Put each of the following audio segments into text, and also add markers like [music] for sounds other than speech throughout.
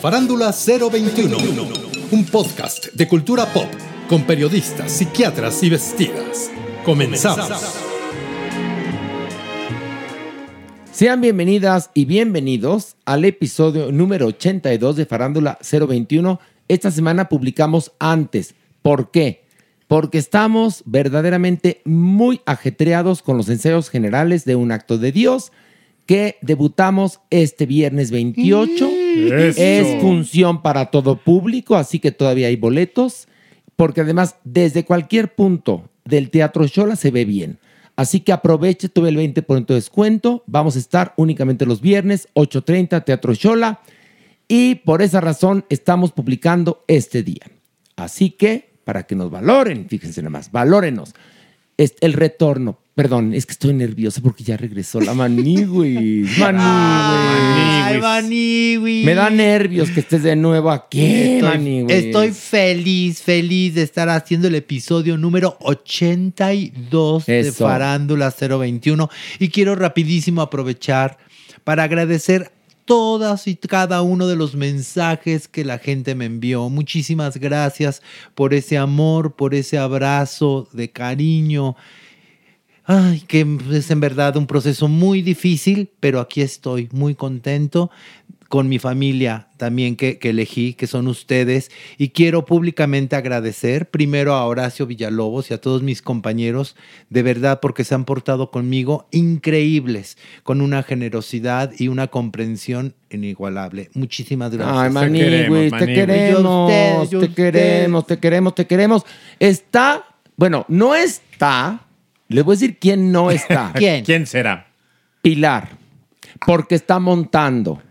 Farándula 021, un podcast de cultura pop con periodistas, psiquiatras y vestidas. Comenzamos. Sean bienvenidas y bienvenidos al episodio número 82 de Farándula 021. Esta semana publicamos antes. ¿Por qué? Porque estamos verdaderamente muy ajetreados con los ensayos generales de Un Acto de Dios que debutamos este viernes 28. Es función para todo público, así que todavía hay boletos, porque además desde cualquier punto del Teatro Shola se ve bien. Así que aproveche, tuve el 20% de descuento. Vamos a estar únicamente los viernes, 8.30, Teatro Shola. Y por esa razón estamos publicando este día. Así que, para que nos valoren, fíjense nada más, valórenos. Es el retorno. Perdón, es que estoy nerviosa porque ya regresó la Maniwis. Ay, Maniwis. Maniwis. Me da nervios que estés de nuevo aquí, Estoy, Maniwis. estoy feliz, feliz de estar haciendo el episodio número 82 de. Farándula 021 y quiero rapidísimo aprovechar para agradecer todas y cada uno de los mensajes que la gente me envió. Muchísimas gracias por ese amor, por ese abrazo de cariño. Ay, que es en verdad un proceso muy difícil, pero aquí estoy muy contento con mi familia también que, que elegí, que son ustedes. Y quiero públicamente agradecer primero a Horacio Villalobos y a todos mis compañeros, de verdad, porque se han portado conmigo increíbles, con una generosidad y una comprensión inigualable. Muchísimas gracias. Ay, Maniwis, te Yo queremos, te queremos, te queremos, te queremos. Está, bueno, no está. Les voy a decir quién no está. [laughs] ¿Quién? ¿quién será? Pilar. Porque está montando.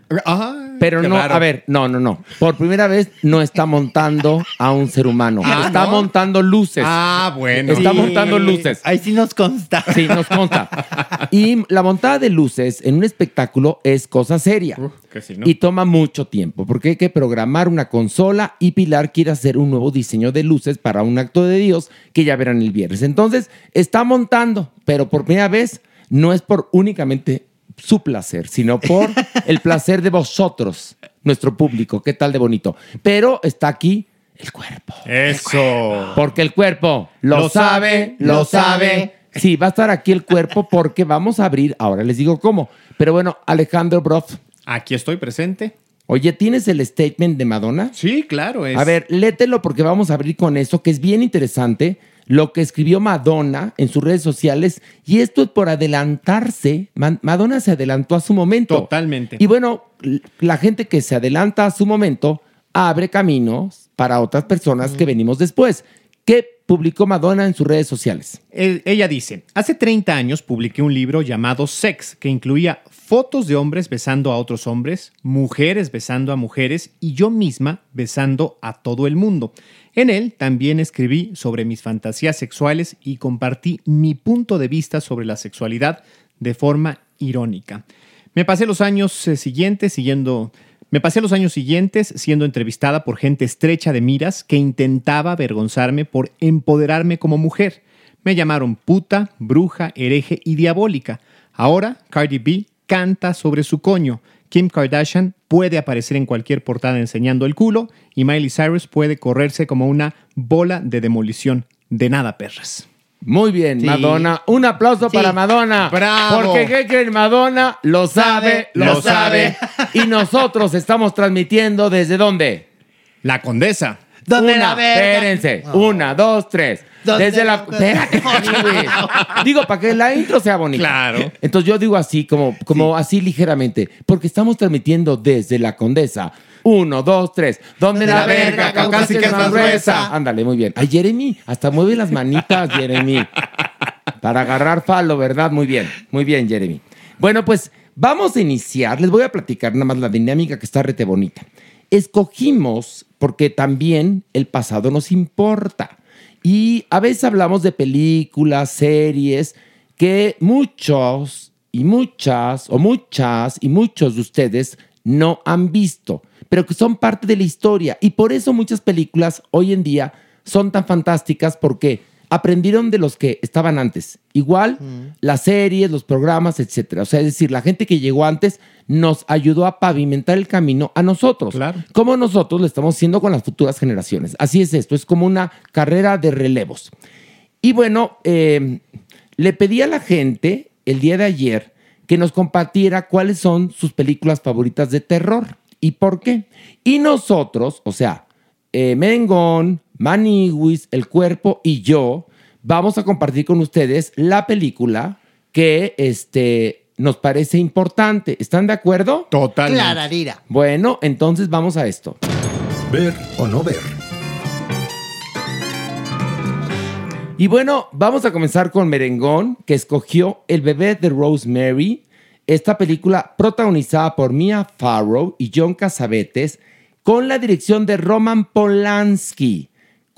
Pero qué no, raro. a ver, no, no, no. Por primera vez no está montando a un ser humano. Ah, está ¿no? montando luces. Ah, bueno. Está Sí. montando luces. Ahí sí nos consta. Sí, nos consta. Y la montada de luces en un espectáculo es cosa seria. Uf, que sí, ¿no? Y toma mucho tiempo, porque hay que programar una consola y Pilar quiere hacer un nuevo diseño de luces para un acto de Dios que ya verán el viernes. Entonces, está montando, pero por primera vez no es por únicamente su placer, sino por [laughs] el placer de vosotros, nuestro público. ¿Qué tal de bonito? Pero está aquí el cuerpo. Eso. Porque el cuerpo lo, Lo sabe, sabe, lo lo sabe. sabe. Sí, va a estar aquí el cuerpo porque vamos a abrir, ahora les digo cómo. Pero bueno, Alejandro Broff, Aquí estoy presente. oye, ¿tienes el statement de Madonna? Sí, claro. Es... A ver, lételo porque vamos a abrir con eso, que es bien interesante, lo que escribió Madonna en sus redes sociales. Y esto es por adelantarse. Ma- Madonna se adelantó a su momento. Totalmente. Y bueno, la gente que se adelanta a su momento abre caminos para otras personas que venimos después. ¿Qué publicó Madonna en sus redes sociales? El- ella dice, hace 30 años publiqué un libro llamado Sex, que incluía fotos de hombres besando a otros hombres, mujeres besando a mujeres y yo misma besando a todo el mundo. En él también escribí sobre mis fantasías sexuales y compartí mi punto de vista sobre la sexualidad de forma irónica. Me pasé los años eh, siguientes siguiendo. Me pasé los años siguientes siendo entrevistada por gente estrecha de miras que intentaba avergonzarme por empoderarme como mujer. Me llamaron puta, bruja, hereje y diabólica. Ahora, Cardi B canta sobre su coño. Kim Kardashian puede aparecer en cualquier portada enseñando el culo y Miley Cyrus puede correrse como una bola de demolición. De nada, perras. Muy bien, Sí. Madonna. Un aplauso Sí. para Madonna. Bravo. Porque ¿qué creen? Madonna lo sabe, lo, Lo sabe. [laughs] y nosotros estamos transmitiendo desde dónde? La condesa. ¿Dónde Una, la verga? espérense. Una, dos, tres. ¿Dónde Desde la. [laughs] Espérate. Digo, para que la intro sea bonita. Claro. Entonces yo digo así, como, como así ligeramente. Porque estamos transmitiendo desde la condesa. Uno, dos, tres. ¿Dónde la, la verga? verga, Caucásica es más es más gruesa. gruesa. Ándale, muy bien. Ay, Jeremy, hasta mueve las manitas, Jeremy. Para agarrar falo, ¿verdad? Muy bien, muy bien, Jeremy. Bueno, pues vamos a iniciar. Les voy a platicar nada más la dinámica que está rete bonita. Escogimos porque también el pasado nos importa. Y a veces hablamos de películas, series que muchos y muchas o muchas y muchos de ustedes no han visto, pero que son parte de la historia. Y por eso muchas películas hoy en día son tan fantásticas porque aprendieron de los que estaban antes. Igual las series, los programas, etcétera. O sea, es decir, la gente que llegó antes nos ayudó a pavimentar el camino a nosotros. Claro. Como nosotros lo estamos haciendo con las futuras generaciones. Así es esto, es como una carrera de relevos. Y bueno, eh, le pedí a la gente el día de ayer que nos compartiera cuáles son sus películas favoritas de terror y por qué. Y nosotros, o sea, eh, Mengón, Maniwis, El Cuerpo y yo, vamos a compartir con ustedes la película que este, nos parece importante. ¿Están de acuerdo? Totalmente. Clararira. Bueno, entonces vamos a esto. Ver o no ver. Y bueno, vamos a comenzar con Merengón, que escogió El bebé de Rosemary, esta película protagonizada por Mia Farrow y John Casavetes, con la dirección de Roman Polanski.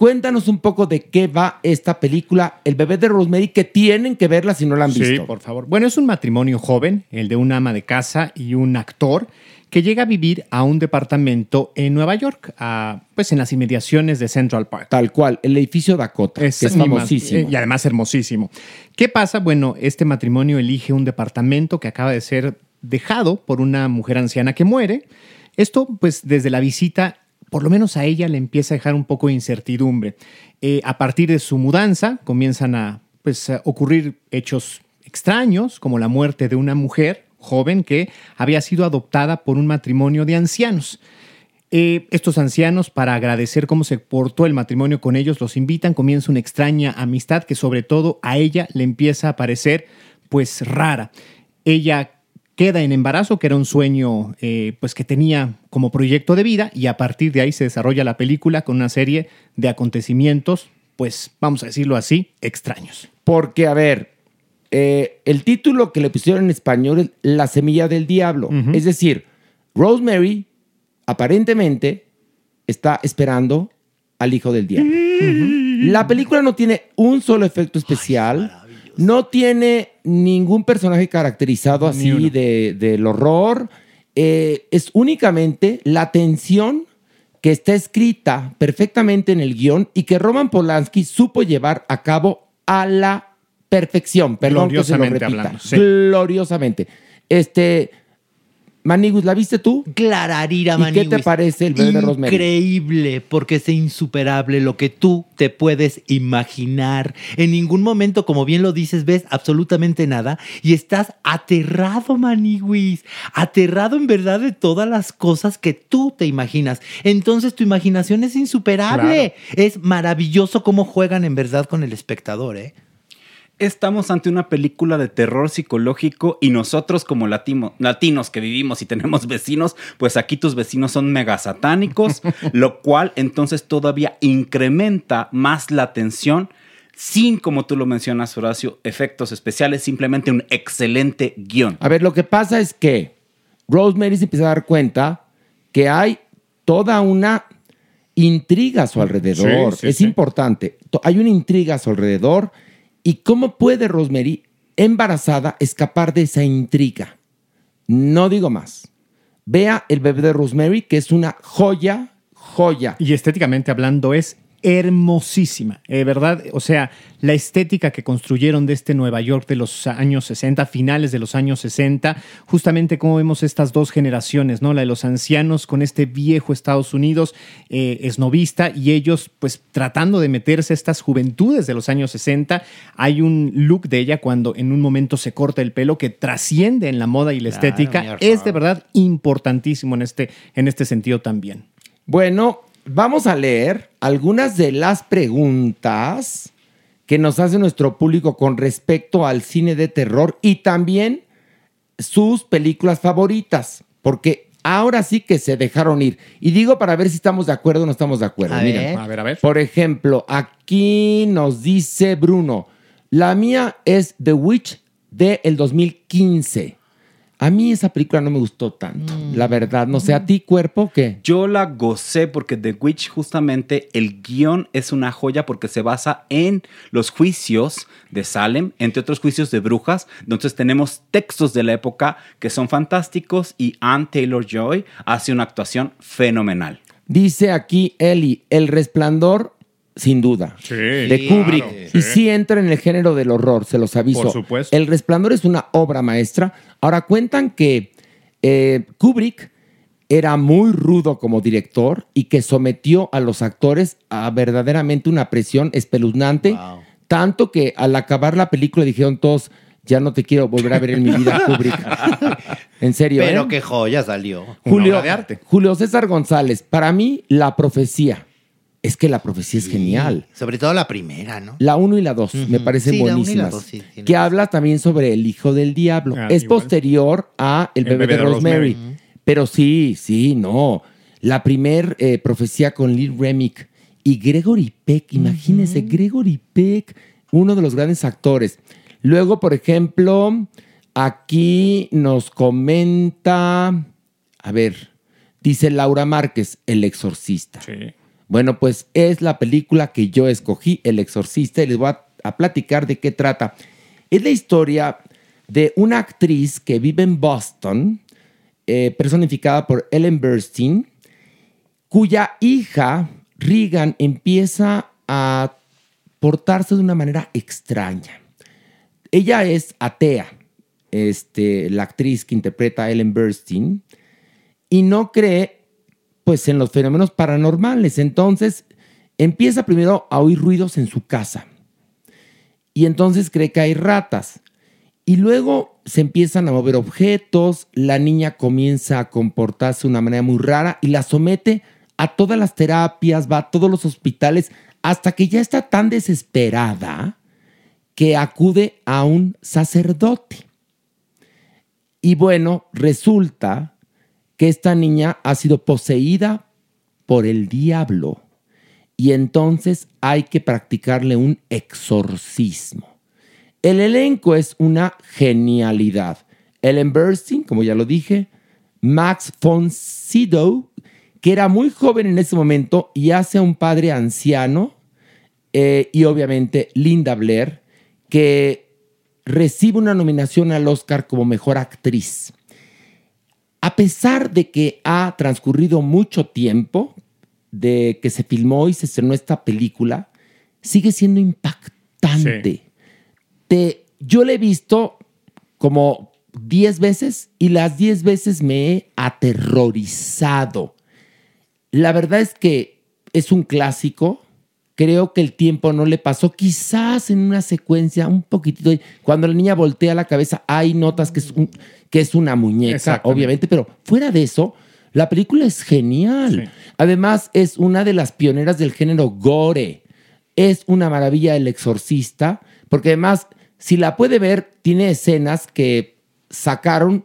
Cuéntanos un poco de qué va esta película, El bebé de Rosemary, que tienen que verla si no la han Sí, visto. por favor. Bueno, es un matrimonio joven, el de una ama de casa y un actor, que llega a vivir a un departamento en Nueva York, a- pues en las inmediaciones de Central Park. Tal cual, el edificio Dakota, que es más- famosísimo. eh, Y además hermosísimo. ¿Qué pasa? Bueno, este matrimonio elige un departamento que acaba de ser dejado por una mujer anciana que muere. Esto, pues, desde la visita, por lo menos a ella le empieza a dejar un poco de incertidumbre. Eh, a partir de su mudanza, comienzan a, pues, ocurrir hechos extraños, como la muerte de una mujer joven que había sido adoptada por un matrimonio de ancianos. Eh, estos ancianos, para agradecer cómo se portó el matrimonio con ellos, los invitan, comienza una extraña amistad que sobre todo a ella le empieza a parecer pues rara. Ella queda en embarazo, que era un sueño eh, pues que tenía como proyecto de vida y a partir de ahí se desarrolla la película con una serie de acontecimientos, pues vamos a decirlo así, extraños. Porque, a ver, eh, el título que le pusieron en español es La semilla del diablo. Es decir, Rosemary aparentemente está esperando al hijo del diablo. La película no tiene un solo efecto especial. No tiene ningún personaje caracterizado así de, del horror. Eh, es únicamente la tensión que está escrita perfectamente en el guion y que Roman Polanski supo llevar a cabo a la perfección. Perdón que se lo Gloriosamente repita. hablando, sí. Gloriosamente. Este, Manigus, ¿la viste tú? Clararira, ¿Y qué te parece el bebé de Rosemary? Increíble, porque es insuperable lo que tú te puedes imaginar. En ningún momento, como bien lo dices, ves absolutamente nada y estás aterrado, Maniwis. Aterrado en verdad de todas las cosas que tú te imaginas. Entonces tu imaginación es insuperable. Es maravilloso cómo juegan en verdad con el espectador, ¿eh? Estamos ante una película de terror psicológico y nosotros como latimo- latinos que vivimos y tenemos [laughs] vecinos, pues aquí tus vecinos son mega satánicos, [laughs] lo cual entonces todavía incrementa más la tensión sin, como tú lo mencionas, Horacio, efectos especiales, simplemente un excelente guion. A ver, lo que pasa es que Rosemary se empieza a dar cuenta que hay toda una intriga a su alrededor. Sí, sí, es sí. importante. Hay una intriga a su alrededor. ¿Y cómo puede Rosemary, embarazada, escapar de esa intriga? No digo más. Vea El bebé de Rosemary, que es una joya, joya. Y estéticamente hablando es hermosísima, eh, ¿verdad? O sea, la estética que construyeron de este Nueva York de los años 60, finales de los años 60, justamente como vemos estas dos generaciones, ¿no? La de los ancianos con este viejo Estados Unidos eh, esnovista y ellos pues tratando de meterse a estas juventudes de los años 60. Hay un look de ella cuando en un momento se corta el pelo que trasciende en la moda y la Claro, estética. Es de verdad importantísimo en este, en este sentido también. Bueno, vamos a leer algunas de las preguntas que nos hace nuestro público con respecto al cine de terror y también sus películas favoritas, porque ahora sí que se dejaron ir. Y digo para ver si estamos de acuerdo o no estamos de acuerdo. A Miren, ver. A ver, a ver. Por ejemplo, aquí nos dice Bruno, la mía es The Witch de el 2015. A mí esa película no me gustó tanto, la verdad. No sé, ¿a ti, cuerpo, qué? Yo la gocé porque The Witch justamente el guion es una joya porque se basa en los juicios de Salem, entre otros juicios de brujas. Entonces tenemos textos de la época que son fantásticos y Anne Taylor Joy hace una actuación fenomenal. Dice aquí Eli, El Resplandor, sin duda. de Kubrick. claro, y sí. entra en el género del horror, se los aviso. Por supuesto. El Resplandor es una obra maestra. Ahora cuentan que eh, Kubrick era muy rudo como director y que sometió a los actores a verdaderamente una presión espeluznante. Tanto que al acabar la película dijeron todos, ya no te quiero volver a ver en mi vida, [laughs] Kubrick. [laughs] en serio. Pero ¿eh? qué joya salió. Julio, Julio César González, para mí la profecía, es que la profecía es genial. Sobre todo la primera, ¿no? La 1 y la 2 me parecen Sí, la uno y la buenísimas. dos, sí, que habla también sobre el hijo del diablo. Ah, es igual. posterior a El bebé, de, Rosemary. Pero sí, sí, no. La primer eh, profecía con Lee Remick y Gregory Peck. Imagínense, Gregory Peck, uno de los grandes actores. Luego, por ejemplo, aquí nos comenta, a ver, dice Laura Márquez, El Exorcista. Bueno, pues es la película que yo escogí, El Exorcista, y les voy a, platicar de qué trata. Es la historia de una actriz que vive en Boston, eh, personificada por Ellen Burstyn, cuya hija, Regan, empieza a portarse de una manera extraña. Ella es atea, este, la actriz que interpreta a Ellen Burstyn, y no cree pues en los fenómenos paranormales. Entonces empieza primero a oír ruidos en su casa. Y entonces cree que hay ratas. Y luego se empiezan a mover objetos, la niña comienza a comportarse de una manera muy rara y la somete a todas las terapias, va a todos los hospitales, hasta que ya está tan desesperada que acude a un sacerdote. Y bueno, resulta que esta niña ha sido poseída por el diablo y entonces hay que practicarle un exorcismo. El elenco es una genialidad. Ellen Burstyn, como ya lo dije, Max von Sydow, que era muy joven en ese momento y hace a un padre anciano, eh, y obviamente Linda Blair, que recibe una nominación al Oscar como mejor actriz. A pesar de que ha transcurrido mucho tiempo de que se filmó y se estrenó esta película, sigue siendo impactante. Te- yo la he visto como 10 veces y las 10 veces me he aterrorizado. La verdad es que es un clásico. Creo que el tiempo no le pasó. Quizás en una secuencia un poquitito. Cuando la niña voltea la cabeza, hay notas que es, un- que es una muñeca, obviamente, pero fuera de eso, la película es genial. Además, es una de las pioneras del género gore. Es una maravilla El Exorcista, porque además, si la puede ver, tiene escenas que sacaron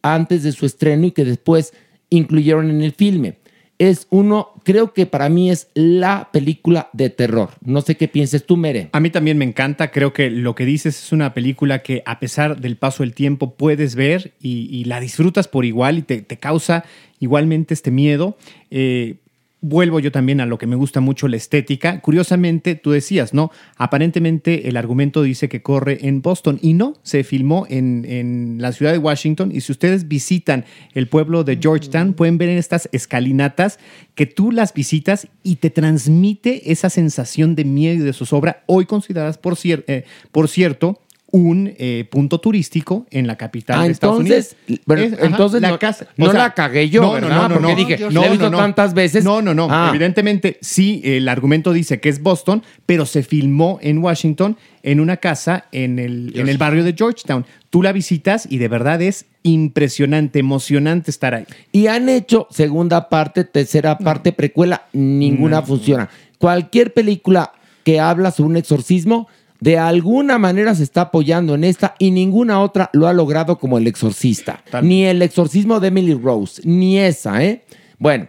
antes de su estreno y que después incluyeron en el filme. Es uno, creo que para mí es la película de terror. No sé qué pienses tú, Mere. A mí también me encanta, creo que lo que dices es una película que a pesar del paso del tiempo puedes ver y, la disfrutas por igual y te, te causa igualmente este miedo. Eh, vuelvo yo también a lo que me gusta mucho, la estética. Curiosamente, tú decías, ¿no? Aparentemente el argumento dice que corre en Boston y no, se filmó en, en la ciudad de Washington. Y si ustedes visitan el pueblo de Georgetown, pueden ver en estas escalinatas que tú las visitas y te transmite esa sensación de miedo y de zozobra, hoy consideradas, por, cier- eh, por cierto, un eh, punto turístico en la capital Ah, de Estados entonces, Unidos. pero Es- ajá, entonces la no- casa- no sea, la cagué yo, no, ¿verdad? no, no, Porque no. dije, No, he visto tantas veces. No, no, no. Ah. Evidentemente, sí, el argumento dice que es Boston, pero se filmó en Washington en una casa en el, en el barrio de Georgetown. Tú la visitas y de verdad es impresionante, emocionante estar ahí. Y han hecho segunda parte, tercera parte, precuela, ninguna funciona. Cualquier película que habla sobre un exorcismo, de alguna manera se está apoyando en esta y ninguna otra lo ha logrado como el exorcista. Ni el exorcismo de Emily Rose, ni esa, ¿eh? Bueno,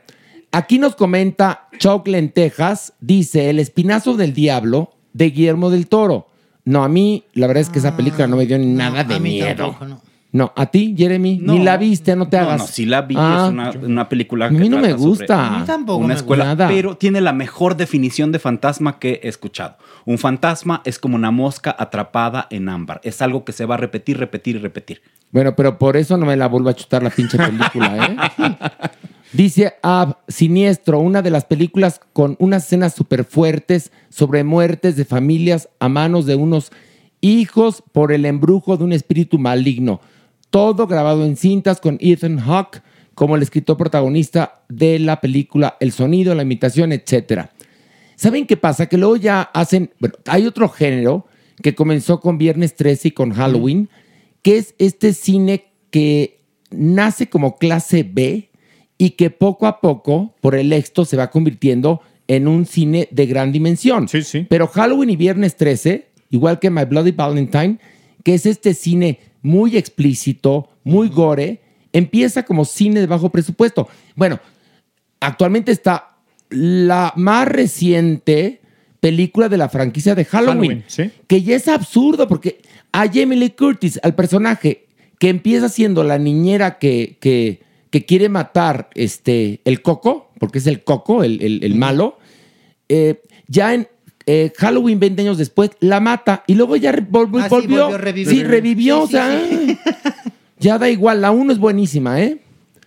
aquí nos comenta Chuck Lentejas, dice El Espinazo del Diablo de Guillermo del Toro. No, a mí la verdad es que esa película no me dio nada de miedo. tampoco, no. No, a ti, Jeremy, No. ni la viste, no te No, hagas. no, sí la vi, Ah, es una, una película a que mí no me gusta. A mí tampoco una me escuela, gusta. Nada. pero tiene la mejor definición de fantasma que he escuchado. Un fantasma es como una mosca atrapada en ámbar. Es algo que se va a repetir, repetir y repetir. Bueno, pero por eso no me la vuelvo a chutar la pinche película, ¿eh? [laughs] Dice Ab Siniestro, una de las películas con unas escenas súper fuertes sobre muertes de familias a manos de unos hijos por el embrujo de un espíritu maligno. Todo grabado en cintas con Ethan Hawke como el escritor protagonista de la película, el sonido, la imitación, etcétera. ¿Saben qué pasa? Que luego ya hacen, bueno, hay otro género que comenzó con Viernes 13 y con Halloween, que es este cine que nace como clase B y que poco a poco, por el éxito, se va convirtiendo en un cine de gran dimensión. Sí, sí. Pero Halloween y Viernes 13, igual que My Bloody Valentine, que es este cine muy explícito, muy gore, empieza como cine de bajo presupuesto. Bueno, actualmente está la más reciente película de la franquicia de Halloween, Halloween, sí. que ya es absurdo porque a Jamie Lee Curtis, al personaje que empieza siendo la niñera que, que, que quiere matar este, el coco, porque es el coco, el, el- el malo, eh, ya en eh, Halloween 20 años después la mata y luego ya Ah, sí, volvió. Sí, revivió, Sí, o sea, ya da igual, la 1 es buenísima, ¿eh?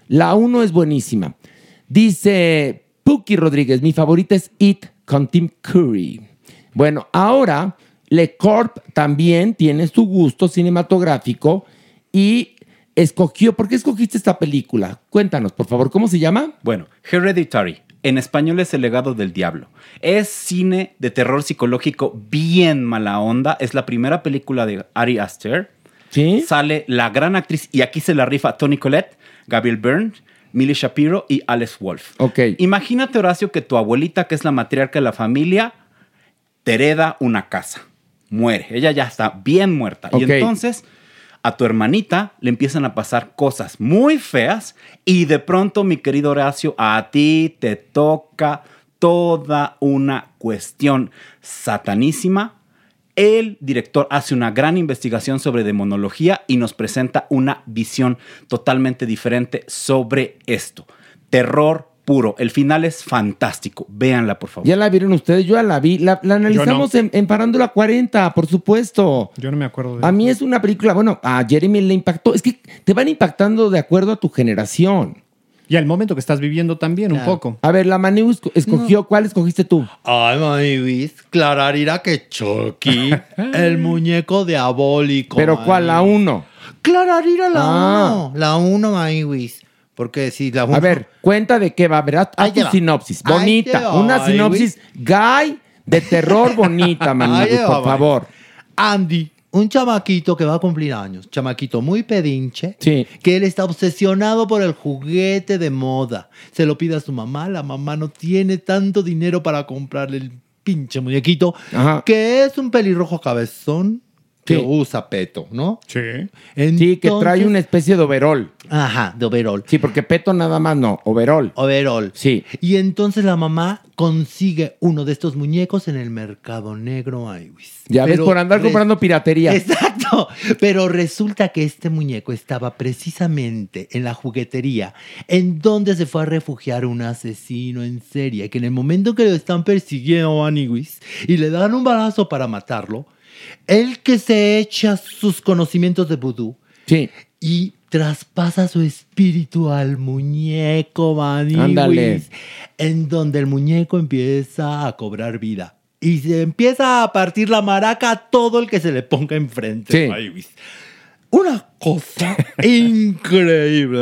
La 1 es buenísima. Dice Puki Rodríguez, mi favorita es It con Tim Curry. Bueno, ahora LeCorp también tiene su gusto cinematográfico y escogió, ¿por qué escogiste esta película? Cuéntanos, por favor, ¿cómo se llama? Bueno, Hereditary. En español es El legado del diablo. Es cine de terror psicológico bien mala onda. Es la primera película de Ari Aster. Sí. Sale la gran actriz, y aquí se la rifa Tony Collette, Gabriel Byrne, Millie Shapiro y Alex Wolf. Ok. Imagínate, Horacio, que tu abuelita, que es la matriarca de la familia, te hereda una casa. Muere. Ella ya está bien muerta. Ok. Y entonces a tu hermanita le empiezan a pasar cosas muy feas y de pronto, mi querido Horacio, a ti te toca toda una cuestión satanísima. El director hace una gran investigación sobre demonología y nos presenta una visión totalmente diferente sobre esto. Terror puro. El final es fantástico. Véanla, por favor. Ya la vieron ustedes, yo ya la vi. La, la analizamos Yo en, en Parándula 40, por supuesto. Yo no me acuerdo de A mí es una película, bueno, a Jeremy le impactó. Es que te van impactando de acuerdo a tu generación. Y al momento que estás viviendo también un poco. A ver, la Manu esco- escogió, ¿cuál escogiste tú? Ay, mami, Luis, Clararira que Chucky, [laughs] el muñeco diabólico. Pero ¿cuál? La uno. Clararira la Ah. uno. La uno, mami, Luis. Porque si la. A ver, cuenta de qué va, ¿verdad? Tu va. sinopsis. Ahí Bonita. te va, Una ay, sinopsis gay de terror bonita, [laughs] va, por favor. Andy, un chamaquito que va a cumplir años, chamaquito muy pedinche, Sí. que él está obsesionado por el juguete de moda. Se lo pide a su mamá, la mamá no tiene tanto dinero para comprarle el pinche muñequito, Ajá. que es un pelirrojo cabezón que Sí. usa Peto, ¿no? Sí. Sí, que trae una especie de overol. Ajá, de overol. Sí, porque peto nada más no, overol. Overol. Sí. Y entonces la mamá consigue uno de estos muñecos en el mercado negro. Ay. Ya ves, por andar comprando piratería. Exacto. Pero resulta que este muñeco estaba precisamente en la juguetería en donde se fue a refugiar un asesino en serie. Que en el momento que lo están persiguiendo a Aniguis y le dan un balazo para matarlo, él que se echa sus conocimientos de vudú Sí. y traspasa su espíritu al muñeco. Ándale. En donde el muñeco empieza a cobrar vida. Y se empieza a partir la maraca a todo el que se le ponga enfrente. Sí. Una cosa [laughs] increíble.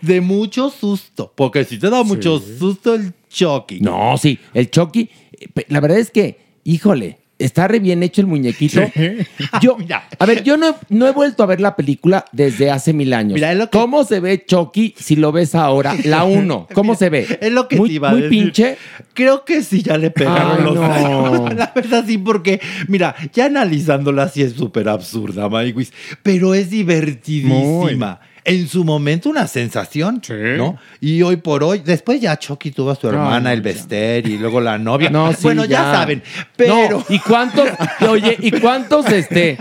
De mucho susto. Porque si te da mucho susto el Chucky. No, sí, el Chucky, eh, la verdad es que, híjole, está re bien hecho el muñequito. [laughs] Yo, a ver, yo no, he- no he vuelto a ver la película desde hace mil años. Mira, lo que- ¿Cómo se ve Chucky si lo ves ahora? La uno, [laughs] ¿cómo se ve? Es lo que muy, te iba a muy decir. pinche. Creo que sí, ya le pegaron Ay, los no. [laughs] La verdad sí, porque, mira, ya analizándola sí es súper absurda, Maywis, pero es divertidísima. En su momento una sensación, Sí. ¿no? Y hoy por hoy, después ya Chucky tuvo a su hermana, no, el. Bester, y luego la novia. No, sí, bueno, ya, ya. saben, pero... No, ¿y cuántos? Oye, ¿y cuántos, este?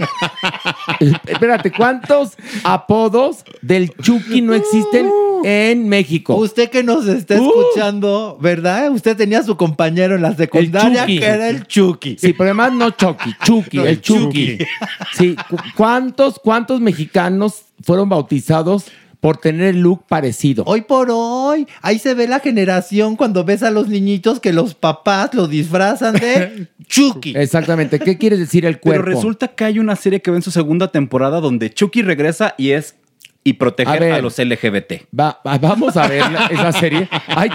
Espérate, ¿cuántos apodos del Chucky no existen en México? Usted que nos está Uh. escuchando, ¿verdad? Usted tenía a su compañero en la secundaria que era el Chucky. Sí, pero además no Chucky, Chucky, No, el el Chucky. Chucky. Sí, cu- ¿cuántos, cuántos mexicanos fueron bautizados por tener el look parecido? Hoy por hoy, ahí se ve la generación cuando ves a los niñitos que los papás los disfrazan de [laughs] Chucky. Exactamente, ¿qué quiere decir el cuerpo? Pero resulta que hay una serie que va en su segunda temporada donde Chucky regresa y es y A proteger ver. a, los LGBT. Va- va- vamos a ver la- esa serie. Ay,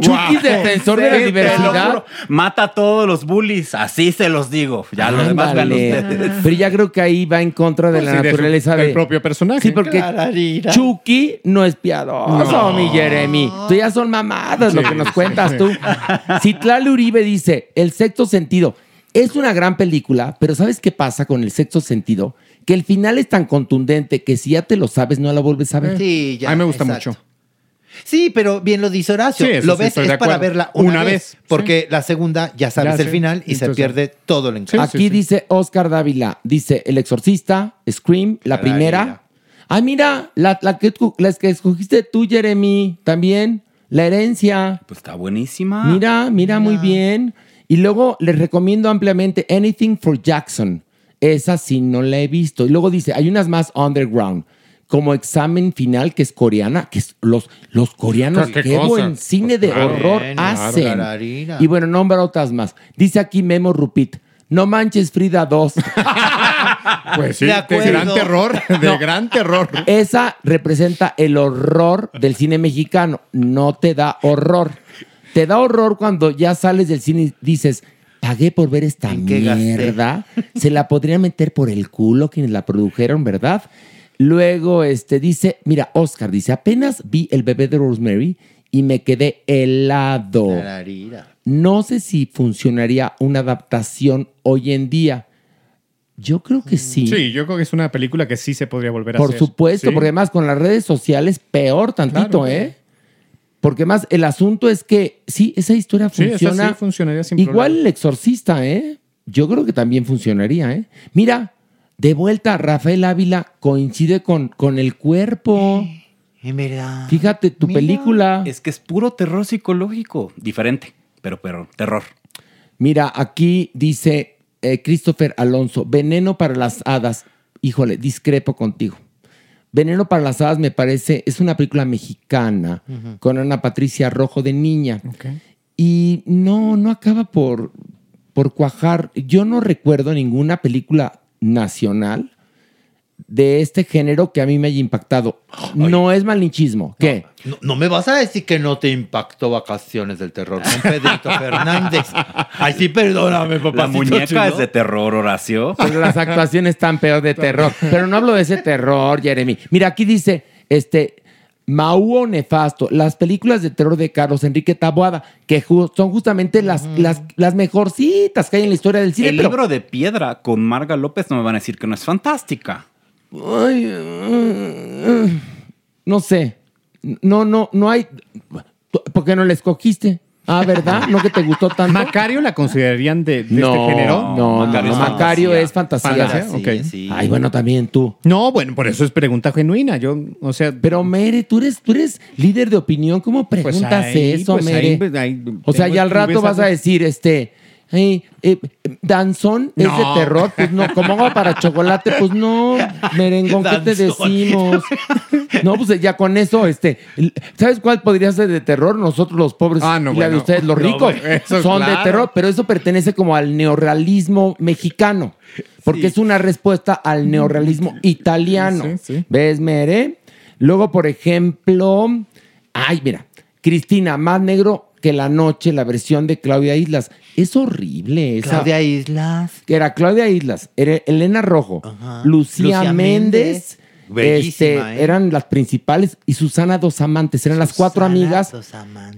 Chucky es defensor de la diversidad. Mata a todos los bullies, así se los digo. Ya lo demás vean Ándale. ustedes. Pero ya creo que ahí va en contra de Pues la sí, naturaleza del de- propio personaje. Sí, porque Clararira. Chucky no es piadoso, mi Jeremy. Tú ya son mamadas lo que nos sí, cuentas sí. tú. Citlali Uribe dice, El sexto sentido. Es una gran película, pero ¿sabes qué pasa con el sexto sentido? Que el final es tan contundente que si ya te lo sabes, no la vuelves a ver. Sí, ya. a mí me gusta exacto. mucho. Sí, pero bien lo dice Horacio. Sí, eso lo sí ves es para verla una, Una vez, vez, porque la segunda ya sabes Ya el final y se pierde todo el encanto. Aquí dice Oscar Dávila, dice El Exorcista, Scream, la Caray, primera. mira. Ah, mira, la, la que, tú- las que escogiste tú, Jeremy, también. La herencia. Pues está buenísima. Mira, mira, muy bien. Y luego les recomiendo ampliamente Anything for Jackson. Esa sí no la he visto. Y luego dice, hay unas más underground, como Examen Final, que es coreana, que es- los, los coreanos, ¿Qué qué cosa? buen cine de Claro, horror bueno, hacen. Y bueno, nombra otras más. Dice aquí Memo Rupit, no manches Frida 2. [laughs] Pues sí, De gran terror, de [laughs] gran terror. Esa representa el horror del cine mexicano. No te da horror. Te da horror cuando ya sales del cine y dices, pagué por ver esta mierda. Se la podría meter por el culo quienes la produjeron, ¿verdad? Luego este, dice, mira, Oscar dice, apenas vi el bebé de Rosemary y me quedé helado. No sé si funcionaría una adaptación hoy en día. Yo creo que sí. Sí, yo creo que es una película que sí se podría volver a Por hacer. supuesto, Sí. porque además con las redes sociales peor tantito, Claro. ¿eh? Porque más el asunto es que sí, esa historia Sí, esa funciona. sí funcionaría sin Igual problema. el exorcista, ¿eh? Yo creo que también funcionaría, ¿eh? Mira, de vuelta, Rafael Ávila coincide con, con el cuerpo. En verdad. Fíjate, tu Mira. película. Es que es puro terror psicológico. Diferente, pero, pero terror. Mira, aquí dice eh, Christopher Alonso, Veneno para las Hadas. Híjole, discrepo contigo. Veneno para las Hadas me parece, es una película mexicana con Ana Patricia Rojo de niña. Y no, no acaba por, por cuajar. Yo no recuerdo ninguna película nacional de este género que a mí me haya impactado. No es malinchismo. ¿Qué? No, no me vas a decir que no te impactó Vacaciones del Terror con Pedrito [laughs] Fernández. Ay, sí, perdóname, papá. La muñeca es de terror, Horacio. Pero las actuaciones están peor de terror. Pero no hablo de ese terror, Jeremy. Mira, aquí dice, este, Mauo Nefasto, las películas de terror de Carlos Enrique Taboada, que ju- son justamente las, las, las mejorcitas que hay en la historia del cine. El pero- libro de piedra con Marga López no me van a decir que no es fantástica. Ay, no sé. No, no, no hay. ¿Por qué no la escogiste? Ah, ¿verdad? ¿No que te gustó tanto? ¿Macario la considerarían de, de no, este género? No, no, no, Macario es fantasía. Fantasía, ok. Ay, bueno, también tú. No, bueno, por eso es pregunta genuina. Yo, o sea. Pero Mere, tú eres, tú eres líder de opinión. ¿Cómo preguntas ahí, eso, pues ahí, Mere? pues ahí o sea, ya al rato vas a decir, este. Ay, eh, danzón es de terror, pues no, como agua para chocolate, pues no, merengón, ¿qué te decimos? No, pues ya con eso, este, ¿sabes cuál podría ser de terror? Nosotros los pobres Ah, no, y la de ustedes los ricos son de terror, pero eso pertenece como al neorrealismo mexicano, porque es una respuesta al neorrealismo italiano. Sí, sí. ¿Ves, Mere? Luego, por ejemplo, ay, mira, Cristina, más negro que la noche, la versión de Claudia Islas. Es horrible esa. Claudia Islas. Que era Claudia Islas, era Elena Rojo, Lucía, Lucía Méndez. Este, ¿eh? Eran las principales y Susana Dos Amantes, eran las cuatro amigas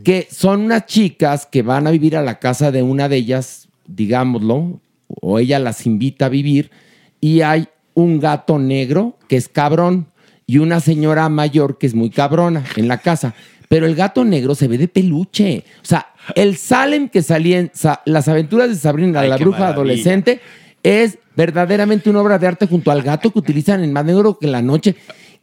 que son unas chicas que van a vivir a la casa de una de ellas, digámoslo, o ella las invita a vivir, y hay un gato negro que es cabrón y una señora mayor que es muy cabrona en la casa. Pero el gato negro se ve de peluche. O sea, el Salem que salía en Sa- Las aventuras de Sabrina, Ay, la bruja maravilla. adolescente, es verdaderamente una obra de arte junto al gato que utilizan en Más Negro que la Noche,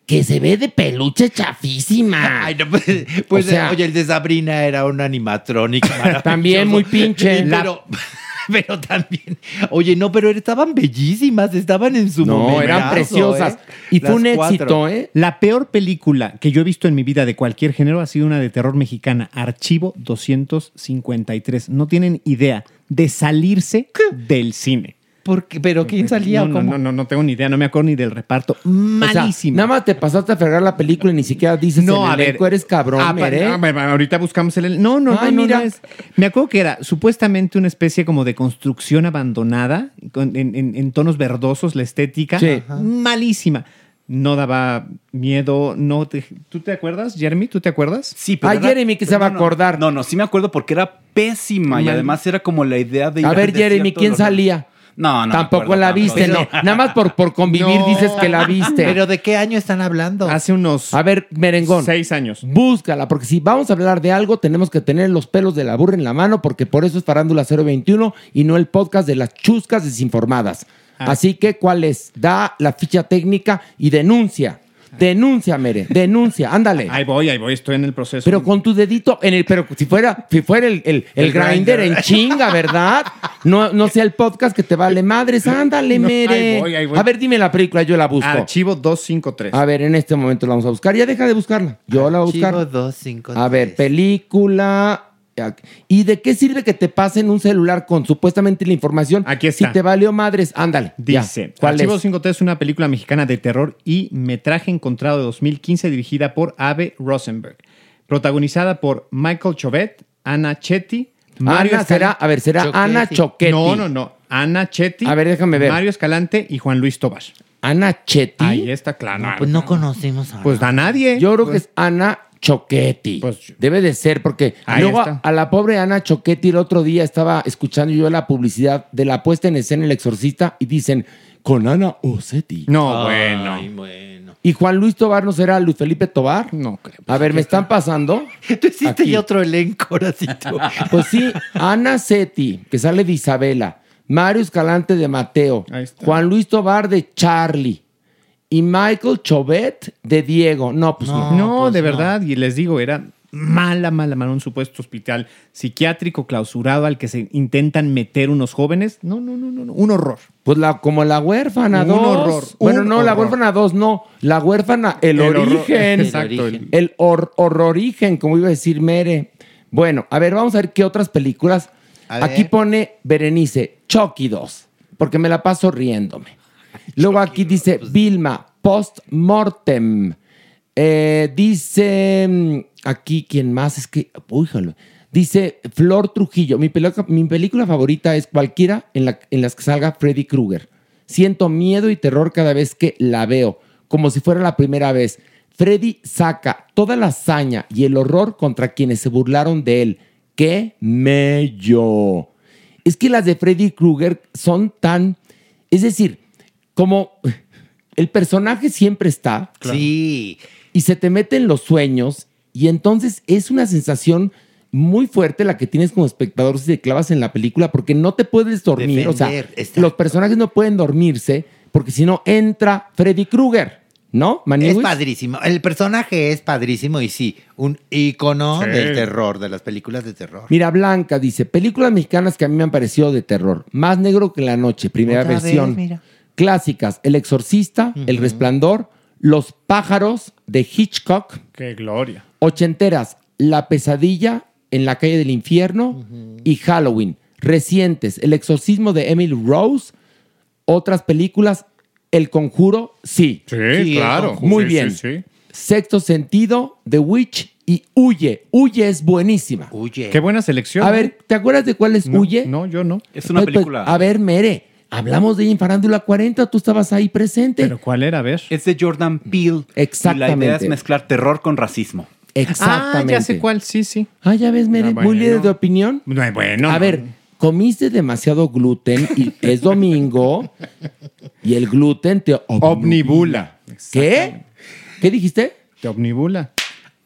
que se ve de peluche chafísima. [laughs] Ay, no, pues, pues, O sea- oye, el de Sabrina era un animatronic [laughs] maravilloso. También muy pinche. [laughs] Pero, pero también, oye, no, pero estaban bellísimas, estaban en su No, momento. eran preciosas. Y fue un éxito, ¿eh? La peor película que yo he visto en mi vida de cualquier género ha sido una de terror mexicana, Archivo 253. No tienen idea de salirse del cine. Porque, ¿Pero quién salía No, o no, cómo? no, no, no tengo ni idea, no me acuerdo ni del reparto. O sea, Malísimo. nada más te pasaste a fregar la película y ni siquiera dices No, el a ver. eres cabrón, ah, bueno, ahorita buscamos el. No, no, Ay, no, no, mira. no es- Me acuerdo que era supuestamente una especie como de construcción abandonada, con- en, en- en tonos verdosos, la estética. Sí. Malísima. No daba miedo, no te- ¿Tú te acuerdas, Jeremy? ¿Tú te acuerdas? Sí, Ay, era- Jeremy, que se va a acordar. No, no, sí me acuerdo porque era pésima y además era como la idea de ir A ver, Jeremy, ¿quién salía? No, no. Tampoco acuerdo la viste, no. Nada más por, por convivir No. dices que la viste. ¿Pero de qué año están hablando? Hace unos a ver, merengón. seis años. Búscala, porque si vamos a hablar de algo, tenemos que tener los pelos de la burra en la mano, porque por eso es Farándula 021 y no el podcast de las chuscas desinformadas. Ah. Así que, ¿cuál es? Da la ficha técnica y denuncia. Denuncia, Mere, denuncia, ándale. Ahí voy, ahí voy, estoy en el proceso. Pero con tu dedito en el, pero si fuera, si fuera el, el, el El grinder grinder. en chinga, ¿verdad? No, no sea el podcast que te vale madres. Ándale, [laughs] No, Mere. ahí voy, ahí voy. A ver, dime la película, yo la busco. Archivo 253. A ver, en este momento la vamos a buscar. Ya deja de buscarla. Yo la voy a buscar. Archivo 253. A ver, película. ¿Y de qué sirve que te pasen un celular con supuestamente la información? Aquí está. Si te valió madres, ándale. ya. Dice, ¿cuál Archivo es? 53 es una película mexicana de terror y metraje encontrado de 2015 dirigida por Ave Rosenberg. Protagonizada por Michael Chovet, Ana Chetti, Mario Ana, será, Escalante. a ver, será Choquetti. Ana Choquetti. No, no, no. Ana Chetti. A ver, déjame ver. Mario Escalante y Juan Luis Tobar. Ana Chetti. Ahí está, claro. No, pues no conocimos a Pues a nadie. Yo creo que es Ana Choquetti. Pues- Debe de ser, porque luego está. a, a la pobre Ana Choquetti el otro día estaba escuchando yo la publicidad de la puesta en escena El Exorcista y dicen, con Ana Osetti. No, Ay, bueno. bueno. ¿Y Juan Luis Tobar no será Luis Felipe Tobar? No creo. A ver, ¿me están pasando? Tú hiciste ya otro elenco, ahora sí tú. [laughs] Pues sí, Ana Seti, que sale de Isabela, Mario Escalante de Mateo. Juan Luis Tobar de Charlie y Michael Chovet de Diego. No, pues no. No, pues de no. verdad. Y les digo, era mala, mala, mala. Un supuesto hospital psiquiátrico clausurado al que se intentan meter unos jóvenes. No, no, no, no. no. Un horror. Pues la, como la huérfana Un 2. horror, Bueno, un no, la huérfana 2, no. La huérfana, el, El horror. origen. Exacto. origen. El hor- horrorigen, como iba a decir Mere. Bueno, a ver, vamos a ver qué otras películas. Aquí pone Berenice, Chucky 2, porque me la paso riéndome. Luego aquí dice Vilma, Post-Mortem. Eh, dice mm, aquí, ¿quién más? Es que, uy, jalo. Dice Flor Trujillo, mi, película- mi película favorita es cualquiera en, la, en las que salga Freddy Krueger. Siento miedo y terror cada vez que la veo, como si fuera la primera vez. Freddy saca toda la hazaña y el horror contra quienes se burlaron de él. ¡Qué mello! Es que las de Freddy Krueger son tan... Es decir, como el personaje siempre está. Sí. Y se te mete en los sueños y entonces es una sensación muy fuerte la que tienes como espectador si te clavas en la película porque no te puedes dormir. o sea, exacto. los personajes no pueden dormirse porque si no entra Freddy Krueger, ¿no? Es Maniwis? padrísimo. El personaje es padrísimo y sí, un icono Sí. del terror, de las películas de terror. Mira, Blanca dice, películas mexicanas que a mí me han parecido de terror. Más negro que la noche, primera Otra versión. vez, mira. Clásicas, El Exorcista, El Resplandor, Los pájaros de Hitchcock. Qué gloria. Ochenteras, La pesadilla en la calle del infierno y Halloween. Recientes, El exorcismo de Emily Rose. Otras películas, El conjuro, sí. Sí, Sí, claro. Muy Sí, bien. sí, sí. Sexto sentido, The Witch y Huye. Huye es buenísima. Huye. Qué buena selección. A ¿eh? ver, ¿te acuerdas de cuál es No, Huye? No, yo no. Es una Pues, pues, película. a ver, Mere, hablamos de ella en Farándula 40, tú estabas ahí presente. ¿Pero cuál era? A ver. Es de Jordan Peele. Exactamente. Y la idea es mezclar terror con racismo. Exactamente. Ah, ya sé cuál, sí, sí. Ah, ya ves, Mere, Ah, muy líder de opinión. No, bueno. A ver, comiste demasiado gluten y es domingo y el gluten te Omnibula. ¿Qué? ¿Qué dijiste? Te omnibula.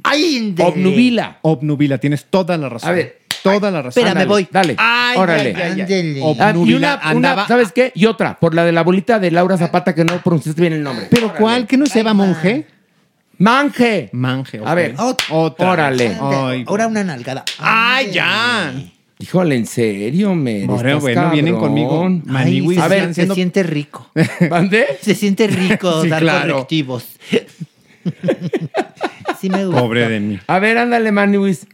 ¡Ay! de- Obnubila. Obnubila, tienes toda la razón. A ver. Toda la razón. Espérame, Ándale, voy. Dale. Ay, Órale. ay, ay, ay. Ándele. Ah, y una, una- andaba- ¿sabes qué? Y otra, por la de la bolita de Laura Zapata que no pronunciaste bien el nombre. ¿Pero cuál? ¿Que no es Eva Monge? Manje. Manje. A ver, Ot- Otra. Órale. Ay, Ahora una nalgada. ¡Ay, ya! Híjole, en serio, me. Bueno, bueno, vienen conmigo. Maniwis, Ay, A ver, se siendo- siente rico. [laughs] ¿Mande? Se siente rico Sí, dar claro. correctivos. [laughs] sí me gusta. Pobre de mí. A ver, ándale, Maniwis.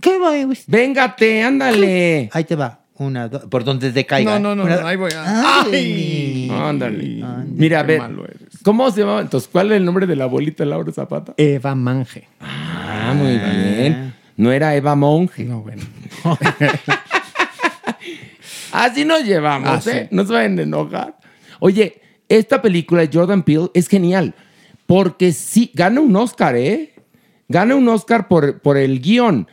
¿Qué voy, güey? Véngate, ándale. [laughs] Ahí te va. Una, dos. Por donde te caiga. No, no, no, Una- no, ahí voy. a- Ay. Ándale. Mira, a qué ver. malo eres. ¿Cómo se llama? Entonces, ¿cuál es el nombre de la bolita de Laura Zapata? Eva Manje. Ah, muy bien. No era Eva Monge. No, bueno. [laughs] Así nos llevamos, Ah, ¿eh? sí. No se vayan a enojar. Oye, esta película de Jordan Peele es genial. Porque sí, gana un Oscar, ¿eh? Gana un Oscar por, por el guion.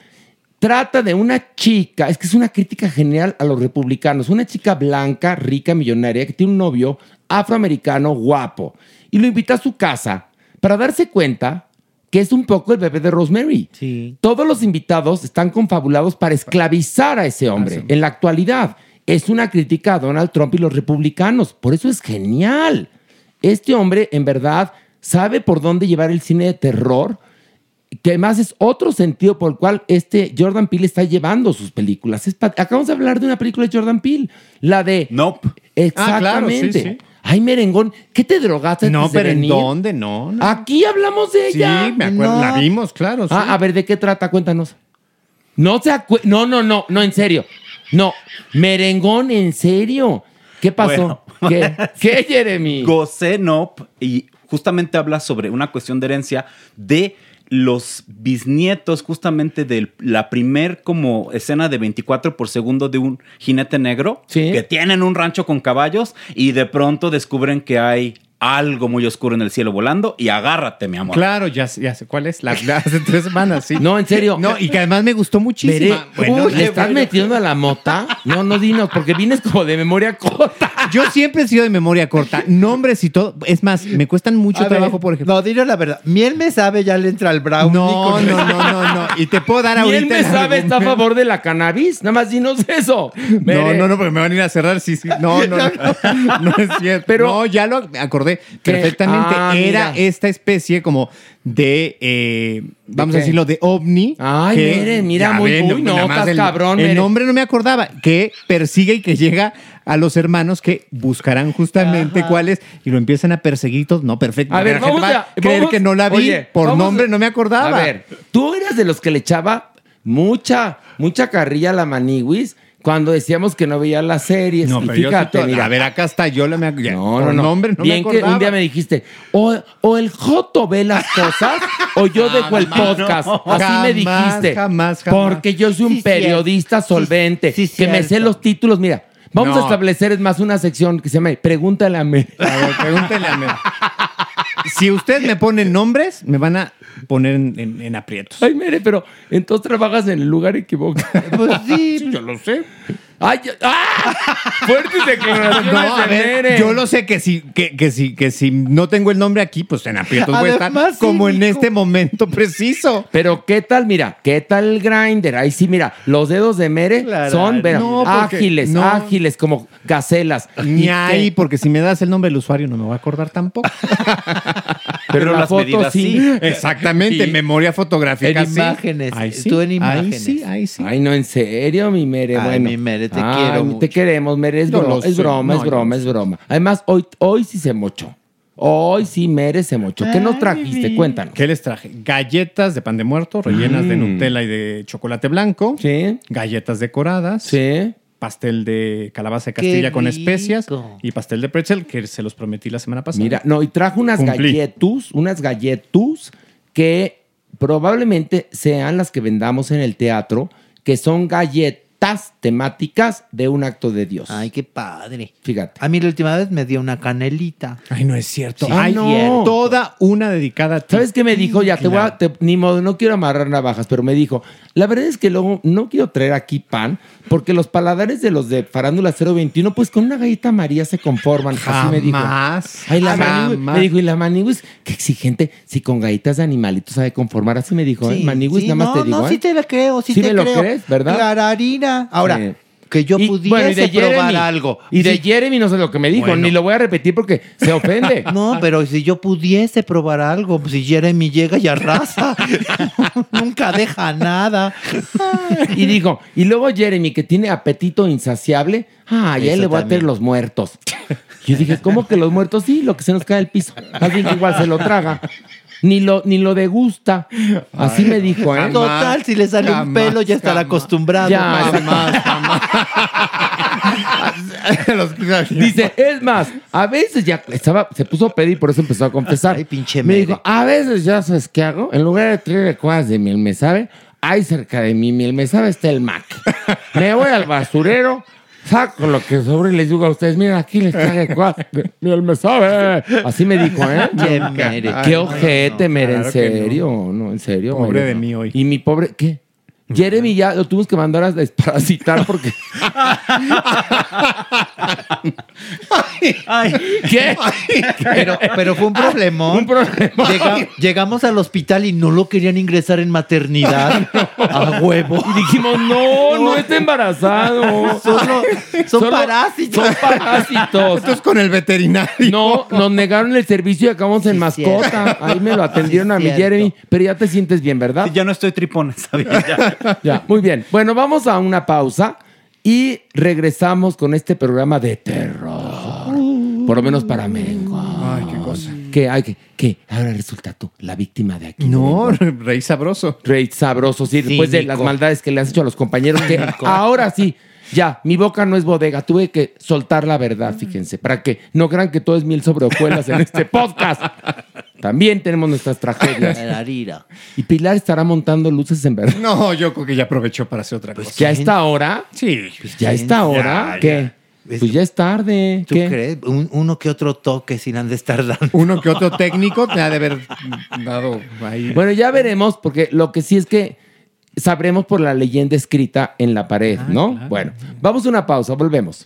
Trata de una chica, es que es una crítica general a los republicanos. Una chica blanca, rica, millonaria, que tiene un novio afroamericano guapo. Y lo invita a su casa para darse cuenta que es un poco el bebé de Rosemary. Sí. Todos los invitados están confabulados para esclavizar a ese hombre. En la actualidad, es una crítica a Donald Trump y los republicanos. Por eso es genial. Este hombre, en verdad, sabe por dónde llevar el cine de terror, que además es otro sentido por el cual este Jordan Peele está llevando sus películas. Es Acabamos de hablar de una película de Jordan Peele, la de... Nope. Exactamente. Ah, claro, sí, sí. Ay, merengón, ¿qué te drogaste No, pero ¿en dónde? No, no. Aquí hablamos de sí, ella. me acuerdo. No. La vimos, claro. sí. Ah, a ver, ¿de qué trata? Cuéntanos. No se No, no, no, no, en serio. No, merengón, en serio. ¿Qué pasó? Bueno. [laughs] ¿Qué? ¿Qué, Jeremy? Gocé Nope y justamente habla sobre una cuestión de herencia de los bisnietos justamente de la primer como escena de 24 por segundo de un jinete negro Sí. que tienen un rancho con caballos y de pronto descubren que hay algo muy oscuro en el cielo volando y agárrate, mi amor. Claro, ya, sé- ya sé cuál es. La, la- hace tres semanas, sí. No, en serio. No, y que además me gustó muchísimo. Veré- Bueno, Uy, ¿Le estás bueno. metiendo a la mota? No, no dinos, porque vienes como de memoria corta. Yo siempre he sido de memoria corta. Nombres y todo. Es más, me cuestan mucho A ver, trabajo, por ejemplo. No, dilo la verdad. Miel me sabe, ya le entra al brownie. No, con- no, no, no, no. Y te puedo dar ¿Y ahorita. él me el sabe está a argumento. favor de la cannabis? Nada más dinos eso. No, Mere. no, no, porque me van a ir a cerrar. Sí, sí. No, no, no. [laughs] No es cierto. Pero- no, ya lo acordé ¿Qué? perfectamente. Ah, Era mira. esta especie como de, eh, vamos qué? a decirlo, de ovni. Ay, miren, mira, ya muy- ven, uy, no, nada más estás el, cabrón, El nombre no me acordaba. Que persigue y que llega a los hermanos que buscarán justamente cuál es y lo empiezan a perseguir todos. No, perfecto. A ver, La gente vamos va a creer vamos- que no la vi. Oye, Por vamos nombre a- no me acordaba. A ver, tú eras de los que le echaba mucha, mucha carrilla a la Maniwis cuando decíamos que no veía las series. No, y pero yo fíjate, sí to- mira. A ver, acá está. Yo la me ya, no, no, no. nombre no Bien me que un día me dijiste, o, o el Joto ve las cosas o yo [laughs] dejo el podcast. Así me dijiste. jamás, jamás. Porque yo soy un Sí, periodista solvente Sí, sí, que me sé los títulos. Mira, vamos No. a establecer es más una sección que se llama Pregúntale a [laughs] Mer. A ver, pregúntale a Mer. si usted me pone nombres, me van a poner en, en- en aprietos. Ay, Mere, pero entonces trabajas en el lugar equivocado. Pues sí, [laughs] yo lo sé. Ay, ¡ah! Fuertes declaraciones No, a de ver, Mere. yo lo sé que si, que, que si, que si no tengo el nombre aquí, pues en aprietos voy a estar como en este momento preciso. Pero qué tal, mira, qué tal el grinder. Ahí sí, mira, los dedos de Mere Claro. son No, ágiles, no. ágiles como gacelas. Ni ahí, que- porque si me das el nombre del usuario no me voy a acordar tampoco. [laughs] pero la las foto medidas sí. sí. Exactamente, Sí. memoria fotográfica. En sí. imágenes, Ahí sí, tú en Ahí imágenes. sí, ahí sí. Ay, no, en serio, mi Mere. Ay, bueno. mi Mere, te Ay, quiero Te mucho. queremos, Mere. Es broma, es broma, No, es broma, lo es broma. Además, hoy, hoy sí se mochó. Hoy sí Mere se mochó. ¿Qué nos trajiste? Cuéntanos. ¿Qué les traje? Galletas de pan de muerto rellenas de Mm. Nutella y de chocolate blanco. Sí, Galletas decoradas. sí. Pastel de calabaza de Castilla con especias. Y pastel de pretzel, que se los prometí la semana pasada. Mira, no, y trajo unas Cumplí. galletus, unas galletus que probablemente sean las que vendamos en el teatro, que son galletas temáticas de un acto de Dios. Ay, qué padre. Fíjate. A mí la última vez me dio una canelita. Ay, no es cierto. Sí, Hay no. toda una dedicada a ti. ¿Sabes qué me dijo? Ya te voy a. Te- ni modo, no quiero amarrar navajas, pero me dijo: La verdad es que luego no quiero traer aquí pan, porque los paladares de los de Farándula 021, pues con una galleta María se conforman. Así me dijo. Ay, la Jamás. Me dijo, y la manigüis, qué exigente. Si con galletas de animalitos sabe conformar, así me dijo, ¿eh? Sí, nada más no, te digo. No, ¿eh? sí te la creo, sí, Sí te me lo creo. crees, ¿verdad? Clararina. Ahora. Que yo Y, pudiese bueno, y de probar Jeremy, algo. Y de. Jeremy no sé lo que me dijo, Bueno. ni lo voy a repetir porque se ofende. [laughs] No, pero si yo pudiese probar algo, si Jeremy llega y arrasa. [laughs] Nunca deja nada. Y dijo, y luego Jeremy, que tiene apetito insaciable, ah, ya le voy a tener los muertos. Yo dije, ¿cómo que los muertos? Sí, lo que se nos cae del piso. Bien que igual se lo traga. Ni lo, ni lo degusta. Así me dijo, ¿eh? Total, si le sale un jamás, pelo, ya estará jamás. acostumbrado. Ya, Jamás, jamás. [laughs] Dice, es más, a veces ya estaba, se puso a pedir, por eso empezó a confesar. Ay, pinche Me dijo, a veces ya sabes qué hago. En lugar de traer cuadras de miel me sabe, hay cerca de mi miel me sabe está el Mac. Me voy al basurero, saco lo que sobre y les digo a ustedes, miren, aquí les traje cuadras [laughs] de miel me sabe. Así me dijo, ¿eh? Qué Mere. Qué ojete, no, Mere, en serio. No. en serio. Pobre Mere. de mí hoy. Y mi pobre, ¿qué? Jeremy ya lo tuvimos que mandar a desparasitar porque. Ay, ¿Qué? pero, pero fue un problemón. Un problema. Llega- llegamos al hospital y no lo querían ingresar en maternidad. [laughs] A huevo. Y dijimos, no, no está embarazado. Solo- son Solo- parásitos. Son parásitos. Esto es con el veterinario. No, nos negaron el servicio y acabamos en mascota. Ahí me lo atendieron Sí, a mi cierto. Jeremy. Pero ya te sientes bien, ¿verdad? Sí, ya no estoy tripón, [laughs] ¿sabes? Ya. [laughs] Ya, muy bien. Bueno, vamos a una pausa y regresamos con este programa de terror. Por lo menos para Mengo. Ay, qué cosa. Que hay que, que ahora resulta tú la víctima de aquí. No, de [laughs] rey sabroso. Rey sabroso, sí, después de las maldades que le has hecho a los compañeros, que ahora sí, ya, mi boca no es bodega, tuve que soltar la verdad, fíjense, para que no crean que todo es miel sobre hojuelas en este podcast. También tenemos nuestras tragedias. [laughs] Y Pilar estará montando luces en verdad. No, yo creo que ya aprovechó para hacer otra cosa. Ya está hora. Sí. Ya está hora. ya, ¿Qué? ya. Pues ya es tarde. ¿Tú ¿Qué? crees? Un- uno que otro toque sin han de estar dando. Uno que otro técnico te ha de haber dado ahí. Bueno, ya veremos, porque lo que sí es que sabremos por la leyenda escrita en la pared, ¿no? Bueno, vamos a una pausa, volvemos.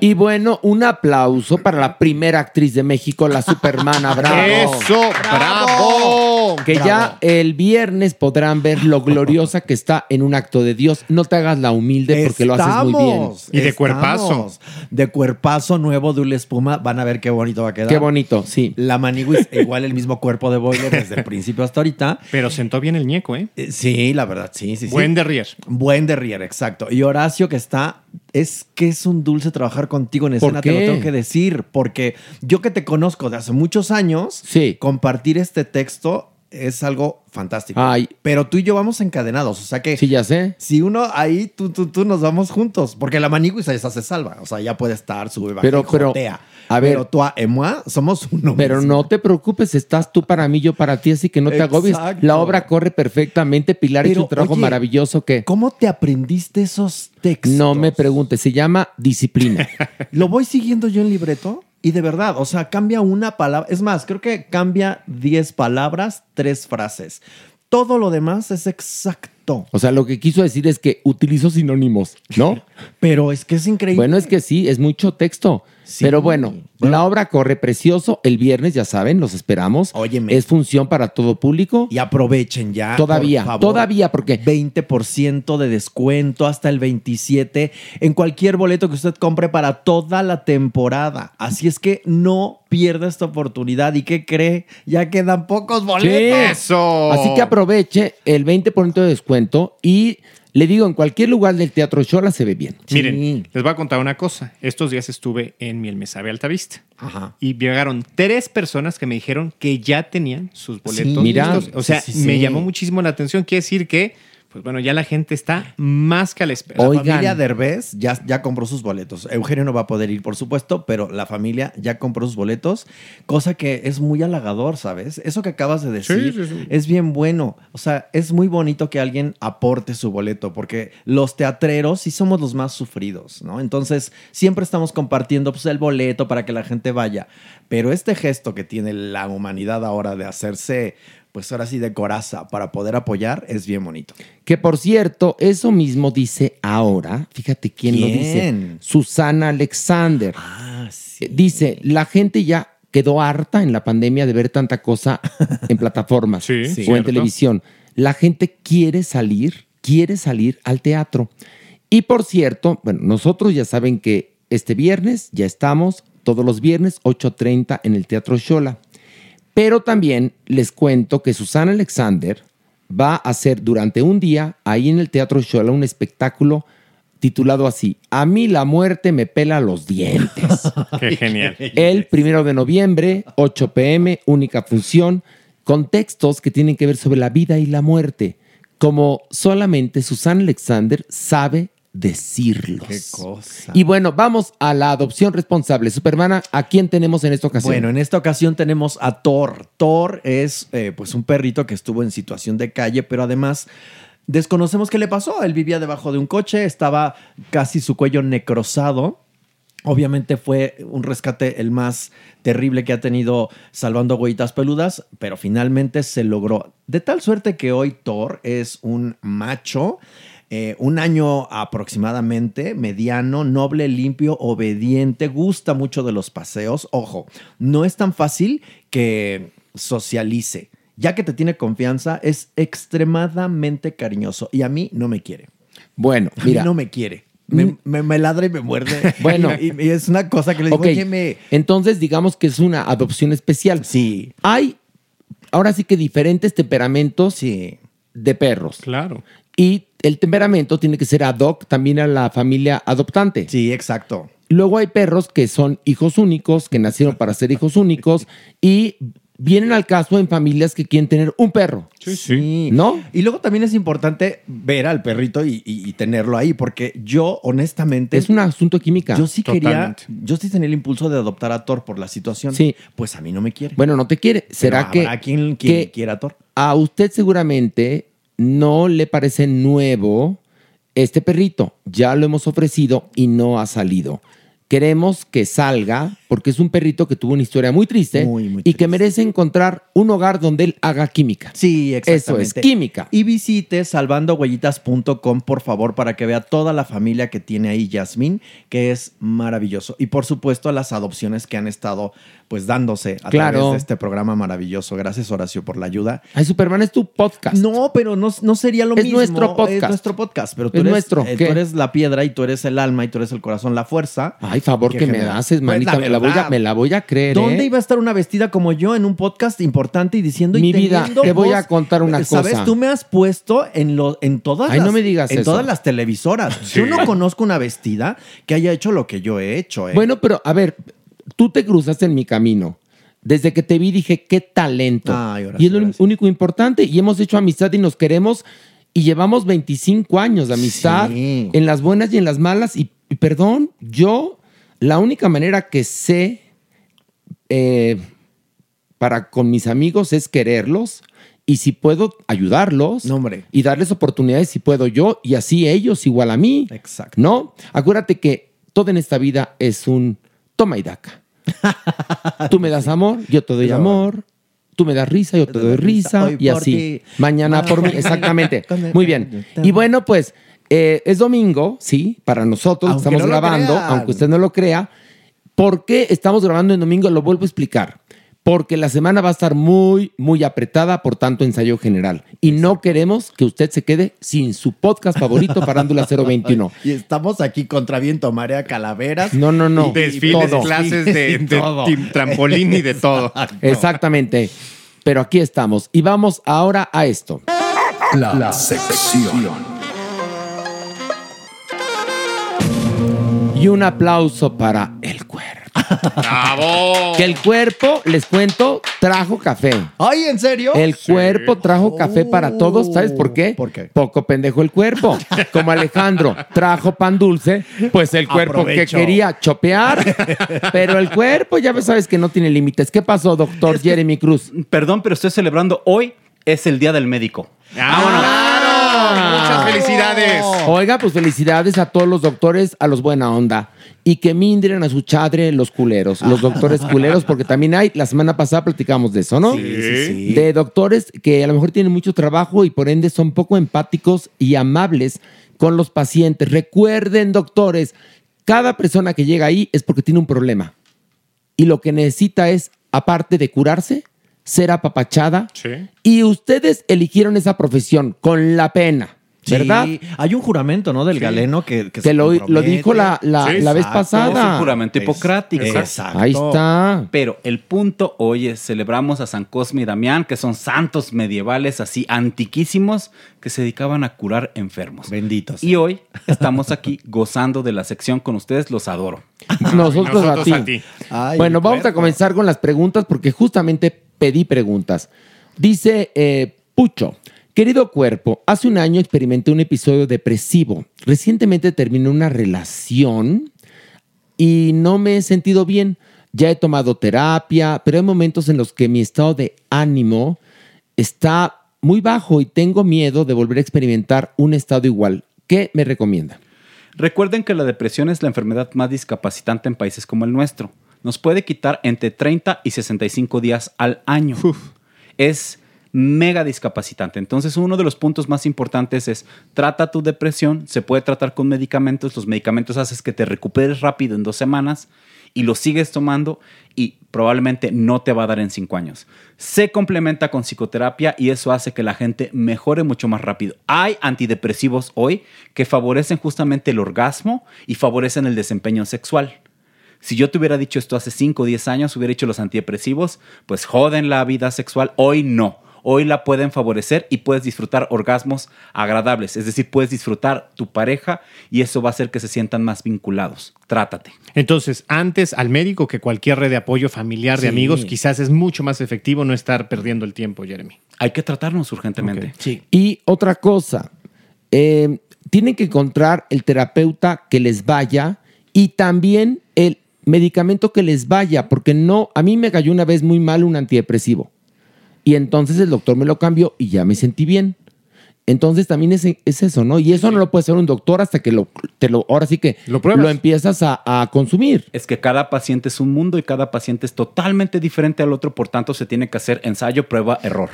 Y bueno, un aplauso para la primera actriz de México, la Supermana. [laughs] ¡Bravo! ¡Eso! ¡Bravo! Que ya el viernes podrán ver lo gloriosa que está en un acto de Dios. No te hagas la humilde porque lo haces muy bien. Estamos. De cuerpazo nuevo, Dule Espuma. Van a ver qué bonito va a quedar. Qué bonito, sí. La Maniwis, igual el mismo cuerpo de Boiler desde el principio hasta ahorita. Pero sentó bien el ñeco, ¿eh? Eh, Sí, la verdad, sí, sí, sí. Buen derrier. Buen derrier, exacto. Y Horacio que está, es que es un dulce trabajar contigo en ¿Por escena, te lo tengo que decir, porque yo que te conozco de hace muchos años, compartir este texto es algo fantástico. Ay. Pero tú y yo vamos encadenados, o sea que... Sí, ya sé. Si uno ahí, tú, tú, tú nos vamos juntos, porque la manigüis esa se salva, o sea, ya puede estar, sube, baja, Pero- y pero, jotea. a ver. Pero tú y moi somos uno Pero mismo. no te preocupes, estás tú para mí, yo para ti, así que no te agobies. Exacto. La obra corre perfectamente. Pilar hizo Pero, un trabajo oye, maravilloso que... ¿Cómo te aprendiste esos textos? No me preguntes, se llama disciplina. [laughs] Lo voy siguiendo yo en libreto y de verdad, o sea, cambia una palabra. Es más, creo que cambia 10 palabras, tres frases. Todo lo demás es exacto. O sea, lo que quiso decir es que utilizo sinónimos, ¿no? [laughs] Pero es que es increíble. Bueno, es que sí, es mucho texto. Pero bueno, la obra corre precioso. El viernes, ya saben, los esperamos. Óyeme. Es función para todo público. Y aprovechen ya. Todavía, por favor. todavía, porque 20% de descuento hasta el 27 en cualquier boleto que usted compre para toda la temporada. Así es que no pierda esta oportunidad. ¿Y qué cree? Ya quedan pocos boletos. Sí. Así que aproveche el 20% de descuento y le digo, en cualquier lugar del Teatro Shola se ve bien. Miren, les voy a contar una cosa. Estos días estuve en Miel Me Sabe Altavista. Ajá. Y llegaron tres personas que me dijeron que ya tenían sus boletos. Sí, mira. listos. O sea, Sí, sí, me llamó muchísimo la atención. Quiere decir que, pues bueno, ya la gente está más que a la espera. La familia Derbez ya, ya compró sus boletos. Eugenio no va a poder ir, por supuesto, pero la familia ya compró sus boletos, cosa que es muy halagador, ¿sabes? Eso que acabas de decir Sí, sí, sí. es bien bueno. O sea, es muy bonito que alguien aporte su boleto, porque los teatreros sí somos los más sufridos, ¿no? Entonces, siempre estamos compartiendo pues, el boleto para que la gente vaya. Pero este gesto que tiene la humanidad ahora de hacerse, pues ahora sí, de coraza para poder apoyar, es bien bonito. Que por cierto, eso mismo dice ahora, fíjate quién, lo dice. Susana Alexander. Ah, Eh, Dice, la gente ya quedó harta en la pandemia de ver tanta cosa [laughs] en plataformas Sí, o en televisión. La gente quiere salir, quiere salir al teatro. Y por cierto, bueno, nosotros ya saben que este viernes ya estamos, todos los viernes, 8.30 en el Teatro Shola. Pero también les cuento que Susana Alexander va a hacer durante un día ahí en el Teatro Shola un espectáculo titulado así, A mí la muerte me pela los dientes. [laughs] Qué genial. El primero de noviembre, 8 pm, única función, contextos que tienen que ver sobre la vida y la muerte, como solamente Susan Alexander sabe decirlos. Qué cosa. Y bueno, vamos a la adopción responsable. Supermana, ¿a quién tenemos en esta ocasión? Bueno, en esta ocasión tenemos a Thor. Thor es eh, pues un perrito que estuvo en situación de calle, pero además desconocemos qué le pasó. Él vivía debajo de un coche, estaba casi su cuello necrosado. Obviamente fue un rescate el más terrible que ha tenido salvando huellitas peludas, pero finalmente se logró. De tal suerte que hoy Thor es un macho, eh, un año aproximadamente, mediano, noble, limpio, obediente, gusta mucho de los paseos. Ojo, no es tan fácil que socialice. Ya que te tiene confianza, es extremadamente cariñoso y a mí no me quiere. Bueno, A mí mira. no me quiere. Me, me- me ladra y me muerde. [laughs] Bueno. y, y es una cosa que le digo, Ok, oye, me... entonces digamos que es una adopción especial. Sí. Hay, ahora sí que diferentes temperamentos de perros. Claro. Y el temperamento tiene que ser ad hoc también a la familia adoptante. Sí, exacto. Luego hay perros que son hijos únicos, que nacieron para ser hijos únicos y vienen al caso en familias que quieren tener un perro. Sí. ¿No? Y luego también es importante ver al perrito y, y- y tenerlo ahí, porque yo, honestamente. Es un asunto de química. Yo sí quería. Yo sí tenía el impulso de adoptar a Thor por la situación. Sí. Pues a mí no me quiere. Bueno, no te quiere. ¿Será que, quien que quiera a Thor? a usted seguramente no le parece nuevo este perrito? Ya lo hemos ofrecido y no ha salido. Queremos que salga porque es un perrito que tuvo una historia muy triste y que merece encontrar un hogar donde él haga química. Sí, Eso exactamente. es, química. Y visite salvandohuellitas.com, por favor, para que vea toda la familia que tiene ahí Yasmín, que es maravilloso. Y por supuesto, las adopciones que han estado pues dándose a Claro. través de este programa maravilloso. Gracias, Horacio, por la ayuda. Ay, Superman es tu podcast. No, pero no, no sería lo Es mismo. nuestro podcast. Es nuestro podcast, pero tú Es eres, nuestro, eh, tú eres la piedra y tú eres el alma y tú eres el corazón, la fuerza. Ay, favor que, me genera- haces, Pues, manita. me, la voy a, me la voy a creer. ¿Dónde ¿eh? iba a estar una vestida como yo en un podcast importante y diciendo y Mi vida, teniendo te voy a contar una ¿Sabes? cosa. Tú me has puesto en, lo, en todas Ay, las, no me digas en eso. todas las televisoras. Sí. [laughs] Yo no conozco una vestida que haya hecho lo que yo he hecho. ¿eh? Bueno, pero a ver, tú te cruzaste en mi camino. Desde que te vi dije, qué talento. Ay, Horacio, y es lo único importante. Y hemos hecho amistad y nos queremos. Y llevamos 25 años de amistad Sí. en las buenas y en las malas. Y, y perdón, yo la única manera que sé eh, para con mis amigos es quererlos. Y si puedo ayudarlos y darles oportunidades, si puedo yo, y así ellos igual a mí. Exacto. ¿No? Acuérdate que todo en esta vida es un toma y daca. [laughs] Tú me das amor, yo te doy Pero- amor. Tú me das risa, yo te doy risa. Y así. ti. Mañana por mí. [laughs] Exactamente. Muy bien. Y bueno, pues eh, es domingo, sí, para nosotros Aunque estamos no grabando, crean. aunque usted no lo crea. ¿Por qué estamos grabando en domingo? Lo vuelvo a explicar. Porque la semana va a estar muy, muy apretada por tanto ensayo general. Y no queremos que usted se quede sin su podcast favorito, Parándula 021. [laughs] Y estamos aquí contra viento, marea, calaveras. No, no, no. Desfiles, Todo. clases de, [laughs] Y de todo. trampolín y de todo. Exactamente. Pero aquí estamos. Y vamos ahora a esto. La, sección. Y un aplauso para el cuerpo. ¡Bravo! Que el cuerpo, les cuento, trajo café. Ay, ¿en serio? El cuerpo trajo café para todos. ¿Sabes por qué? ¿Por qué? Poco pendejo el cuerpo. Como Alejandro trajo pan dulce, pues el cuerpo Aprovecho. que quería chopear. Pero el cuerpo, ya sabes que no tiene límites. ¿Qué pasó, doctor Jeremy Cruz? Perdón, pero estoy celebrando hoy es el Día del Médico. Muchas felicidades. Oiga, pues felicidades a todos los doctores, a los buena onda. Y que mindren a su chadre los culeros, los doctores culeros, porque también hay, la semana pasada platicamos de eso, ¿no? Sí, sí, sí. De doctores que a lo mejor tienen mucho trabajo y por ende son poco empáticos y amables con los pacientes. Recuerden, doctores, cada persona que llega ahí es porque tiene un problema. Y lo que necesita es, aparte de curarse, ser apapachada. Y ustedes eligieron esa profesión con la pena, ¿verdad? Sí, hay un juramento, ¿no? Del galeno que, que, Que se lo, dijo la, la, Sí, la vez pasada. Es un juramento hipocrático. Exacto. Ahí está. Pero el punto hoy es celebramos a San Cosme y Damián, que son santos medievales así antiquísimos que se dedicaban a curar enfermos. Benditos. Y hoy estamos aquí [laughs] gozando de la sección con ustedes, los adoro. [laughs] Nosotros, Nosotros a, a ti. Ay, bueno, vamos a comenzar con las preguntas porque justamente pedí preguntas. Dice eh, Pucho, querido cuerpo, hace un año experimenté un episodio depresivo. Recientemente terminé una relación y no me he sentido bien. Ya he tomado terapia, pero hay momentos en los que mi estado de ánimo está muy bajo y tengo miedo de volver a experimentar un estado igual. ¿Qué me recomienda? Recuerden que la depresión es la enfermedad más discapacitante en países como el nuestro. Nos puede quitar entre 30 y 65 días al año. Es mega discapacitante. Entonces, uno de los puntos más importantes es trata tu depresión, se puede tratar con medicamentos, los medicamentos haces que te recuperes rápido en dos semanas y lo sigues tomando y probablemente no te va a dar en cinco años. Se complementa con psicoterapia y eso hace que la gente mejore mucho más rápido. Hay antidepresivos hoy que favorecen justamente el orgasmo y favorecen el desempeño sexual. Si yo te hubiera dicho esto hace 5 o 10 años, hubiera dicho los antidepresivos, pues joden la vida sexual. Hoy no. Hoy la pueden favorecer y puedes disfrutar orgasmos agradables. Es decir, puedes disfrutar tu pareja y eso va a hacer que se sientan más vinculados. Trátate. Entonces, antes al médico que cualquier red de apoyo familiar de Sí. amigos, quizás es mucho más efectivo no estar perdiendo el tiempo, Jeremy. Hay que tratarnos urgentemente. Y otra cosa, eh, tienen que encontrar el terapeuta que les vaya y también el medicamento que les vaya, porque no, a mí me cayó una vez muy mal un antidepresivo. Y entonces el doctor me lo cambió y ya me sentí bien. Entonces también es, es eso, ¿no? Y eso no lo puede hacer un doctor hasta que lo, te lo, ahora sí que lo, pruebas. empiezas a, a consumir. Es que cada paciente es un mundo y cada paciente es totalmente diferente al otro, por tanto se tiene que hacer ensayo, prueba, error.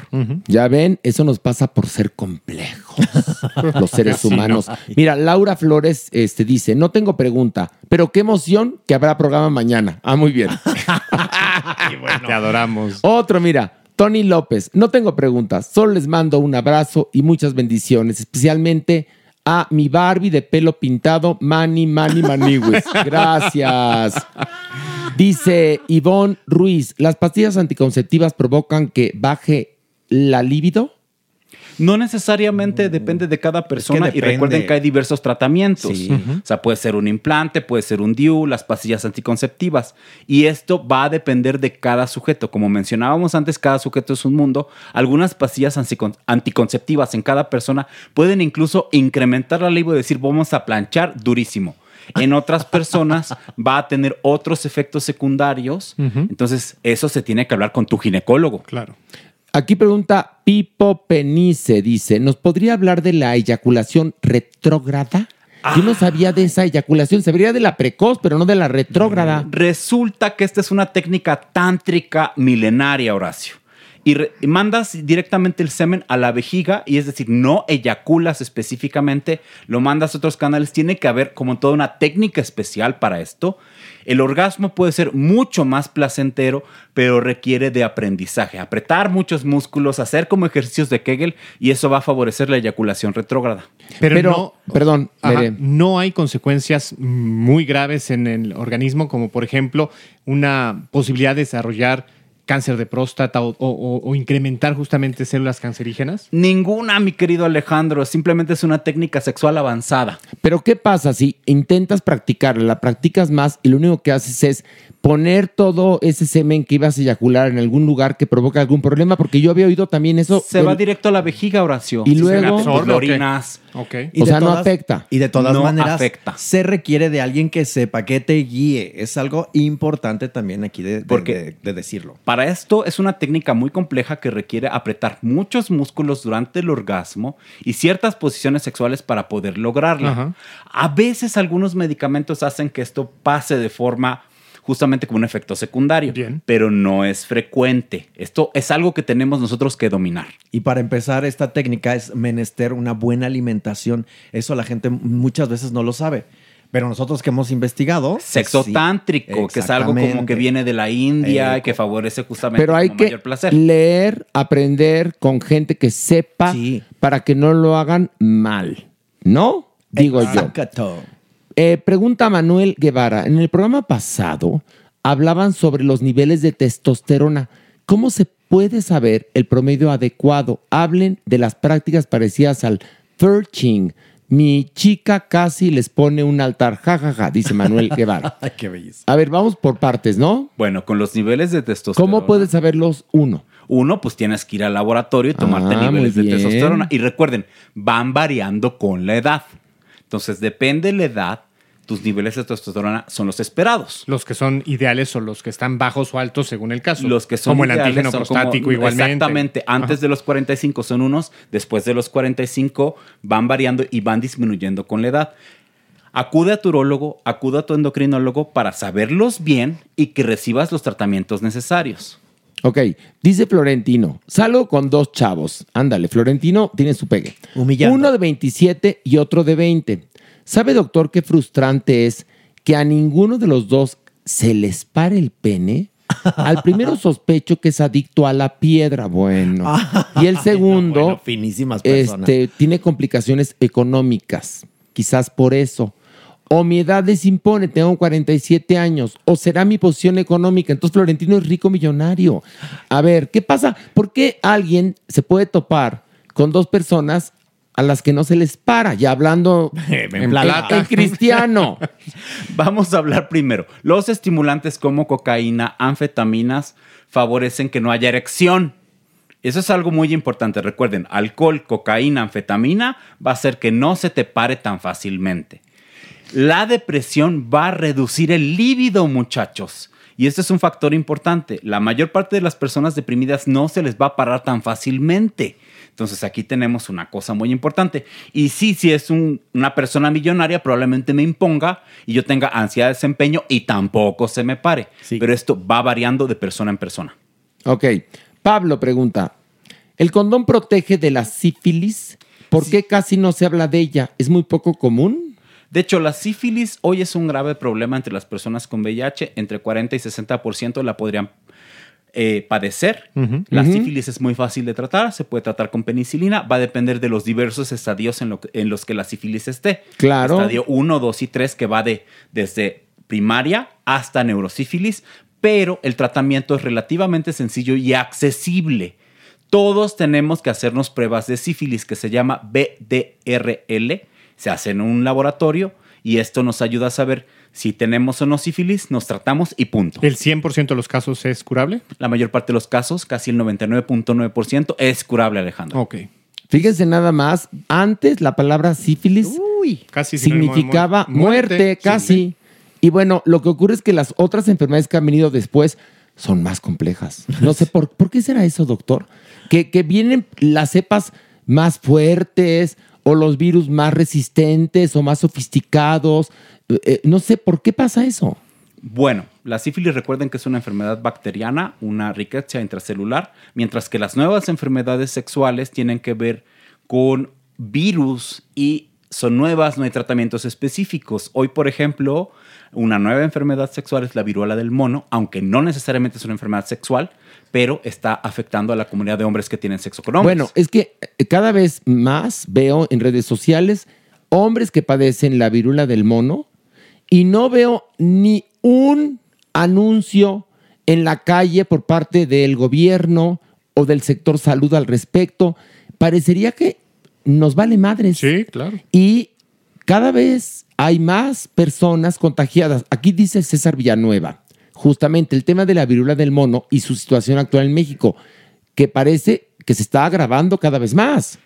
Ya ven, eso nos pasa por ser complejos, [laughs] los seres humanos. no. Mira, Laura Flores este, dice, no tengo pregunta, pero qué emoción que habrá programa mañana. Ah, muy bien. [laughs] Te adoramos. Otro, mira, Tony López, no tengo preguntas, solo les mando un abrazo y muchas bendiciones, especialmente a mi Barbie de pelo pintado, Mani, Mani, Maniwis. [laughs] Gracias. Dice Ivonne Ruiz, ¿las pastillas anticonceptivas provocan que baje la libido? No necesariamente depende de cada persona y recuerden que hay diversos tratamientos. Sí. O sea, puede ser un implante, puede ser un DIU, las pastillas anticonceptivas. Y esto va a depender de cada sujeto. Como mencionábamos antes, cada sujeto es un mundo. Algunas pastillas anticon- anticonceptivas en cada persona pueden incluso incrementar la libido y decir, vamos a planchar durísimo. En otras personas [laughs] va a tener otros efectos secundarios. Entonces, eso se tiene que hablar con tu ginecólogo. Claro. Aquí pregunta Pipo Penice, dice, ¿nos podría hablar de la eyaculación retrógrada? Yo no sabía de esa eyaculación, sabría de la precoz, pero no de la retrógrada. Resulta que esta es una técnica tántrica milenaria, Horacio. Y, y mandas directamente el semen a la vejiga, y es decir, no eyaculas específicamente, lo mandas a otros canales. Tiene que haber como toda una técnica especial para esto. El orgasmo puede ser mucho más placentero, pero requiere de aprendizaje. Apretar muchos músculos, hacer como ejercicios de Kegel, y eso va a favorecer la eyaculación retrógrada. Pero, Pero, no, perdón, Ajá, no hay consecuencias muy graves en el organismo, como por ejemplo una posibilidad de desarrollar cáncer de próstata o, o- o incrementar justamente células cancerígenas. Ninguna, mi querido Alejandro, simplemente es una técnica sexual avanzada. Pero ¿qué pasa si intentas practicarla, la practicas más y lo único que haces es poner todo ese semen que ibas a eyacular en algún lugar que provoca algún problema? Porque yo había oído también eso. Se del- va directo a la vejiga, Horacio. Y Se luego- Absorbe, ok. orinas. Y O sea, no afecta. Y de todas No maneras, afecta. se requiere de alguien que sepa, que te guíe. Es algo importante también aquí de, de- Porque- de- de decirlo. Para esto es una técnica muy compleja que requiere apretar muchos músculos durante el orgasmo y ciertas posiciones sexuales para poder lograrla. Ajá. A veces algunos medicamentos hacen que esto pase de forma justamente como un efecto secundario, pero no es frecuente. Esto es algo que tenemos nosotros que dominar. Y para empezar, esta técnica es menester una buena alimentación. Eso la gente muchas veces no lo sabe. Pero nosotros que hemos investigado. Sexo pues sí, tántrico, que es algo como que viene de la India Eh, y que favorece justamente Pero hay como que mayor placer. leer, aprender con gente que sepa para que no lo hagan mal. ¿No? Digo yo. Eh, pregunta Manuel Guevara. En el programa pasado hablaban sobre los niveles de testosterona. ¿Cómo se puede saber el promedio adecuado? Hablen de las prácticas parecidas al Furching. Mi chica casi les pone un altar, jajaja, dice Manuel [laughs] Guevara. Ay, qué belleza. A ver, vamos por partes, ¿no? Bueno, con los niveles de testosterona. ¿Cómo puedes saberlos uno? Uno, pues tienes que ir al laboratorio y tomarte Ah, niveles de testosterona. Y recuerden, van variando con la edad. Entonces, depende de la edad, tus niveles de testosterona son los esperados. Los que son ideales o los que están bajos o altos según el caso. Los que son Como el antígeno son prostático como- igualmente. Exactamente. Antes de los 45 son unos, después de los 45 van variando y van disminuyendo con la edad. Acude a tu urólogo, acude a tu endocrinólogo para saberlos bien y que recibas los tratamientos necesarios. Ok, dice Florentino, salgo con dos chavos. Ándale, Florentino tiene su pegue. Humillando. Uno de 27 y otro de 20. ¿Sabe, doctor, qué frustrante es que a ninguno de los dos se les pare el pene? Al primero [laughs] sospecho que es adicto a la piedra, bueno. Y el [laughs] segundo, bueno, finísimas personas. este, tiene complicaciones económicas, quizás por eso. O mi edad les impone, tengo 47 años. O será mi posición económica. Entonces Florentino es rico millonario. A ver, ¿qué pasa? ¿Por qué alguien se puede topar con dos personas a las que no se les para? Ya hablando [laughs] en, plata. cristiano. [laughs] Vamos a hablar primero. Los estimulantes como cocaína, anfetaminas, favorecen que no haya erección. Eso es algo muy importante. Recuerden, alcohol, cocaína, anfetamina va a hacer que no se te pare tan fácilmente. La depresión va a reducir el líbido, muchachos. Y este es un factor importante. La mayor parte de las personas deprimidas no se les va a parar tan fácilmente. Entonces aquí tenemos una cosa muy importante. Y sí, si es un- una persona millonaria, probablemente me imponga y yo tenga ansiedad de desempeño y tampoco se me pare. Pero esto va variando de persona en persona. Ok. Pablo pregunta: ¿el condón protege de la sífilis? ¿Por qué casi no se habla de ella? ¿Es muy poco común? De hecho, la sífilis hoy es un grave problema entre las personas con VIH. Entre 40 y 60% la podrían eh, padecer. La sífilis es muy fácil de tratar, se puede tratar con penicilina, va a depender de los diversos estadios en, lo que- en los que la sífilis esté. Claro. Estadio 1, 2 y 3 que va de, desde primaria hasta neurosífilis, pero el tratamiento es relativamente sencillo y accesible. Todos tenemos que hacernos pruebas de sífilis que se llama BDRL, se hace en un laboratorio y esto nos ayuda a saber si tenemos o no sífilis, nos tratamos y punto. ¿El 100% de los casos es curable? La mayor parte de los casos, casi el 99.9%, es curable, Alejandro. Ok. Fíjense nada más, antes la palabra sífilis Casi significaba mu- muerte, muerte, casi. Y bueno, lo que ocurre es que las otras enfermedades que han venido después son más complejas. No sé por, ¿por qué será eso, doctor. Que, que vienen las cepas más fuertes o los virus más resistentes o más sofisticados. Eh, eh, no sé por qué pasa eso. Bueno, la sífilis recuerden que es una enfermedad bacteriana, una riqueza intracelular, mientras que las nuevas enfermedades sexuales tienen que ver con virus y son nuevas, no hay tratamientos específicos. Hoy, por ejemplo, una nueva enfermedad sexual es la viruela del mono, aunque no necesariamente es una enfermedad sexual, pero está afectando a la comunidad de hombres que tienen sexo con hombres. Bueno, es que eh, cada vez más veo en redes sociales hombres que padecen la virula del mono y no veo ni un anuncio en la calle por parte del gobierno o del sector salud al respecto. Parecería que nos vale madres. Sí, claro. Y cada vez hay más personas contagiadas. Aquí dice César Villanueva, justamente el tema de la virula del mono y su situación actual en México, que parece que se está agravando cada vez más.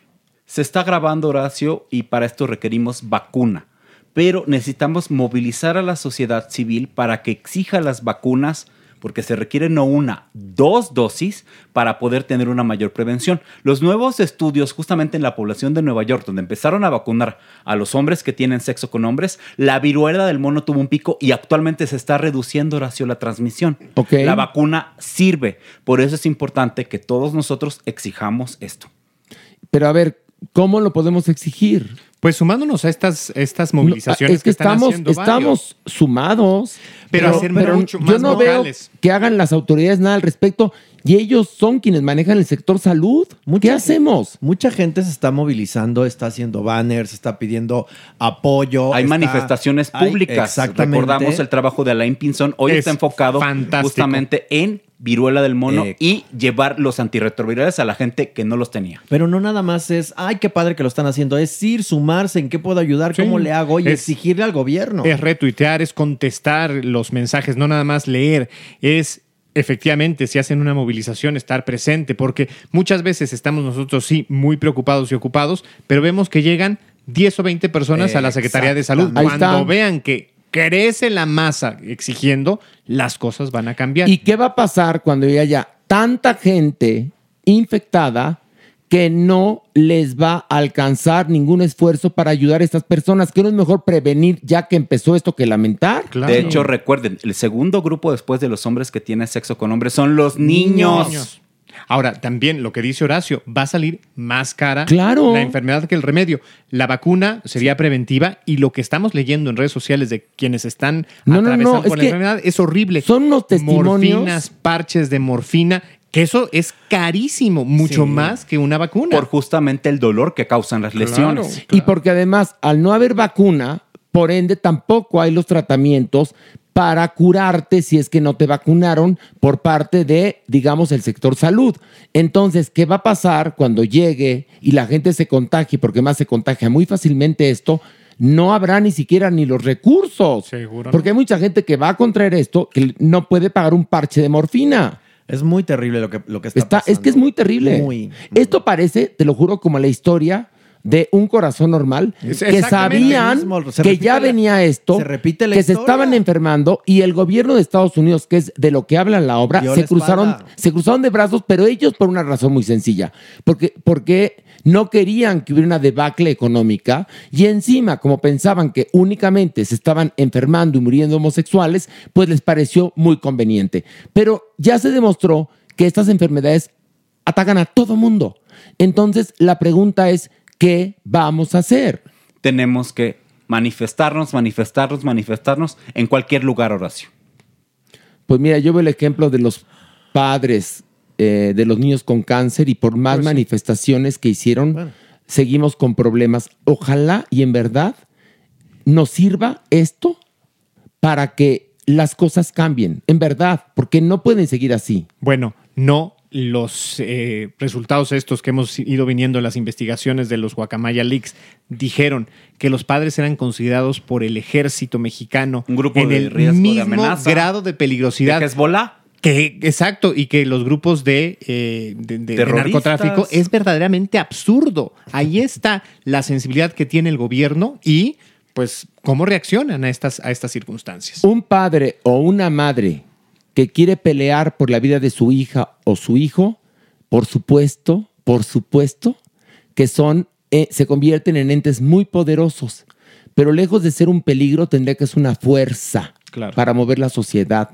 Se está grabando, Horacio, y para esto requerimos vacuna. Pero necesitamos movilizar a la sociedad civil para que exija las vacunas, porque se requiere no una, dos dosis para poder tener una mayor prevención. Los nuevos estudios, justamente en la población de Nueva York, donde empezaron a vacunar a los hombres que tienen sexo con hombres, la viruela del mono tuvo un pico y actualmente se está reduciendo, Horacio, la transmisión. La vacuna sirve. Por eso es importante que todos nosotros exijamos esto. Pero a ver, ¿cómo lo podemos exigir? Pues sumándonos a estas, estas movilizaciones No, es que, están estamos, haciendo estamos sumados. Pero hacer mucho yo más no vocales. veo que hagan las autoridades nada al respecto y ellos son quienes manejan el sector salud. ¿Qué hacemos? Mucha gente se está movilizando, está haciendo banners, está pidiendo apoyo. Hay está- manifestaciones hay- públicas. exactamente. Recordamos el trabajo de Alain Pinson. Hoy Es está enfocado fantástico. justamente en viruela del mono Eh. y llevar los antirretrovirales a la gente que no los tenía. Pero no nada más es, ay, qué padre que lo están haciendo, es ir, sumarse, en qué puedo ayudar, Sí. cómo le hago y Es- exigirle al gobierno. Es retuitear, es contestar los mensajes, no nada más leer, es efectivamente, si hacen una movilización, estar presente, porque muchas veces estamos nosotros sí muy preocupados y ocupados, pero vemos que llegan 10 o 20 personas a la Secretaría de Salud. Ahí Cuando está. vean que crece la masa exigiendo, las cosas van a cambiar. ¿Y qué va a pasar cuando ya haya tanta gente infectada que no les va a alcanzar ningún esfuerzo para ayudar a estas personas? ¿Que no es mejor prevenir ya que empezó esto que lamentar? De hecho, recuerden, el segundo grupo después de los hombres que tienen sexo con hombres son los niños. Ahora, también lo que dice Horacio, va a salir más cara Claro. la enfermedad que el remedio. La vacuna sería preventiva y lo que estamos leyendo en redes sociales de quienes están No, no, no, atravesando es por la enfermedad es horrible. Son unos testimonios. Morfinas, parches de morfina, que eso es carísimo, mucho Sí. más que una vacuna. Por justamente el dolor que causan las lesiones. Y porque además, al no haber vacuna, por ende tampoco hay los tratamientos para curarte si es que no te vacunaron por parte de, digamos, el sector salud. Entonces, ¿qué va a pasar cuando llegue y la gente se contagie? Porque más se contagia muy fácilmente esto. No habrá ni siquiera ni los recursos. Seguro. Porque hay mucha gente que va a contraer esto que no puede pagar un parche de morfina. Es muy terrible lo que, lo que está, Está, es que es muy terrible. Muy, Esto parece, te lo juro, como la historia de un corazón normal Es que sabían mismo, que ya la- venía esto, repite que se estaban enfermando y el gobierno de Estados Unidos, que es de lo que habla la obra, Dio se la cruzaron, se cruzaron de brazos, pero ellos por una razón muy sencilla, porque, porque no querían que hubiera una debacle económica y encima, como pensaban que únicamente se estaban enfermando y muriendo homosexuales, pues les pareció muy conveniente. Pero ya se demostró que estas enfermedades atacan a todo mundo. Entonces, la pregunta es, ¿qué vamos a hacer? Tenemos que manifestarnos, manifestarnos, manifestarnos en cualquier lugar, Horacio. Pues mira, yo veo el ejemplo de los padres eh, de los niños con cáncer y por más manifestaciones que hicieron, seguimos con problemas. Ojalá y en verdad nos sirva esto para que las cosas cambien, en verdad, porque no pueden seguir así. Bueno, no los eh, resultados estos que hemos ido viniendo en las investigaciones de los Guacamaya Leaks dijeron que los padres eran considerados por el ejército mexicano Un grupo en de el riesgo, de mismo amenaza. grado de peligrosidad. ¿De Hezbollah? Que, exacto, y que los grupos de, eh, de- de- de narcotráfico es verdaderamente absurdo. Ahí está la sensibilidad que tiene el gobierno y, pues, cómo reaccionan a estas, a estas circunstancias. Un padre o una madre que quiere pelear por la vida de su hija o su hijo, por supuesto, por supuesto, que son, eh, se convierten en entes muy poderosos. Pero lejos de ser un peligro, tendría que ser una fuerza Claro. para mover la sociedad.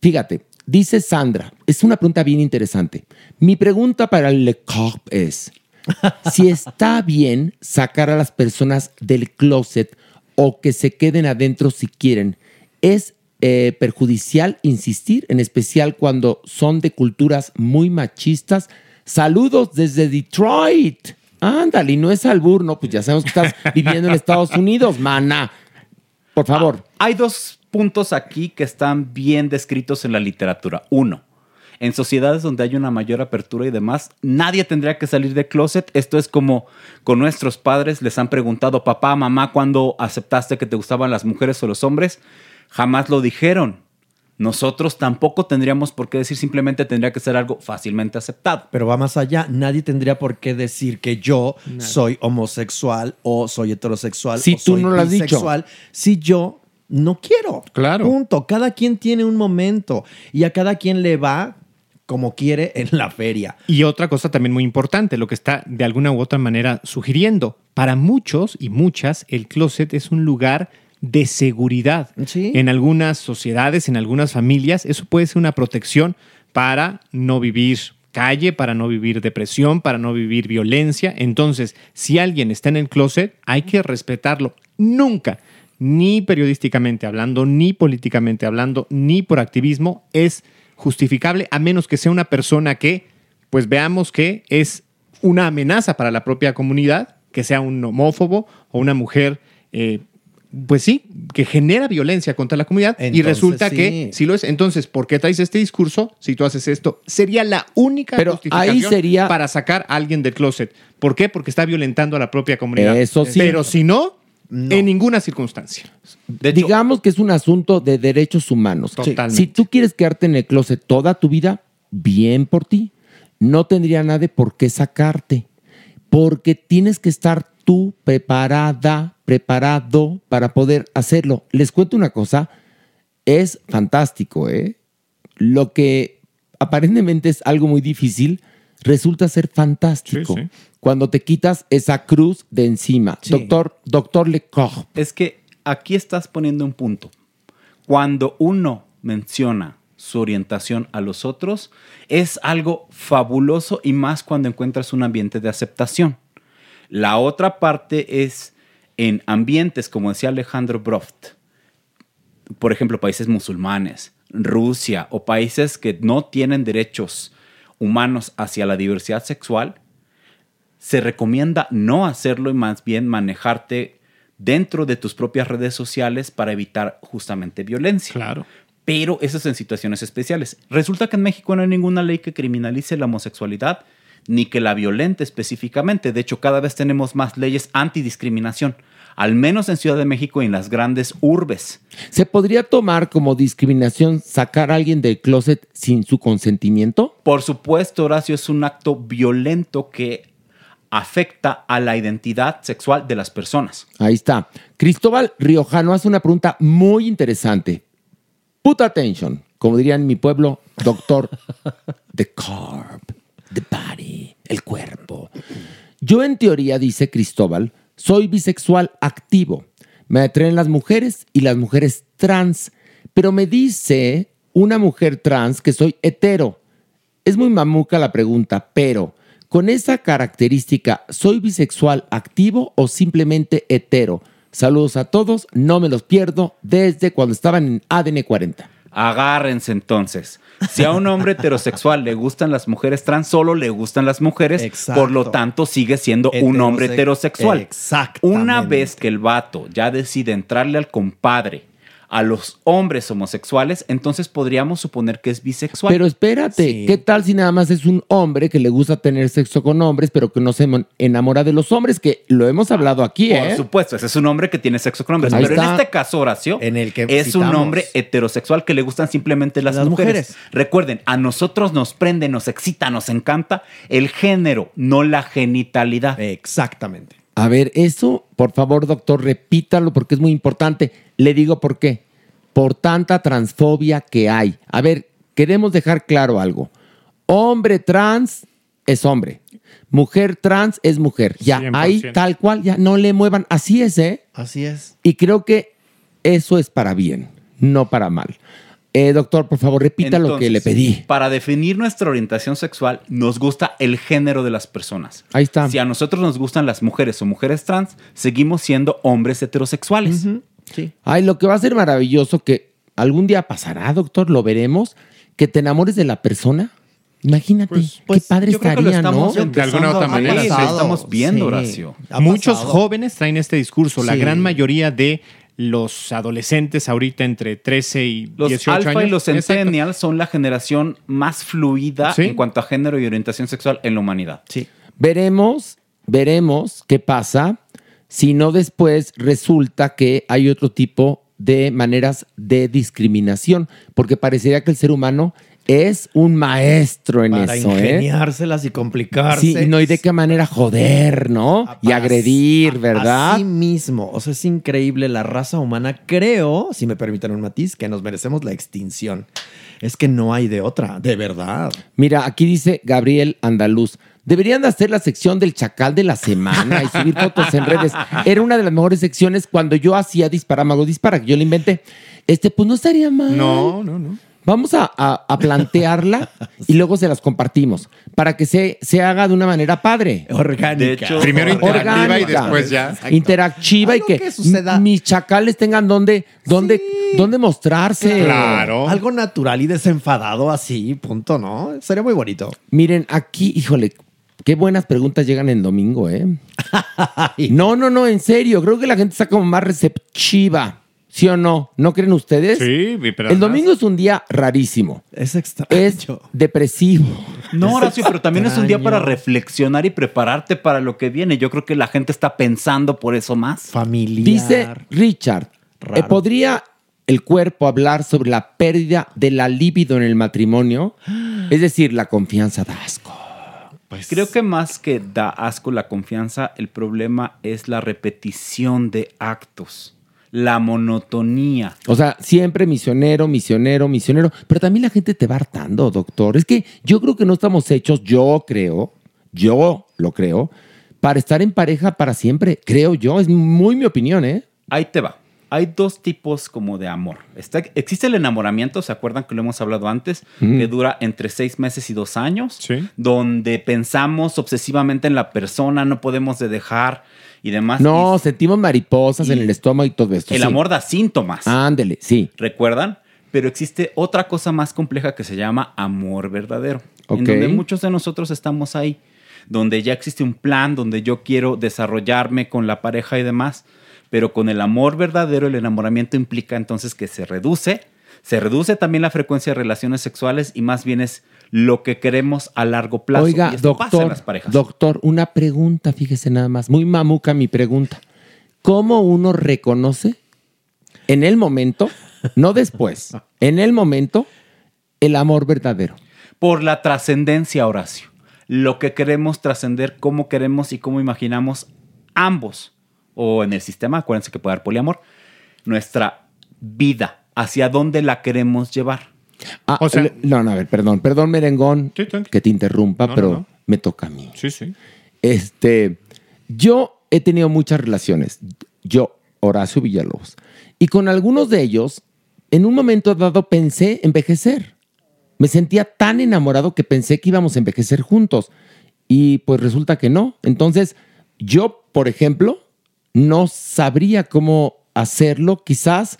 Fíjate, dice Sandra, es una pregunta bien interesante. Mi pregunta para el Le Corp es, [laughs] si está bien sacar a las personas del closet o que se queden adentro si quieren, ¿es eh, perjudicial insistir, en especial cuando son de culturas muy machistas? Saludos desde Detroit. Ándale, y no es albur, no, pues ya sabemos que estás [laughs] viviendo en Estados Unidos, mana. Por favor. Hay dos puntos aquí que están bien descritos en la literatura. Uno, en sociedades donde hay una mayor apertura y demás, nadie tendría que salir de closet. Esto es como con nuestros padres les han preguntado, papá, mamá, ¿cuándo aceptaste que te gustaban las mujeres o los hombres? Jamás lo dijeron. Nosotros tampoco tendríamos por qué decir, simplemente tendría que ser algo fácilmente aceptado. Pero va más allá. Nadie tendría por qué decir que yo soy homosexual o soy heterosexual. Si o tú soy no lo has dicho. bisexual, Si yo no quiero. Claro. Punto. Cada quien tiene un momento y a cada quien le va como quiere en la feria. Y otra cosa también muy importante, lo que está de alguna u otra manera sugiriendo. Para muchos y muchas, el closet es un lugar de seguridad. En algunas sociedades, en algunas familias, eso puede ser una protección para no vivir calle, para no vivir depresión, para no vivir violencia. Entonces, si alguien está en el closet, hay que respetarlo. Nunca, ni periodísticamente hablando, ni políticamente hablando, ni por activismo, es justificable a menos que sea una persona que, pues veamos que es una amenaza para la propia comunidad, que sea un homófobo o una mujer eh, pues sí, que genera violencia contra la comunidad y resulta sí. que sí lo es. Entonces, ¿por qué traes este discurso si tú haces esto? Sería la única Pero justificación ahí sería- para sacar a alguien del closet. ¿Por qué? Porque está violentando a la propia comunidad. Eso sí. Pero si no, en ninguna circunstancia. Digamos que es un asunto de derechos humanos. Totalmente. Si tú quieres quedarte en el closet toda tu vida, bien por ti. No tendría nadie por qué sacarte. Porque tienes que estar tú preparada, preparado para poder hacerlo. Les cuento una cosa, es fantástico, ¿eh? Lo que aparentemente es algo muy difícil, resulta ser fantástico. Sí, sí. Cuando te quitas esa cruz de encima. Doctor, doctor Lecoq. Es que aquí estás poniendo un punto. Cuando uno menciona su orientación a los otros, es algo fabuloso y más cuando encuentras un ambiente de aceptación. La otra parte es en ambientes, como decía Alejandro Broft, por ejemplo, países musulmanes, Rusia o países que no tienen derechos humanos hacia la diversidad sexual, se recomienda no hacerlo y más bien manejarte dentro de tus propias redes sociales para evitar justamente violencia. Claro. Pero eso es en situaciones especiales. Resulta que en México no hay ninguna ley que criminalice la homosexualidad ni que la violente específicamente. De hecho, cada vez tenemos más leyes antidiscriminación, al menos en Ciudad de México y en las grandes urbes. ¿Se podría tomar como discriminación sacar a alguien del closet sin su consentimiento? Por supuesto, Horacio, es un acto violento que afecta a la identidad sexual de las personas. Ahí está. Cristóbal Riojano hace una pregunta muy interesante. Put attention, como dirían en mi pueblo, doctor, [laughs] the carb, the body, el cuerpo. Yo en teoría, dice Cristóbal, soy bisexual activo. Me atraen las mujeres y las mujeres trans. Pero me dice una mujer trans que soy hetero. Es muy mamuca la pregunta, pero con esa característica, ¿soy bisexual activo o simplemente hetero? Saludos a todos, no me los pierdo desde cuando estaban en ADN 40. Agárrense entonces. Si a un hombre heterosexual le gustan las mujeres trans, solo le gustan las mujeres, Exacto. por lo tanto sigue siendo un hombre Heterose- heterosexual. Una vez que el vato ya decide entrarle al compadre a los hombres homosexuales, entonces podríamos suponer que es bisexual. Pero espérate, ¿qué tal si nada más es un hombre que le gusta tener sexo con hombres, pero que no se enamora de los hombres? Que lo hemos hablado aquí, Por ¿eh? supuesto, ese es un hombre que tiene sexo con hombres. Ahí pero en este caso, Horacio, En el que es un hombre heterosexual que le gustan simplemente las, Las mujeres. mujeres. Recuerden, a nosotros nos prende, nos excita, nos encanta el género, no la genitalidad. Exactamente. A ver, eso, por favor, doctor, repítalo porque es muy importante. Le digo por qué. Por tanta transfobia que hay. A ver, queremos dejar claro algo. Hombre trans es hombre. Mujer trans es mujer. Ya, 100%. ahí tal cual, ya no le muevan. Así es, ¿eh? Así es. Y creo que eso es para bien, no para mal. Eh, doctor, por favor, repita lo que le pedí. Para definir nuestra orientación sexual, nos gusta el género de las personas. Ahí está. Si a nosotros nos gustan las mujeres o mujeres trans, seguimos siendo hombres heterosexuales. Sí. Ay, lo que va a ser maravilloso que algún día pasará, doctor, lo veremos, que te enamores de la persona. Imagínate, qué padre yo creo que lo estaría, ¿no? De alguna u otra manera. Lo estamos viendo, Sí. Horacio. Muchos jóvenes traen este discurso. La gran mayoría de los adolescentes ahorita entre 13 y Los 18 alfa años. y los Exacto. centennials son la generación más fluida Sí. en cuanto a género y orientación sexual en la humanidad. Sí. Veremos, veremos qué pasa si no después resulta que hay otro tipo de maneras de discriminación, porque parecería que el ser humano es un maestro en Para eso, ¿eh? ingeniárselas y complicarse. Sí, y no hay de qué manera joder, ¿no? Y agredir, ¿verdad? Así mismo. O sea, es increíble. La raza humana, creo, si me permiten un matiz, que nos merecemos la extinción. Es que no hay de otra, de verdad. Mira, aquí dice Gabriel Andaluz. Deberían de hacer la sección del chacal de la semana y subir fotos en redes. Era una de las mejores secciones cuando yo hacía Disparamago Dispara, que yo la inventé. Este, pues no estaría mal. No, no, no. Vamos a, a- a plantearla y luego se las compartimos para que se, se haga de una manera padre. Orgánica. De hecho, Primero interactiva y después ya. Interactiva y que, que suceda. m- mis chacales tengan donde, donde, donde mostrarse. Claro. Algo natural y desenfadado así, punto, ¿no? Sería muy bonito. Miren, aquí, híjole, qué buenas preguntas llegan en domingo, ¿eh? [laughs] no, no, no, en serio. Creo que la gente está como más receptiva. ¿Sí o no? ¿No creen ustedes? Sí, pero El domingo es un día rarísimo. Es extraño. Es depresivo. No, Horacio, pero también es un día para reflexionar y prepararte para lo que viene. Yo creo que la gente está pensando por eso más. Familiar. Dice Richard, Raro. eh, ¿podría el cuerpo hablar sobre la pérdida de la libido en el matrimonio? [gasps] Es decir, la confianza da asco. Pues Creo que más que da asco la confianza, el problema es la repetición de actos, la monotonía. O sea, siempre misionero, misionero, misionero. Pero también la gente te va hartando, doctor. Es que yo creo que no estamos hechos, yo creo, yo lo creo, para estar en pareja para siempre. Creo yo, es muy mi opinión, ¿eh? Ahí te va. Hay dos tipos como de amor. Está, existe el enamoramiento, ¿se acuerdan que lo hemos hablado antes? Mm. Que dura entre seis meses y dos años. Sí. Donde pensamos obsesivamente en la persona, no podemos de dejar y demás. No, sentimos mariposas en el estómago y todo esto. El sí. amor da síntomas. Ándele, sí. ¿Recuerdan? Pero existe otra cosa más compleja que se llama amor verdadero. En donde muchos de nosotros estamos ahí. Donde ya existe un plan, donde yo quiero desarrollarme con la pareja y demás. Pero con el amor verdadero, el enamoramiento implica entonces que se reduce. Se reduce también la frecuencia de relaciones sexuales y más bien es lo que queremos a largo plazo. Oiga, Y esto pasa en doctor, las parejas. doctor, una pregunta, fíjese nada más, muy mamuca mi pregunta. ¿Cómo uno reconoce en el momento, no después, en el momento, el amor verdadero? por la trascendencia, Horacio. Lo que queremos trascender, cómo queremos y cómo imaginamos ambos, o en el sistema, acuérdense que puede haber poliamor, nuestra vida, hacia dónde la queremos llevar. Ah, O sea- le- no, no, a ver, perdón, perdón, merengón, Sí, que te interrumpa, No, no, pero no. me toca a mí. Sí, sí. Este, yo he tenido muchas relaciones, yo, Horacio Villalobos, y con algunos de ellos, en un momento dado pensé envejecer. Me sentía tan enamorado que pensé que íbamos a envejecer juntos. Y pues resulta que no. Entonces, yo, por ejemplo, no sabría cómo hacerlo. Quizás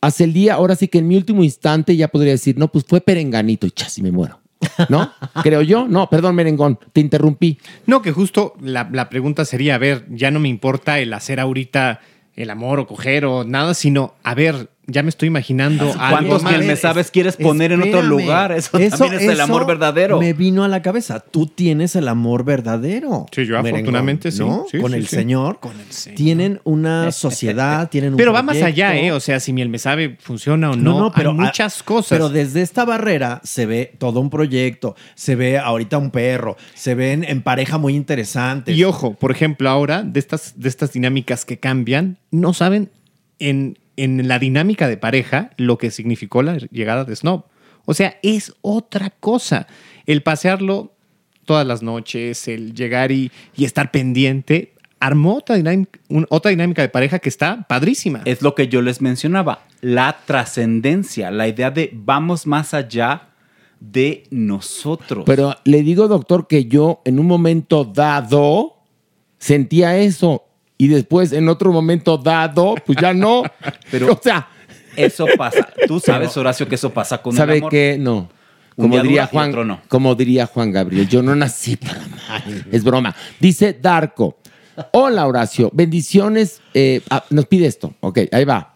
hace el día, ahora sí que en mi último instante ya podría decir, no, pues fue perenganito y chas, y me muero. ¿No? [laughs] Creo yo. No, perdón, merengón, te interrumpí. No, que justo la, la pregunta sería, a ver, ya no me importa el hacer ahorita el amor o coger o nada, sino, a ver, ya me estoy imaginando algo ¿Cuántos que me sabes quieres poner en otro lugar? Eso, también es el eso amor verdadero. Me vino a la cabeza. Tú tienes el amor verdadero. Sí, yo merengón, afortunadamente sí. ¿no? Sí, con sí, el sí. Señor. Tienen una [laughs] sociedad, tienen un Pero va más allá, ¿eh? O sea, si miel me sabe funciona o no, pero hay ah, muchas cosas. Pero desde esta barrera se ve todo un proyecto, se ve ahorita un perro, se ven en pareja muy interesantes. Y ojo, por ejemplo, ahora, de estas, de estas dinámicas que cambian, no saben en, en la dinámica de pareja lo que significó la llegada de Snob. O sea, es otra cosa. El pasearlo todas las noches, el llegar y, y estar pendiente, armó otra dinámica, un- otra dinámica de pareja que está padrísima. Es lo que yo les mencionaba, la trascendencia, la idea de vamos más allá de nosotros. Pero le digo, doctor, que yo en un momento dado sentía eso y después en otro momento dado, pues ya no. [laughs] Pero- [laughs] o sea, Eso pasa. Tú sabes, Horacio, que eso pasa con el ¿sabe qué? No. Como diría, Juan, no. como diría Juan Gabriel, yo no nací para amar. Es broma. Dice Darko. Hola, Horacio. Bendiciones. eh, ah, nos pide esto. Ok, ahí va.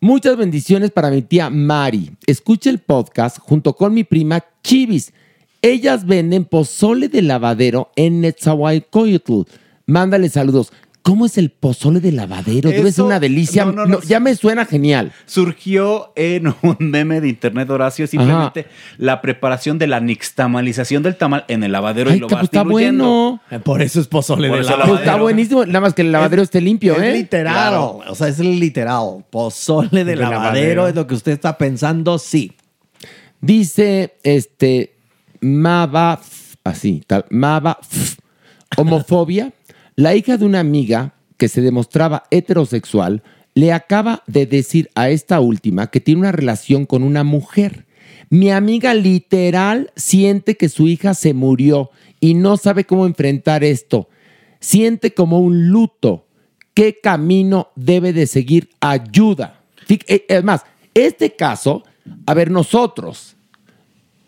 Muchas bendiciones para mi tía Mari. Escucha el podcast junto con mi prima Chivis. Ellas venden pozole de lavadero en Netzahualcoyotl. Mándale saludos. ¿Cómo es el pozole de lavadero? Debe ser Eso- una delicia. no, no, no. No, ya me suena genial. Surgió en un [laughs] meme de internet, Horacio, simplemente la preparación de la nixtamalización del tamal en el lavadero Ay, y lo que vas pues está diluyendo. bueno. Por eso es pozole Por de eso la Pues está buenísimo. Nada más que el lavadero esté limpio, es ¿eh? literal. Claro. O sea, es literal. Pozole de, De lavadero, lavadero. es lo que usted está pensando, sí. Dice este Mava, así, tal, Mava, homofobia. La hija de una amiga que se demostraba heterosexual le acaba de decir a esta última que tiene una relación con una mujer. Mi amiga literal siente que su hija se murió y no sabe cómo enfrentar esto. Siente como un luto. ¿Qué camino debe de seguir? Ayuda. Fí- eh, este caso, a ver, nosotros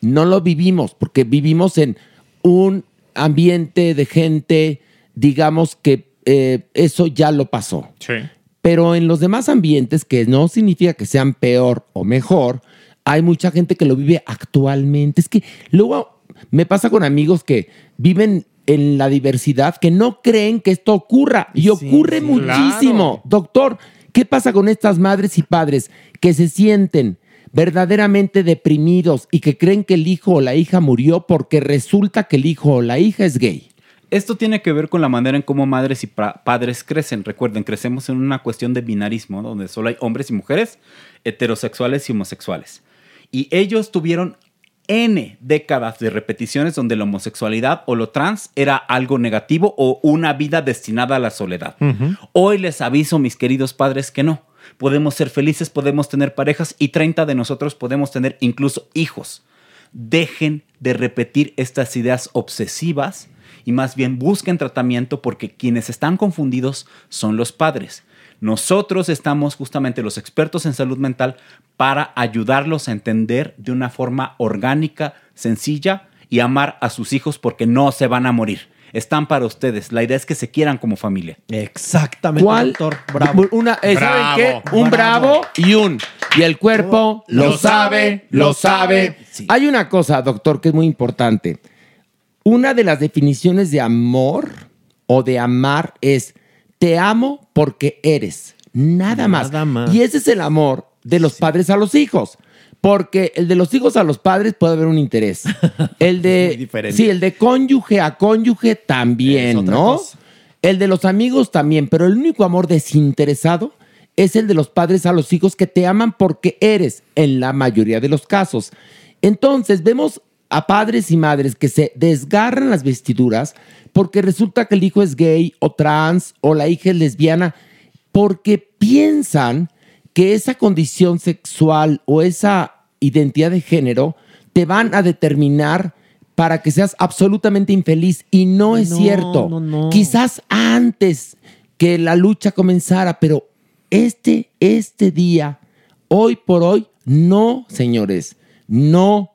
no lo vivimos porque vivimos en un ambiente de gente, digamos que eh, eso ya lo pasó. Sí. Pero en los demás ambientes, que no significa que sean peor o mejor, hay mucha gente que lo vive actualmente. Es que luego me pasa con amigos que viven en la diversidad, que no creen que esto ocurra. Y ocurre sí, muchísimo. claro. Doctor, ¿qué pasa con estas madres y padres que se sienten verdaderamente deprimidos y que creen que el hijo o la hija murió porque resulta que el hijo o la hija es gay? Esto tiene que ver con la manera en cómo madres y pa- padres crecen. Recuerden, crecemos en una cuestión de binarismo, ¿no? donde solo hay hombres y mujeres, heterosexuales y homosexuales. Y ellos tuvieron N décadas de repeticiones donde la homosexualidad o lo trans era algo negativo o una vida destinada a la soledad. Hoy les aviso, mis queridos padres, que no. Podemos ser felices, podemos tener parejas y 30 de nosotros podemos tener incluso hijos. Dejen de repetir estas ideas obsesivas y más bien busquen tratamiento porque quienes están confundidos son los padres. Nosotros estamos justamente los expertos en salud mental para ayudarlos a entender de una forma orgánica, sencilla y amar a sus hijos porque no se van a morir. Están para ustedes. La idea es que se quieran como familia. Exactamente, ¿Cuál? doctor. Bravo. Una, eh, ¿saben Bravo. qué? Un bravo. y un. Y el cuerpo lo, sabe, lo sabe. Hay una cosa, doctor, que es muy importante. Una de las definiciones de amor o de amar es te amo porque eres. Nada más. Nada más. Y ese es el amor de los padres a los hijos. Porque el de los hijos a los padres puede haber un interés. [laughs] El de. Sí, el de cónyuge a cónyuge también, ¿no? cosa. El de los amigos también, pero el único amor desinteresado es el de los padres a los hijos que te aman porque eres, en la mayoría de los casos. Entonces, vemos a padres y madres que se desgarran las vestiduras porque resulta que el hijo es gay o trans o la hija es lesbiana, porque piensan que esa condición sexual o esa identidad de género te van a determinar para que seas absolutamente infeliz y no es No, cierto. no, no. Quizás antes que la lucha comenzara, pero este, este día, hoy por hoy, no, señores, no.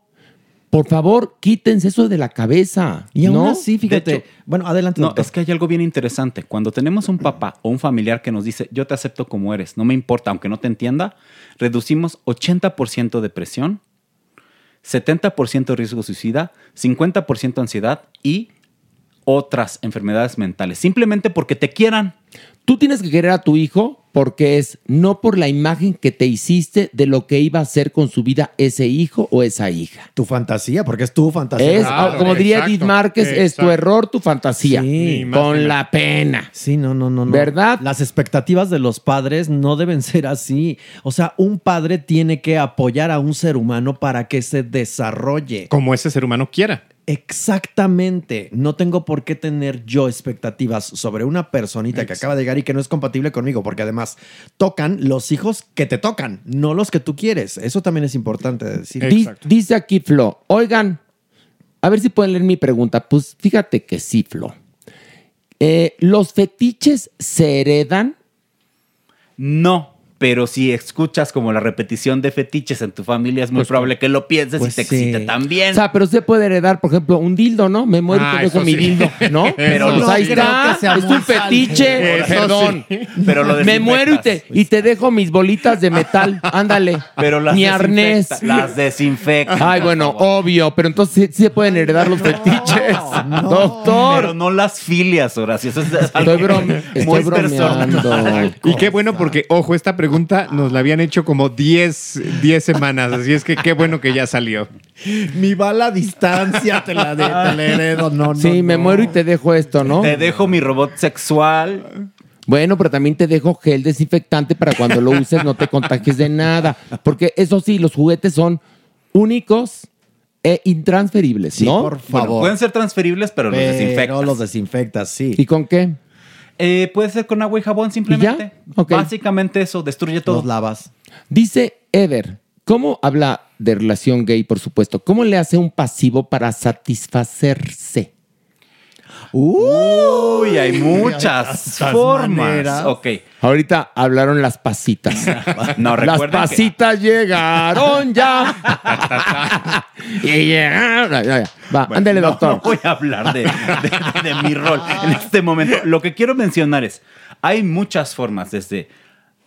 Por favor, quítense eso de la cabeza. Y aún ¿no? así, fíjate. Hecho, bueno, adelante, No, doctor. es que hay algo bien interesante. Cuando tenemos un papá o un familiar que nos dice, yo te acepto como eres, no me importa, aunque no te entienda, reducimos 80% depresión, 70% riesgo suicida, 50% ansiedad y otras enfermedades mentales. Simplemente porque te quieran. Tú tienes que querer a tu hijo porque es no por la imagen que te hiciste de lo que iba a hacer con su vida ese hijo o esa hija. Tu fantasía, porque es tu fantasía. Es, como diría Edith Márquez, es tu error, tu fantasía. Sí. con la pena. Sí, no, no, no, no. ¿Verdad? Las expectativas de los padres no deben ser así. O sea, un padre tiene que apoyar a un ser humano para que se desarrolle. Como ese ser humano quiera. Exactamente. No tengo por qué tener yo expectativas sobre una personita que acaba de llegar y que no es compatible conmigo, porque además tocan los hijos que te tocan, no los que tú quieres. Eso también es importante decir. Di- dice aquí Flo, oigan, a ver si pueden leer mi pregunta. Pues fíjate que sí, Flo. Eh, ¿Los fetiches se heredan? No. Pero si escuchas como la repetición de fetiches en tu familia, es muy Pues, probable que lo pienses pues y te sí. excite también. O sea, pero se puede heredar, por ejemplo, un dildo, ¿no? Me muero y Ah, te dejo eso mi sí. dildo, ¿no? [laughs] Pero pues no ahí está, es un fetiche. Eso perdón. sí. Pero lo Me muero y te, y te dejo mis bolitas de metal, ándale. Pero las Mi desinfecta- arnés. Las desinfecta. Ay, bueno, obvio, pero entonces sí, sí se pueden heredar los fetiches. Doctor. Pero no las filias, Horacio. Eso es Estoy brom- muy estoy bromeando. personal. Y qué bueno porque, ojo, esta pregunta nos la habían hecho como 10, 10 semanas, así es que qué bueno que ya salió. Mi bala a distancia te la, de- te la heredo. No, no. Sí, me muero y te dejo esto, ¿no? Te dejo mi robot sexual. Bueno, pero también te dejo gel desinfectante para cuando lo uses no te contagies de nada. Porque eso sí, los juguetes son únicos e intransferibles, Sí, ¿no? por Bueno, favor. pueden ser transferibles, pero, los desinfectas. los desinfectas, sí. ¿Y con qué? Eh, puede ser con agua y jabón simplemente. Básicamente eso, destruye todo. Los lavas. Dice Ever, ¿cómo habla de relación gay, por supuesto? ¿Cómo le hace un pasivo para satisfacerse? Uy, hay muchas formas. maneras. Ok. Ahorita hablaron las pasitas. [laughs] No, las que- pasitas llegaron ya. [laughs] y llegaron. Ya, ya. Va, Bueno, ándele, no, doctor. No voy a hablar de, de- de mi rol en este momento. Lo que quiero mencionar es, hay muchas formas, desde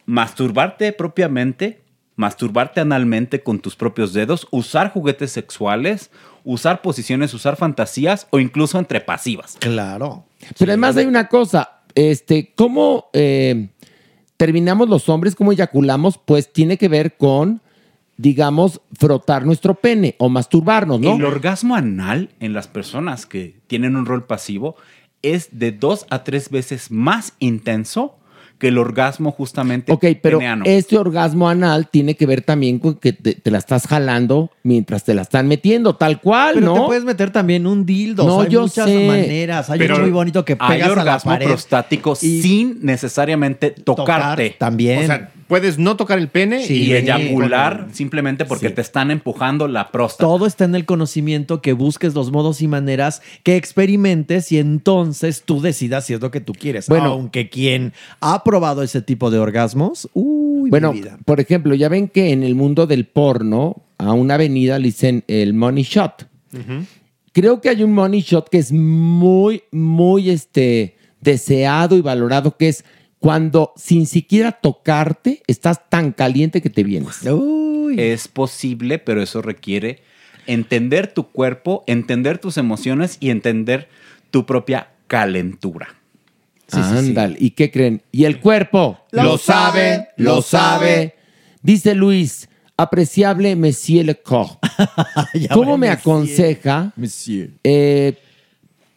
masturbarte propiamente, masturbarte analmente con tus propios dedos, usar juguetes sexuales, usar posiciones, usar fantasías o incluso entre pasivas. Claro. Pero además hay una cosa, este, ¿cómo eh, terminamos los hombres, cómo eyaculamos? Pues tiene que ver con, digamos, frotar nuestro pene o masturbarnos, ¿no? El orgasmo anal en las personas que tienen un rol pasivo es de dos a tres veces más intenso que el orgasmo justamente Ok, pero peneano. este orgasmo anal tiene que ver también con que te, te la estás jalando mientras te la están metiendo, tal cual, Pero ¿no? te puedes meter también un dildo. No, o sea, hay yo muchas sé. maneras. Hay Pero uno muy bonito que hay pegas a la orgasmo pared. prostático sin necesariamente tocarte. también. O sea, puedes no tocar el pene y y eyacular simplemente porque Sí. te están empujando la próstata. Todo está en el conocimiento, que busques los modos y maneras, que experimentes y entonces tú decidas si es lo que tú quieres. Bueno. Aunque quien ha probado ese tipo de orgasmos, uy, Bueno, mi vida. por ejemplo, ya ven que en el mundo del porno, a una avenida le dicen el money shot. Creo que hay un money shot que es muy, muy este, deseado y valorado, que es cuando sin siquiera tocarte estás tan caliente que te vienes. Es posible, pero eso requiere entender tu cuerpo, entender tus emociones y entender tu propia calentura. Ándale, ¿y qué creen? Y el cuerpo Lo sabe, lo sabe. Dice Luis, apreciable Monsieur Lecoq. [laughs] ¿Cómo me aconseja eh,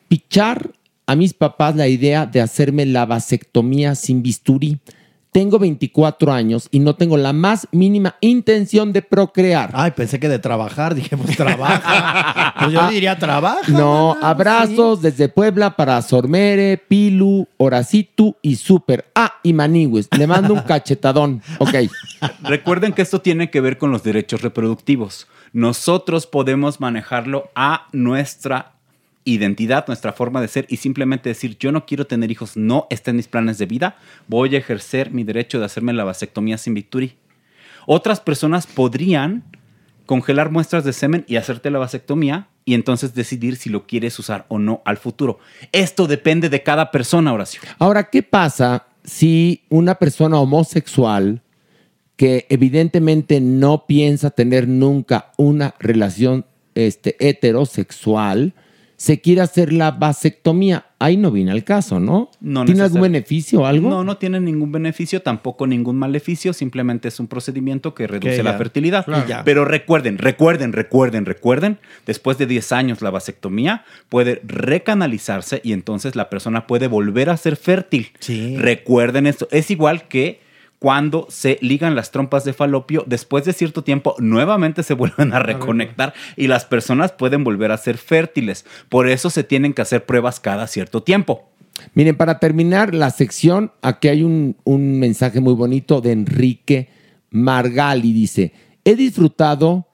pichar a mis papás la idea de hacerme la vasectomía sin bisturí? Tengo 24 años y no tengo la más mínima intención de procrear. Ay, pensé que de trabajar. Dije, pues trabaja. pues yo diría trabaja. No, abrazos desde Puebla para Sormere, Pilu, Horacitu y Super. Ah, y Maniwis. Le mando un cachetadón. Ok. Recuerden que esto tiene que ver con los derechos reproductivos. Nosotros podemos manejarlo a nuestra identidad, nuestra forma de ser y simplemente decir, yo no quiero tener hijos, no está en mis planes de vida, voy a ejercer mi derecho de hacerme la vasectomía sin bisturí. Otras personas podrían congelar muestras de semen y hacerte la vasectomía y entonces decidir si lo quieres usar o no al futuro. Esto depende de cada persona, Horacio. Ahora, ¿qué pasa si una persona homosexual que evidentemente no piensa tener nunca una relación este, heterosexual se quiere hacer la vasectomía? Ahí no viene al caso, ¿no? No ¿Tiene algún beneficio o algo? No, no tiene ningún beneficio, tampoco ningún maleficio, simplemente es un procedimiento que reduce Que la fertilidad. Claro. Ya. Pero recuerden, recuerden, recuerden, recuerden, después de 10 años la vasectomía puede recanalizarse y entonces la persona puede volver a ser fértil. Recuerden esto, es igual que cuando se ligan las trompas de falopio, después de cierto tiempo nuevamente se vuelven a reconectar y las personas pueden volver a ser fértiles. Por eso se tienen que hacer pruebas cada cierto tiempo. Miren, para terminar la sección, aquí hay un, un mensaje muy bonito de Enrique Margali. Dice, he disfrutado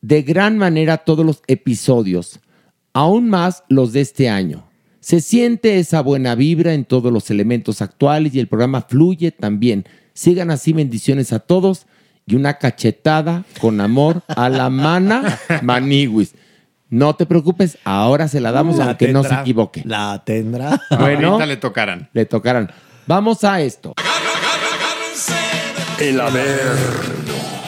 de gran manera todos los episodios, aún más los de este año. Se siente esa buena vibra en todos los elementos actuales y el programa fluye también. Sigan así, bendiciones a todos y una cachetada con amor a la mana Maniwis. No te preocupes, ahora se la damos La aunque no se equivoque. La tendrá. Bueno, Ahorita le tocarán. le tocarán. Vamos a esto. El Averno.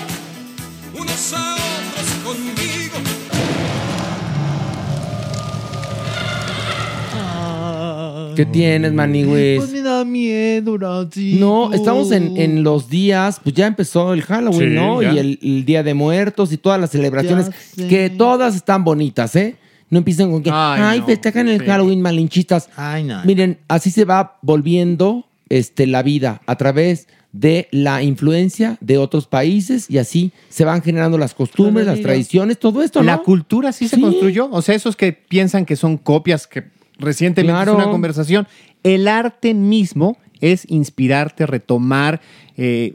¿Qué tienes, Maniwis? Pues me da miedo, Horacio. No, estamos en, en los días, pues ya empezó el Halloween, Sí, ¿no? ya. Y el, el Día de Muertos y todas las celebraciones, Ya sé. que todas están bonitas, ¿eh? No empiecen con que, Ay, ay, no, festejan el sí. Halloween malinchistas. Ay, no. Miren, así se va volviendo este, la vida a través de la influencia de otros países y así se van generando las costumbres, las tradiciones, todo esto, ¿no? La cultura sí se construyó. O sea, esos que piensan que son copias, que recientemente Claro. una conversación. El arte mismo es inspirarte, retomar, eh,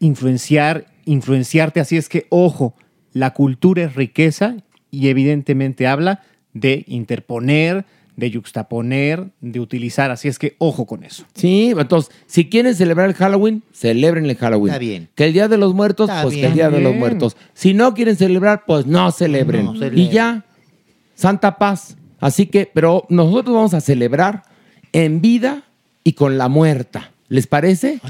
influenciar, influenciarte. Así es que, ojo, la cultura es riqueza y evidentemente habla de interponer, de yuxtaponer, de utilizar. Así es que ojo con eso. Sí, entonces, si quieren celebrar el Halloween, celebren el Halloween. Está bien. Que el Día de los Muertos, Está pues que el Día de los. Muertos. Si no quieren celebrar, pues no celebren. No celebren. Y ya, Santa Paz. Así que, pero nosotros vamos a celebrar en vida y con la muerta. ¿Les parece?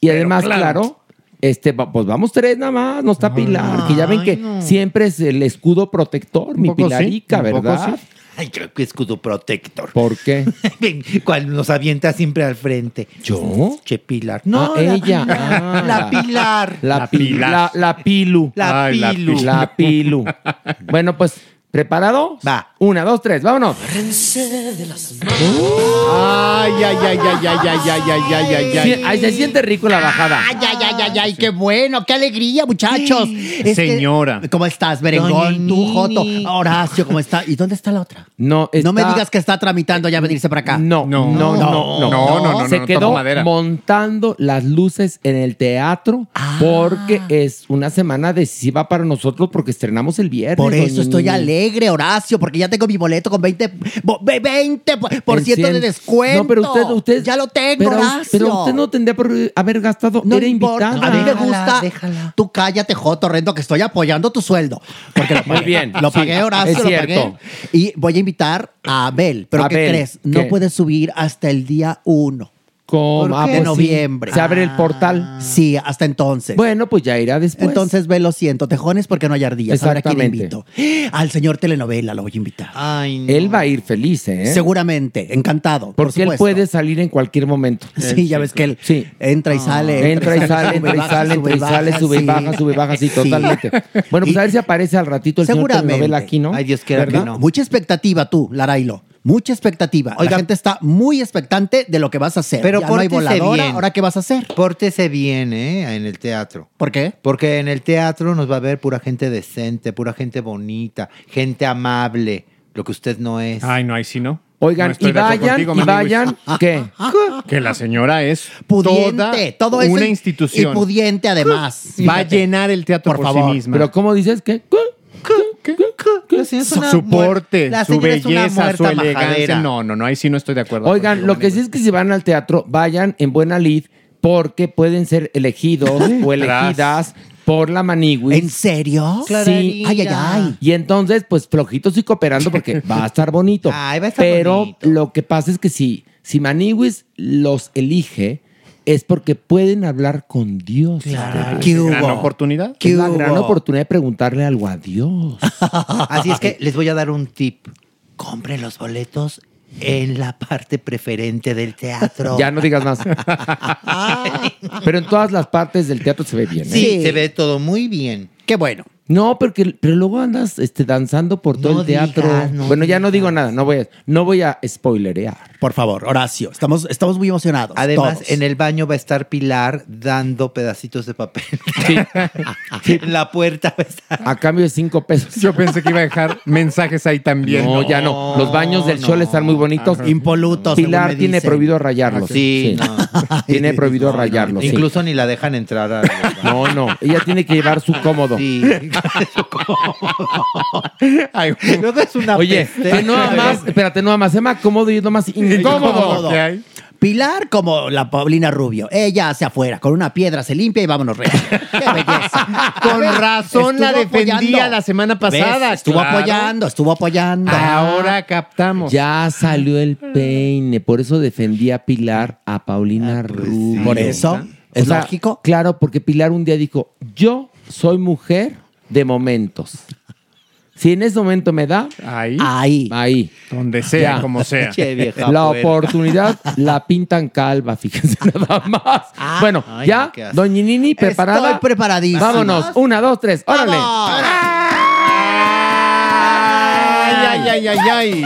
y además, claro. claro, este, pues vamos tres nada más, no está Pilar, que ya ven que siempre es el escudo protector, mi sí, Pilarica, ¿verdad? sí. Ay, creo que escudo protector. ¿Por qué? [laughs] Cual nos avienta siempre al frente. ¿Yo? Che, Pilar. No, la- ella. Ah. La Pilar. La, La pi- Pilar. la, la pilu. La Ay, la Pilu. La pilu. bueno, pues, ¿preparado? Va. Una, dos, tres, vámonos. Ay, ay, ay, ay, ay, ay, ay, ay, ay, ay, Sí, ay. ahí se siente rico la bajada. Ay, ay, ay, ay, ay, qué bueno, qué alegría, muchachos. Señora. ¿Cómo estás, Berengón? Tú, Joto, Horacio, ¿cómo está? ¿Y dónde está la otra? No, No me digas que está tramitando ya venirse para acá. No, no, no, no, no. no, no, no, Se no, quedó montando las luces en el teatro Ah. porque es una semana decisiva para nosotros porque estrenamos el viernes. Por eso estoy Nini. Alegre, Horacio, porque ya tengo mi boleto con 20, bo- ve- 20 por ciento de 100. descuento. No, pero usted, usted ya lo tengo, pero, Horacio. pero usted no tendría por haber gastado. No era importa. invitada. A mí me gusta. déjala. Tú cállate, Joto, Rendo, que estoy apoyando tu sueldo. Porque lo [laughs] Muy pagué. bien, Lo sí, pagué, Horacio, es lo cierto. pagué. Y voy a invitar a Abel. ¿Pero qué Abel, crees? No ¿qué? puedes subir hasta el día 1 ¿Por Ah, pues de sí. noviembre. Se abre el portal. Sí, hasta entonces. Bueno, pues ya irá después. Entonces ve, lo siento, tejones porque no hay ardillas. A ver a quién Exactamente. invito. [gasps] Al señor telenovela lo voy a invitar. Ay, no. Él va a ir feliz, ¿eh? Seguramente, encantado. por Porque él puede salir en cualquier momento. Sí, ya ves que él Sí. entra y sale. Entra y sale, entra y sale, entra y sale, sube y baja, sube y baja, [laughs] sí, totalmente. Bueno, pues a ver si aparece al ratito el señor telenovela aquí, ¿no? Ay, Dios quiera que no. Mucha expectativa tú, Larailo. Mucha expectativa. Oiga. la gente está muy expectante de lo que vas a hacer. Pero ya no hay voladora. bien. ¿Ahora qué vas a hacer? Pórtese bien, ¿eh? En el teatro. ¿Por qué? Porque en el teatro nos va a ver pura gente decente, pura gente bonita, gente amable, lo que usted no es. Ay, no, ahí sí no. Oigan, No y vayan, contigo, y vayan, [laughs] ¿qué? Que la señora es Pudiente. toda todo eso. una institución. Y pudiente además. Va a llenar el teatro Por por, favor. sí misma. Pero ¿cómo dices que? Su, porte, la su belleza, su elegancia. majadera. No, no, no, ahí sí no estoy de acuerdo. Oigan, lo que sí es que si van al teatro, vayan en buena lid porque pueden ser elegidos o elegidas por la Maniguis. ¿En serio? Sí. Ay, ay, ay. Y entonces, pues flojitos y cooperando porque [laughs] va a estar bonito. Ay, va a estar Pero bonito. lo que pasa es que si, si Maniwis los elige, es porque pueden hablar con Dios. ustedes. ¿Qué Gran hubo? oportunidad. ¿Qué Es la hubo? gran oportunidad de preguntarle algo a Dios. [laughs] Así es que les voy a dar un tip. Compren los boletos en la parte preferente del teatro. ya no digas más. [laughs] Pero en todas las partes del teatro se ve bien. ¿eh? Sí, se ve todo muy bien. Qué bueno. No, porque, pero luego andas este, danzando por todo No el teatro. digas, no bueno, ya no digo nada, no voy a, no voy a spoilerear. Por favor, Horacio. Estamos, estamos muy emocionados. Además, todos. en el baño va a estar Pilar dando pedacitos de papel. [laughs] En la puerta va a estar. A cambio de cinco pesos. Yo pensé que iba a dejar mensajes ahí también. No, ya no. Los baños del sol están muy bonitos. Impolutos. según Pilar me tiene prohibido rayarlos. Sí, no. [laughs] Tiene prohibido rayarlos. sí. Incluso ni la dejan entrar a. [laughs] No, no. Ella tiene que llevar su cómodo. Sí. Ay, Luego es una Oye, peste. no más, espérate, no más, se llama cómodo y es lo más incómodo. Pilar como la Paulina Rubio. Ella hacia afuera, con una piedra se limpia y vámonos regia. [laughs] ¡Qué belleza! Con razón la defendía apoyando. la semana pasada. ¿Ves? Estuvo claro. apoyando, estuvo apoyando. Ahora captamos. Ya salió el peine, por eso defendía a Pilar a Paulina Rubio. Por eso, O es sea, lógico. Claro, porque Pilar un día dijo, yo soy mujer de momentos. Si en ese momento me da, Ahí, Ahí. ahí. donde sea, Ya. como sea. [laughs] Che, vieja La oportunidad [laughs] la pintan calva, fíjense [laughs] nada más. bueno, Ay, ya, no, doña Nini, preparada. Estoy preparadísima. Vámonos, una, dos, tres, órale. Ay, ay, ay, ay, ay.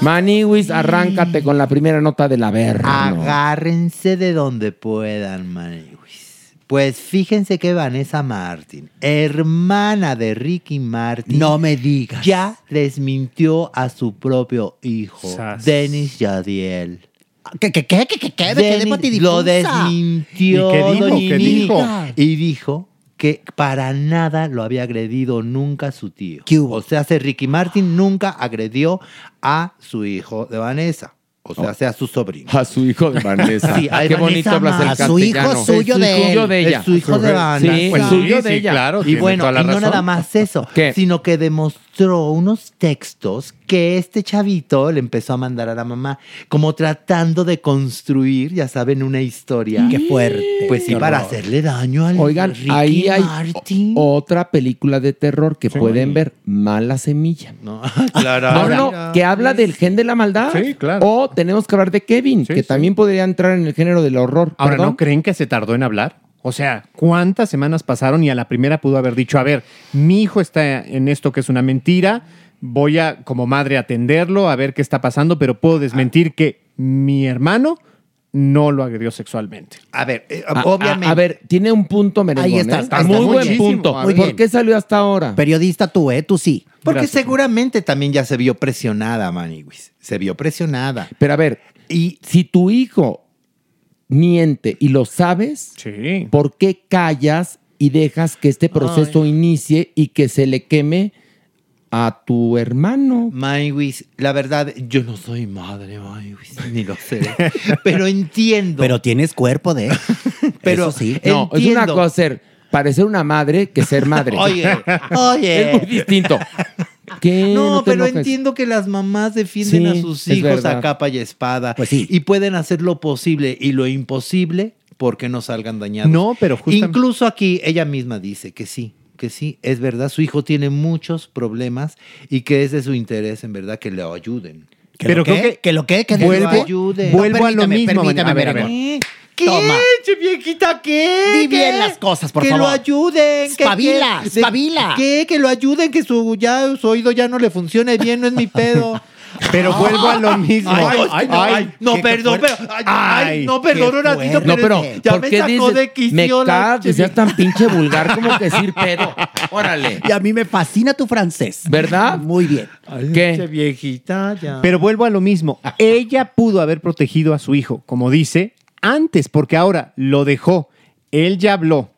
Maniwis, arráncate con la primera nota de la verga. Agárrense de donde puedan, maniwis. Pues fíjense que Vanessa Martin, hermana de Ricky Martin, No me digas. ya desmintió a su propio hijo, Sas. Denis Yadiel. ¿Qué, qué, qué, qué, qué? Quedé Denis patidifusa. lo desmintió. ¿Y qué dijo? ¿Qué dijo? Y dijo que para nada lo había agredido nunca su tío. O sea, hace Ricky Martin nunca agredió a su hijo de Vanessa. O sea, sea a su sobrino. A su hijo de Vanessa. Sí, ay, Qué Vanessa bonito hablas el. A su hijo suyo de su hijo él. de ella. Es su hijo de Vanessa. Sí, pues suyo de ella. claro. Y tiene bueno, toda la y no razón. nada más eso, sino que demostró unos textos que este chavito le empezó a mandar a la mamá, como tratando de construir, ya saben, una historia. Qué fuerte. Pues sí, Qué para horror. hacerle daño al Oigan, Ricky ahí hay Martin. o- otra película de terror que pueden ver, Mala Semilla. No, claro. No, no, que habla del gen de la maldad. Sí, claro. O tenemos que hablar de Kevin, que sí. también podría entrar en el género del horror. Ahora, ¿Perdón? ¿no creen que se tardó en hablar? O sea, ¿cuántas semanas pasaron y a la primera pudo haber dicho, a ver, mi hijo está en esto que es una mentira, voy a como madre atenderlo, a ver qué está pasando, pero puedo desmentir que mi hermano no lo agredió sexualmente. A ver, eh, A- obviamente. A, a ver, tiene un punto merengón. Ahí está, ¿eh? está, Muy está buen muchísimo. punto. Muy ¿Por bien. qué salió hasta ahora? Periodista tú, ¿eh? Tú sí. Porque Gracias. seguramente también ya se vio presionada, Maniwis. Se vio presionada. Pero a ver, y si tu hijo miente y lo sabes, Sí. ¿por qué callas y dejas que este proceso inicie y que se le queme a tu hermano? Maniwis, la verdad, yo no soy madre, Maniwis, [laughs] ni lo sé. Pero entiendo. Pero tienes cuerpo de. [laughs] Pero Eso sí. No, es una Entiendo. cosa ser parecer una madre que ser madre. [laughs] Oye, oye. Es muy distinto. ¿Qué? No, pero enojes. entiendo que las mamás defienden Sí, a sus hijos a capa y espada. Pues sí. Y pueden hacer lo posible y lo imposible porque no salgan dañados. No, pero justamente... Incluso aquí ella misma dice que sí, que sí, es verdad, su hijo tiene muchos problemas y que es de su interés, en verdad, que le ayuden. ¿Que Pero lo creo qué? que ¿Que lo qué? ¿Que vuelvo, lo ayude. vuelvo a lo permítame, mismo. permítame, a ver, a ver. ¿Qué? Toma. che, viejita, ¿qué? Di bien las cosas, por que favor. lo ayuden. que- Espabila, que- espabila. ¿Qué? Que lo ayuden, que su, ya, su oído ya no le funcione bien, no es mi pedo. [laughs] Pero vuelvo a lo mismo. Ay, Ay, ay, ay, no, perdón, pero. Ay, no, perdón, un ratito, fuerte. No, pero ya ¿por me qué sacó dices? de me quicio la que seas tan pinche vulgar como que decir pedo. [laughs] Órale. Y a mí me fascina tu francés. ¿Verdad? Muy bien. ¿Qué? Che, viejita, ya. Pero vuelvo a lo mismo. Ella pudo haber protegido a su hijo, como dice, antes, porque ahora lo dejó. Él ya habló.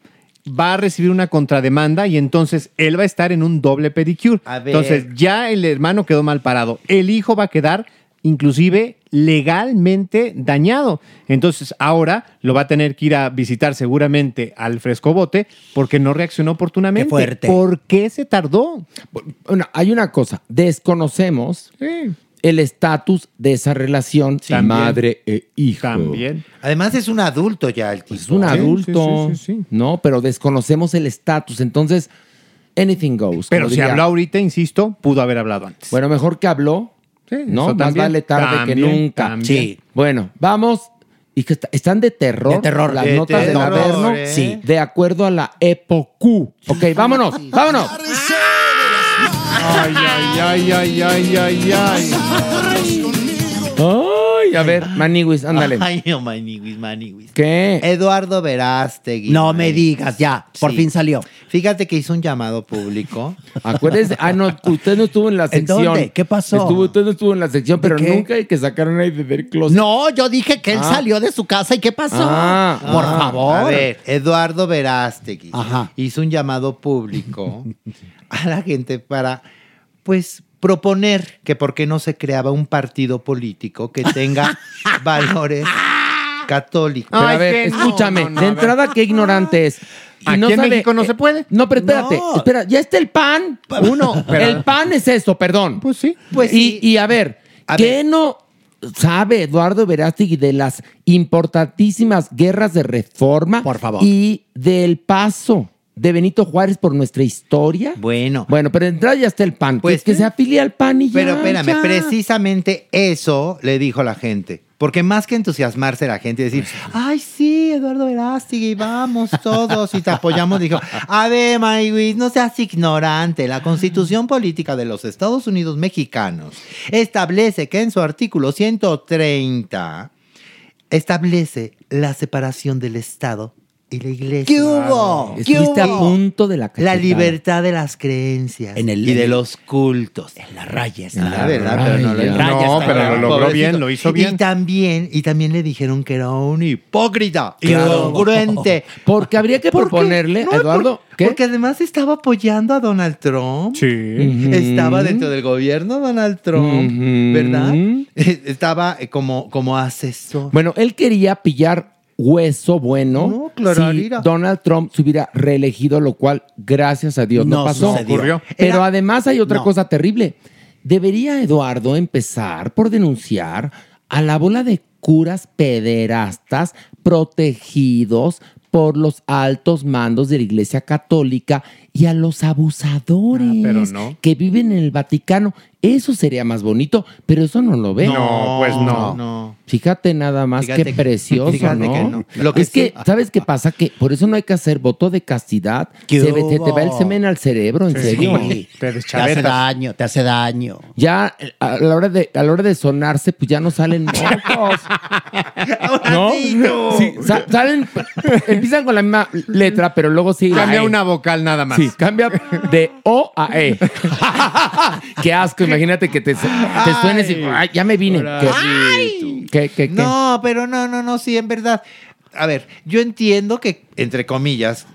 Va a recibir una contrademanda y entonces él va a estar en un doble pedicure. A ver. Entonces ya el hermano quedó mal parado. El hijo va a quedar inclusive legalmente dañado. Entonces ahora lo va a tener que ir a visitar seguramente al frescobote porque no reaccionó oportunamente. Qué fuerte. ¿Por qué se tardó? Bueno, hay una cosa. Desconocemos el estatus de esa relación También. madre e hijo. También. Además, es un adulto ya el tipo. Es un Sí, adulto. sí, sí, sí, sí. No, pero desconocemos el estatus. Entonces, anything goes. Pero si diría. habló ahorita, insisto, pudo haber hablado antes. Bueno, mejor que habló. Sí, no, más vale tarde que nunca. también. Sí. Bueno, vamos. Y que está- están de terror. De terror. Las De notas del terror, Averno. ¿eh? Sí. De acuerdo a la EPOQ. Ok, vámonos, vámonos. Ay, ay, ay, ay, ay, ay, ay. Ay, a ver, Maniwis, ándale. Ay, no, maniwis, maniwis. ¿Qué? Eduardo Verástegui. No me digas, ya. Por Sí. fin salió. Fíjate que hizo un llamado público. [laughs] Acuérdese, ah, no, usted no estuvo en la ¿En sección. dónde? ¿Qué pasó? Estuvo, usted no estuvo en la sección, pero qué? nunca hay que sacar a nadie del closet. No, yo dije que él Ah. salió de su casa y ¿qué pasó? Ah, Por ah. favor. A ver, Eduardo Verástegui Ajá. hizo un llamado público [laughs] a la gente para, pues, proponer que por qué no se creaba un partido político que tenga [laughs] valores católicos. Pero a ver, que no, escúchame, no, no, de entrada, qué ignorante es. Y Aquí en México no eh, se puede. No, pero espérate, No. espera, ya está el pan. Uno, pero- el pan es eso, perdón. Pues sí. Pues y, sí. y a ver, A ¿qué ver. no sabe Eduardo Verástegui de las importantísimas guerras de reforma? Por favor. Y del paso de Benito Juárez por nuestra historia. Bueno, Bueno, pero entrada ya está el pan. Pues que se afilie al pan y ya. pero espérame, ya. precisamente eso le dijo la gente. Porque más que entusiasmarse la gente y decir, ay, sí, Eduardo Verástegui, vamos todos y te apoyamos, dijo, a ver, Maywis, no seas ignorante. La Constitución Política de los Estados Unidos Mexicanos establece que en su artículo 130 establece la separación del Estado y la iglesia. ¿Qué hubo? ¿Qué Estuviste a hubo? punto de la La libertad de las creencias En el- y de los cultos. En la raya está. En la Ah, ¿verdad? Pero no lo. No, pero lo logró Pobrecito. bien, lo hizo bien. Y también, y también le dijeron que era un hipócrita, Claro. incongruente. Porque habría que ¿Por proponerle, No, Eduardo, por- ¿qué? Porque además estaba apoyando a Donald Trump. Sí. Estaba dentro del gobierno Donald Trump. ¿verdad? [laughs] Estaba como, como asesor. Bueno, él quería pillar hueso bueno No, claro, si. Donald Trump se hubiera reelegido, lo cual, gracias a Dios, no, No pasó. Ocurrió. Pero Era- además hay otra No. cosa terrible. Debería Eduardo empezar por denunciar a la bola de curas pederastas protegidos por los altos mandos de la Iglesia Católica y a los abusadores Ah, pero no. que viven en el Vaticano. Eso sería más bonito, pero eso no lo ve. No, pues no. no. Fíjate nada más Fíjate que que- precioso, fíjate ¿no? que no. Lo que es que, sí- ¿sabes qué pasa? Que por eso no hay que hacer voto de castidad. ¿Qué Se, ve- se te va el semen al cerebro, en serio. Sí. Te Te hace daño, te hace daño. Ya a la hora de a la hora de sonarse, pues ya no salen mocos. [laughs] ¿No? Sí, sa- salen, empiezan con la misma letra, pero luego sí. Cambia una vocal nada más. Sí, cambia de O a E. [laughs] Qué asco, imagínate que te, te suenes y "Ay, ya me vine. ¿Qué, qué, qué, qué? No, pero no, no, no, sí, en verdad. A ver, yo entiendo que, entre comillas,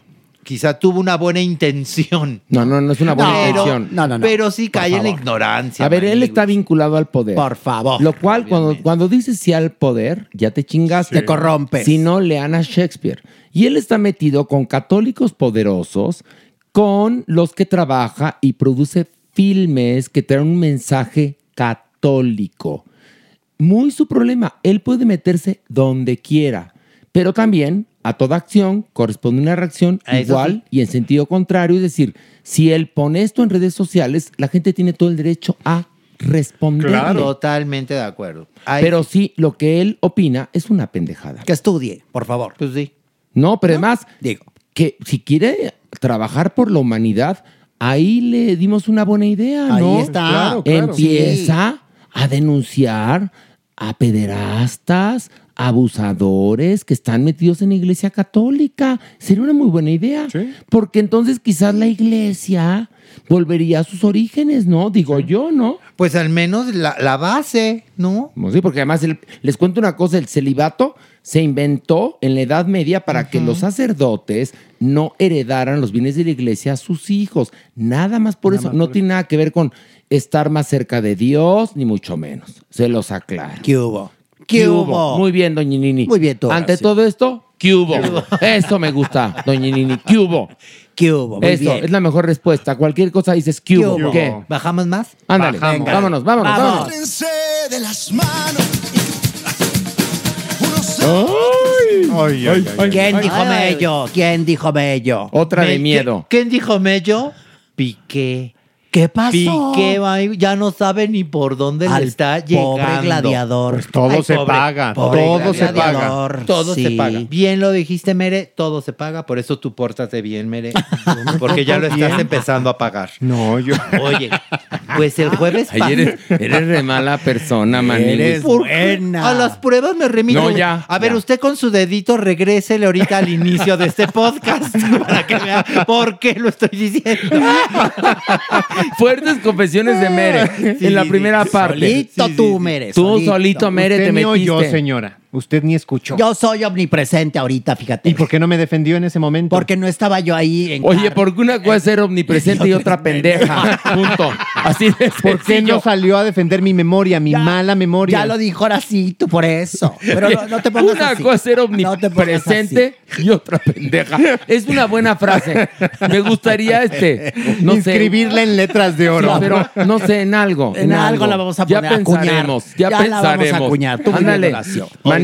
quizá tuvo una buena intención. No, no, no es una buena pero, intención. No, no, no. Pero sí cae en la ignorancia. A ver, él está vinculado al poder. Por favor. Lo cual, cuando, cuando dices sí al poder, ya te chingaste. Te corrompes. Si no, lean a Shakespeare. Y él está metido con católicos poderosos, con los que trabaja y produce filmes que traen un mensaje católico. Muy su problema. Él puede meterse donde quiera, pero también a toda acción corresponde una reacción A eso igual y en sentido contrario. Es decir, si él pone esto en redes sociales, la gente tiene todo el derecho a responder. Totalmente de acuerdo. Ay, Pero sí, lo que él opina es una pendejada. Que estudie, por favor. Pues sí. No, pero además, Digo. que si quiere trabajar por la humanidad, ahí le dimos una buena idea, Ahí ¿no? está. Claro, claro. Empieza a denunciar a pederastas, abusadores que están metidos en la iglesia católica. Sería una muy buena idea. Sí. Porque entonces quizás la iglesia volvería a sus orígenes, ¿no? Digo yo, ¿no? Pues al menos la, la base, ¿no? Como Sí, porque además el- les cuento una cosa, el celibato se inventó en la Edad Media para que los sacerdotes no heredaran los bienes de la iglesia a sus hijos. Nada más por eso, no tiene nada que ver con estar más cerca de Dios, ni mucho menos. Se los aclaro. ¿Qué hubo? ¿Qué hubo? Muy bien, doña Nini. Muy bien, tú, Ante todo esto, ¿qué hubo? Eso me gusta, doña Nini. ¿Qué hubo? ¿Qué hubo? Muy Eso, bien. es la mejor respuesta. Cualquier cosa dices, ¿qué hubo? hubo? ¿Qué? ¿Bajamos más? Ándale, Bajamos. vámonos, vámonos, vámonos. Agárrense de las manos. Ay, ay, ay. ¿Quién dijo Ay. mello? ¿Quién dijo mello? Otra de Me- miedo. ¿Qué- ¿Quién dijo Mello? Piqué. ¿Qué pasó? Piqué va ya no sabe ni por dónde Al le está llegando. pobre gladiador. Pues todo Ay, se pobre, paga. pobre todo se paga. gladiador. Todo se paga. Bien lo dijiste, Mere, todo se paga, por eso tú pórtate bien, Mere. [laughs] Porque ya lo estás empezando a pagar. No, yo. Oye, pues el jueves Ay, eres, eres re mala persona, Maniguis. Eres ¿Por- buena. A las pruebas me remito. No, ya, A ver, ya. usted con su dedito regrésele ahorita al inicio de este podcast [laughs] para que vea por qué lo estoy diciendo. [laughs] Fuertes confesiones de Mere [laughs] en la primera sí, parte. Solito tú, Mere. Tú solito, Mere, Usted te metiste. oyó, señora. Usted ni escuchó. Yo soy omnipresente ahorita, fíjate. ¿Y por qué no me defendió en ese momento? Porque no estaba yo ahí en Oye, carne. porque una cosa es ser omnipresente y otra [laughs] pendeja. Punto. Así de ¿Por qué no salió a defender mi memoria, mi Ya- mala memoria? Ya lo dijo ahora sí, tú por eso. Pero no, no te pongas Una así. cosa es ser No omnipresente y otra pendeja. Es una buena frase. Me gustaría este, no sé. Inscribirla en letras de oro. Sí, pero no sé, en algo. En algo la vamos a Ya poner a acuñar. pensaremos. Ya, Ya la vamos a acuñar. Tú Ándale.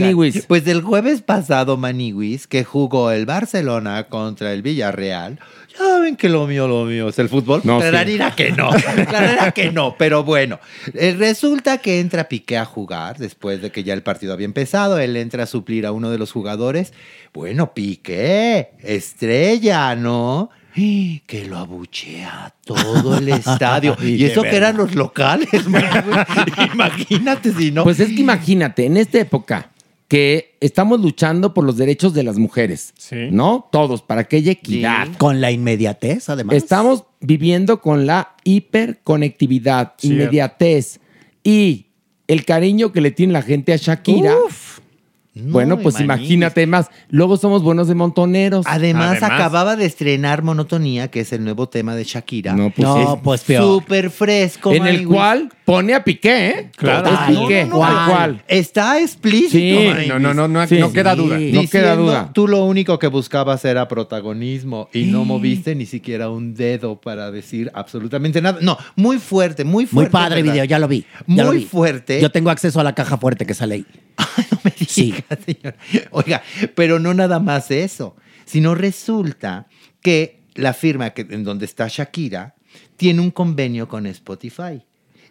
Maniwis. Pues del jueves pasado, Maniwis, que jugó el Barcelona contra el Villarreal. Ya ven que lo mío, lo mío es el fútbol. No, Claro sí. era que no. Era que no. Pero bueno, eh, resulta que entra Piqué a jugar después de que ya el partido había empezado. Él entra a suplir a uno de los jugadores. Bueno, Piqué, estrella, ¿no? [gasps] Que lo abuchea todo el estadio. [laughs] Y eso que eran los locales. [laughs] Imagínate si no. Pues es que imagínate, en esta época que estamos luchando por los derechos de las mujeres. ¿No? Todos, para que haya equidad. Con la inmediatez, además. Estamos viviendo con la hiperconectividad, Cierto. inmediatez y el cariño que le tiene la gente a Shakira. Bueno, pues imagínate. más. Luego somos buenos de montoneros. Además, acababa de estrenar Monotonía, que es el nuevo tema de Shakira. No, pues Es sí. pues peor. Súper fresco. En el cual pone a Piqué, ¿eh? Claro. Es Piqué, No, no, no, tal cual. Está explícito. Sí. No, no, no, no- no queda duda, no Diciendo, queda duda. Tú lo único que buscabas era protagonismo y no moviste ni siquiera un dedo para decir absolutamente nada. No, muy fuerte, muy Muy fuerte. padre ¿verdad? video, ya lo vi. ya lo Muy vi. fuerte. Yo tengo acceso a la caja fuerte que sale ahí. [laughs] sí. [laughs] Oiga, pero no nada más eso, sino resulta que la firma que, en donde está Shakira tiene un convenio con Spotify.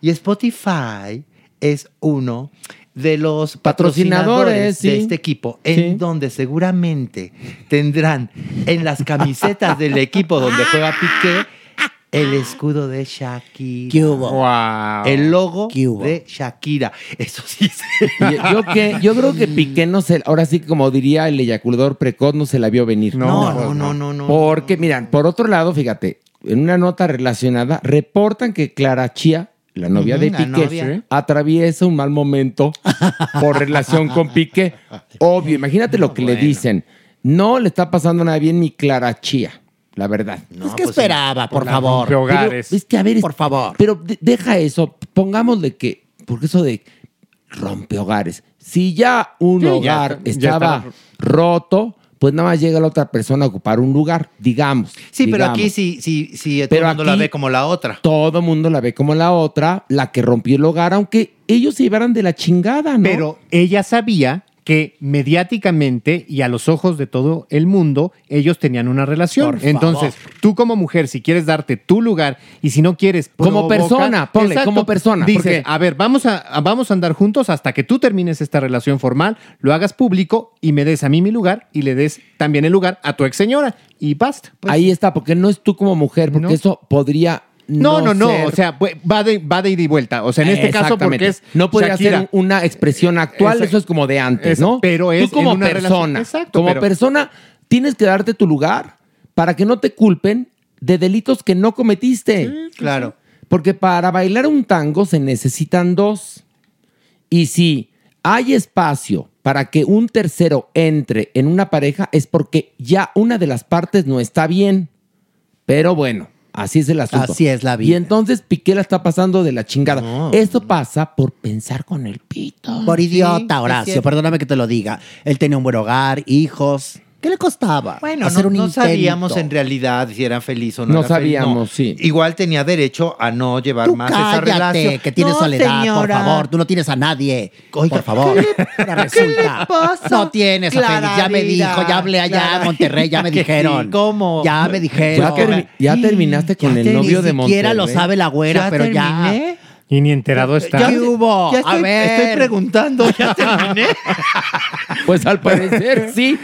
Y Spotify es uno de los Patrocinadores, patrocinadores de sí. este equipo, en donde seguramente tendrán en las camisetas del equipo donde juega Piqué el escudo de Shakira. ¿Qué hubo? El logo ¿Qué hubo? de Shakira. Eso sí se Yo, yo que, yo creo que Piqué no se, ahora sí como diría el eyaculador precoz, no se la vio venir. No, no, no, no, no. Porque, miran, por otro lado, fíjate, en una nota relacionada, reportan que Clara Chía, la novia de Piqué, atraviesa un mal momento por relación con Piqué. [laughs] Obvio, imagínate lo que le dicen. No le está pasando nada bien ni Clara Chía, la verdad. Pues, ¿qué esperaba, por la favor? rompehogares. Pero, es que, a ver, Por favor. Pero de- deja eso, pongámosle que, porque eso de rompehogares, si ya un Sí, hogar ya estaba roto, pues nada más llega la otra persona a ocupar un lugar, digamos. Sí, pero aquí sí, sí, sí, todo Pero el mundo la ve como la otra. Todo el mundo la ve como la otra, la que rompió el hogar, aunque ellos se llevaran de la chingada, ¿no? Pero ella sabía que mediáticamente y a los ojos de todo el mundo ellos tenían una relación. Por Entonces, tú como mujer, si quieres darte tu lugar y si no quieres Como provocar- persona, ponle, como persona, Dices, porque- a ver, vamos a, vamos a andar juntos hasta que tú termines esta relación formal, lo hagas público y me des a mí mi lugar y le des también el lugar a tu ex señora y basta. Ahí está, porque no es tú como mujer, porque No. eso podría No, no, no, ser- o sea, va de, va de ida y vuelta. O sea, en este caso, porque Exactamente. es No podría Shakira. ser una expresión actual, Exacto. eso es como de antes, ¿no? pero es Tú como en una persona, relación- exacto, como pero- persona, tienes que darte tu lugar para que no te culpen de delitos que no cometiste. claro. Porque para bailar un tango se necesitan dos. Y si hay espacio para que un tercero entre en una pareja, es porque ya una de las partes no está bien. Pero bueno, así es el asunto. Así es la vida. Y entonces Piqué la está pasando de la chingada. Esto pasa por pensar con el pito. Por idiota, Horacio, perdóname que te lo diga. Él tenía un buen hogar, hijos. ¿Qué le costaba? Bueno, hacer no, un no intento? sabíamos en realidad si era feliz o no. No era feliz, sabíamos, sí. Igual tenía derecho a no llevar Tú más esa cállate, relación. que tienes No, soledad, señora. por favor. Tú no tienes a nadie. Oiga, por favor. [laughs] Ahora resulta. pasa? No tienes a Félix. Ya me dijo, ya hablé allá Clara en Monterrey, ya me [laughs] que sí, dijeron. ¿cómo? Ya me dijeron. Ya, termi- ya terminaste con Ya el novio ni de Monterrey. siquiera lo sabe la güera, ¿Ya pero terminé? Y ni enterado está. ¿Qué hubo? Ya a estoy, ver. estoy preguntando, ¿ya [laughs] terminé? Pues al parecer [laughs] sí.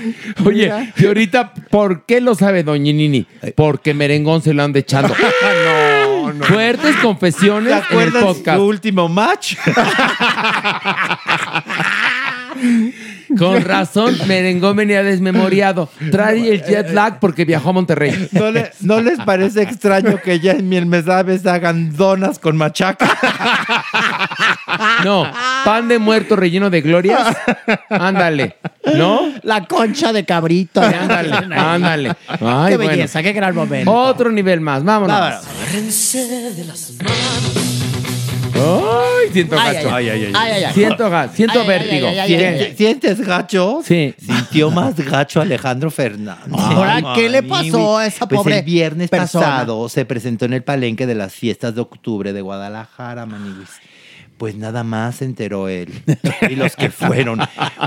Oye, y ahorita, ¿por qué lo sabe Doña Nini? Porque merengón se lo anda echando. [laughs] no, no. Fuertes confesiones ¿Te en el podcast. su último match? Con [laughs] razón, merengón venía desmemoriado. Trae el jet lag porque viajó a Monterrey. ¿No, le- no les parece extraño que ya en Miel Mesabes hagan donas con machaca? No, pan de muerto relleno de glorias. Ándale, ¿no? La concha de cabrito. Ándale, ándale. Ay, qué bueno. belleza, qué gran momento. Otro nivel más, vámonos. Vámonos. Ay, siento Ay, gacho. ay, ay. Ay, ay, ay. Siento gacho, siento vértigo. ay, ay, ay, ay, ay. ¿Sientes gacho? Sí. Sintió más gacho Alejandro Fernández. Ahora, ¿qué le pasó a esa Pues pobre el viernes persona? pasado se presentó en el palenque de las fiestas de octubre de Guadalajara, Maniwis. Pues nada más se enteró él y los que fueron.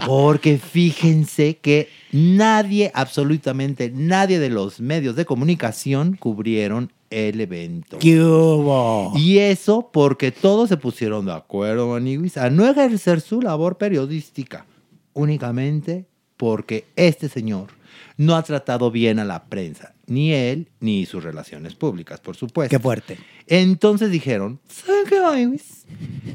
Porque fíjense que nadie, absolutamente nadie de los medios de comunicación cubrieron el evento. ¿Qué hubo? Y eso porque todos se pusieron de acuerdo, Maniwis, a no ejercer su labor periodística, únicamente porque este señor no ha tratado bien a la prensa, ni él ni sus relaciones públicas, por supuesto. Qué fuerte. Entonces dijeron, ¿saben qué?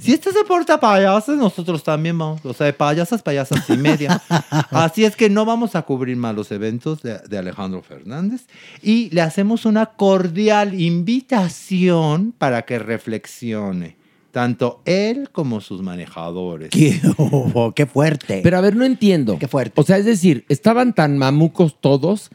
Si este se porta payaso, nosotros también vamos. O sea, de payasas, payasas y media. [laughs] Así es que no vamos a cubrir más los eventos de, de Alejandro Fernández y le hacemos una cordial invitación para que reflexione. Tanto él como sus manejadores. Qué, oh, qué fuerte. Pero a ver, no entiendo. Qué fuerte. O sea, es decir, estaban tan mamucos todos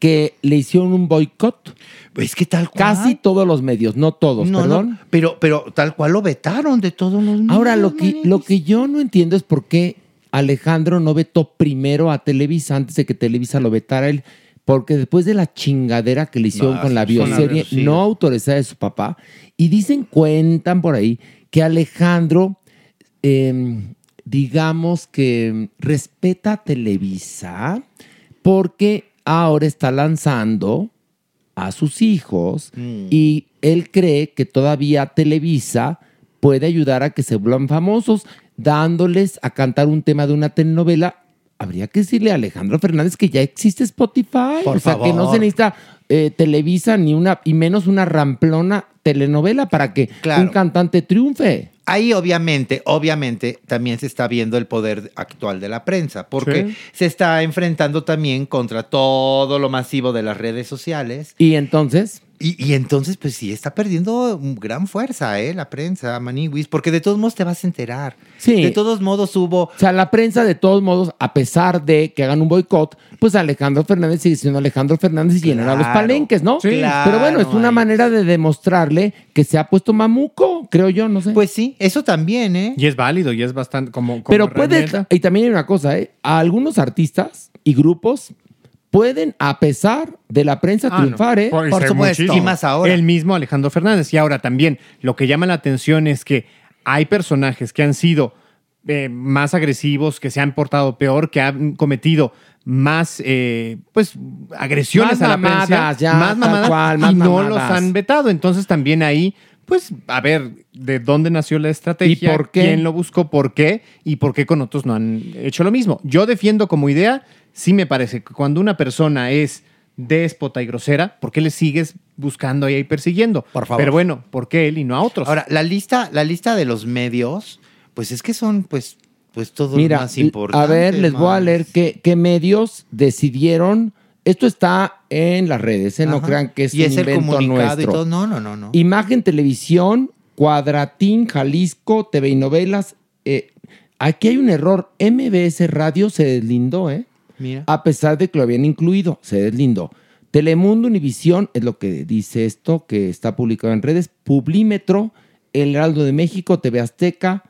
que le hicieron un boicot. Es que tal cual. Casi todos los medios, no todos, No, perdón. no, pero, pero tal cual lo vetaron de todos los Ahora, lo medios, que, lo que yo no entiendo es por qué Alejandro no vetó primero a Televisa antes de que Televisa lo vetara a él. Porque después de la chingadera que le hicieron No, con la bioserie no autorizada de su papá, y dicen, cuentan por ahí, que Alejandro, eh, digamos que respeta a Televisa porque ahora está lanzando a sus hijos Mm. y él cree que todavía Televisa puede ayudar a que se vuelvan famosos dándoles a cantar un tema de una telenovela. Habría que decirle a Alejandro Fernández que ya existe Spotify. Por o sea, que no se necesita eh, Televisa ni una, y menos una ramplona telenovela para que Claro. un cantante triunfe. Ahí obviamente, obviamente también se está viendo el poder actual de la prensa, porque Sí. se está enfrentando también contra todo lo masivo de las redes sociales. Y entonces, Y, y entonces, pues sí, está perdiendo gran fuerza, ¿eh? La prensa, Maniwis, porque de todos modos te vas a enterar. Sí. De todos modos hubo... o sea, la prensa de todos modos, a pesar de que hagan un boicot, pues Alejandro Fernández sigue siendo Alejandro Fernández y llenará los Claro. palenques, ¿no? Sí. Pero bueno, es Claro, una ahí. manera de demostrarle que se ha puesto mamuco, creo yo, no sé. Pues sí, eso también, ¿eh? Y es válido y es bastante como. como Pero puede, y también hay una cosa, ¿eh? A algunos artistas y grupos pueden, a pesar de la prensa, Ah, no. triunfar, ¿eh? Por, ser muchísimo. ahora. El mismo Alejandro Fernández. Y ahora también, lo que llama la atención es que hay personajes que han sido eh, más agresivos, que se han portado peor, que han cometido más, eh, pues, agresiones Más a la mamadas, prensa, ya, más mamadas, cual, más y no mamadas. los han vetado. Entonces también ahí, pues, a ver, ¿de dónde nació la estrategia? ¿Y por qué? ¿Quién lo buscó? ¿Por qué? ¿Y por qué con otros no han hecho lo mismo? Yo defiendo como idea, sí me parece que cuando una persona es déspota y grosera, ¿por qué le sigues buscando ahí y persiguiendo? Por favor. Pero bueno, ¿por qué él y no a otros? Ahora, la lista, la lista de los medios, pues es que son, pues, pues todos Mira, más importantes. a ver, les voy a leer qué, qué medios decidieron. Esto está en las redes, ¿eh? no Ajá. crean que es y un es el invento comunicado nuestro. y todo. No, no, no, no. Imagen Televisión, Cuadratín, Jalisco, TV y Novelas. eh, aquí hay un error. MBS Radio se deslindó, ¿eh? Mira. A pesar de que lo habían incluido, se deslindó. Telemundo, Univisión, es lo que dice esto, que está publicado en redes. Publímetro, El Heraldo de México, TV Azteca,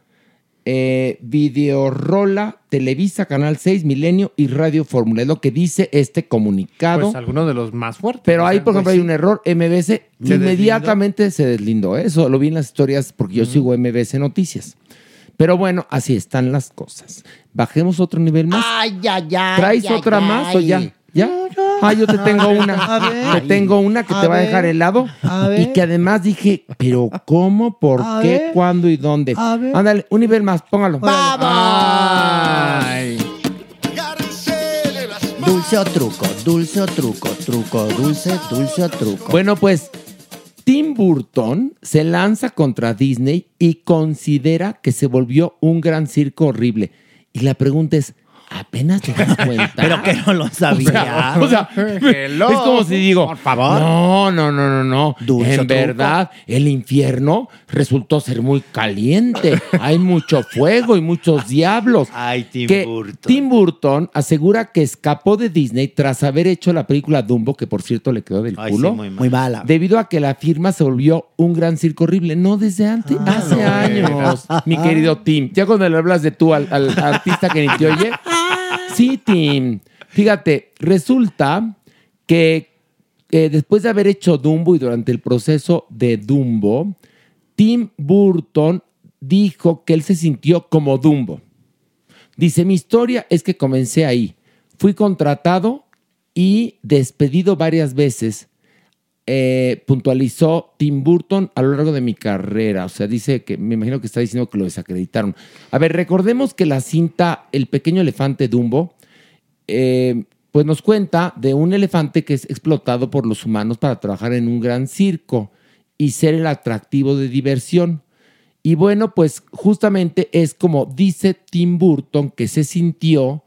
eh, Videorola, Televisa, Canal 6, Milenio y Radio Fórmula. Es lo que dice este comunicado. pues alguno de los más fuertes. Pero ahí, por ejemplo, pues, hay un error. ¿Se inmediatamente se deslindó. ¿eh? Eso lo vi en las historias porque yo sigo MBS Noticias. Pero bueno, así están las cosas. Bajemos otro nivel más. Ay, ay, ay. ¿Traes ay, otra ay. más o ya? ¿Ya? Ah, yo te tengo [laughs] una. A ver. Te tengo una que A te va a dejar helado. A ver. Y que además dije, pero ¿cómo? ¿Por A qué? ver. ¿Cuándo y dónde? A ver. Ándale, un nivel más, póngalo. Ay. Dulce o truco, dulce o truco, truco, dulce, dulce o truco. Bueno, pues Tim Burton se lanza contra Disney y considera que se volvió un gran circo horrible. Y la pregunta es, ¿apenas te das [laughs] cuenta? Pero que no lo sabía. O sea, Hello. [laughs] es [laughs] como si digo, Por favor. no, no, no, no, no. Dulce en truco. verdad, el infierno resultó ser muy caliente. Hay mucho fuego y muchos diablos. Ay, Tim que Burton. Tim Burton asegura que escapó de Disney tras haber hecho la película Dumbo, que por cierto le quedó del Ay, sí, culo. muy mal. Muy mala. Debido a que la firma se volvió un gran circo horrible. No desde antes, Ah, hace años, mi querido Tim. Ya cuando le hablas de tú al, al artista que ni te oye. Sí, Tim. Fíjate, resulta que eh, después de haber hecho Dumbo y durante el proceso de Dumbo, Tim Burton dijo que él se sintió como Dumbo. Dice, mi historia es que comencé ahí. Fui contratado y despedido varias veces. Eh, puntualizó Tim Burton a lo largo de mi carrera. O sea, dice que me imagino que está diciendo que lo desacreditaron. A ver, recordemos que la cinta El pequeño elefante Dumbo eh, pues nos cuenta de un elefante que es explotado por los humanos para trabajar en un gran circo y ser el atractivo de diversión. Y bueno, pues justamente es como dice Tim Burton que se sintió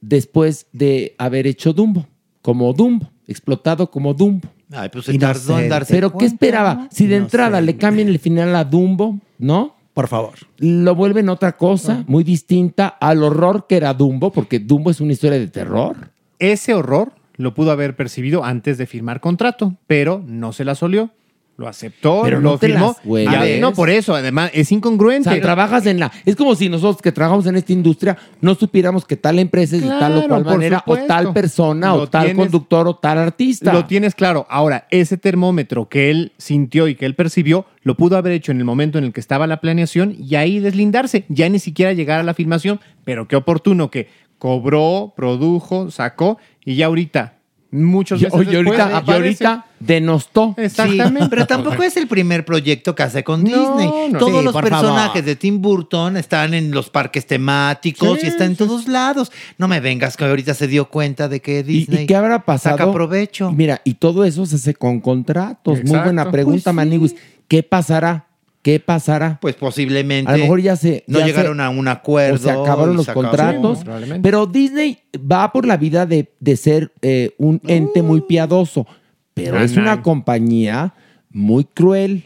después de haber hecho Dumbo, como Dumbo, explotado como Dumbo. Ay, pues se tardó en darse Pero ¿qué esperaba? ¿no? Si de entrada le cambian el final a Dumbo, ¿no? Por favor. Lo vuelven otra cosa muy distinta al horror que era Dumbo, porque Dumbo es una historia de terror. Ese horror lo pudo haber percibido antes de firmar contrato, pero no se la solió. Lo aceptó, Pero lo no te firmó. las no, por eso, además, es incongruente. O sea, trabajas en la. Es como si nosotros que trabajamos en esta industria no supiéramos que tal empresa es de tal o cual manera, o tal persona, o tal tienes- conductor, o tal artista. Lo tienes claro. Ahora, ese termómetro que él sintió y que él percibió, lo pudo haber hecho en el momento en el que estaba la planeación y ahí deslindarse, ya ni siquiera llegar a la filmación. Pero qué oportuno que cobró, produjo, sacó y ya ahorita, muchos Y- meses oye, después, ahorita, y aparece. ahorita denostó. Exactamente. Sí, pero tampoco es el primer proyecto que hace con No, Disney. no. Todos Sí, los personajes favor. de Tim Burton están en los parques temáticos Sí, y están en todos lados. No me vengas que ahorita se dio cuenta de que ¿Y, Disney y qué habrá pasado? saca provecho. Y Mira, y todo eso se hace con contratos. Muy buena pregunta, Pues sí. Maniguis. ¿Qué pasará? ¿Qué pasará? Pues posiblemente A lo mejor ya se. no ya llegaron se- a un acuerdo. O se acabaron los se acabó. contratos. Sí, pero Disney va por la vida de, de ser eh, un ente muy piadoso. Pero es una compañía muy cruel.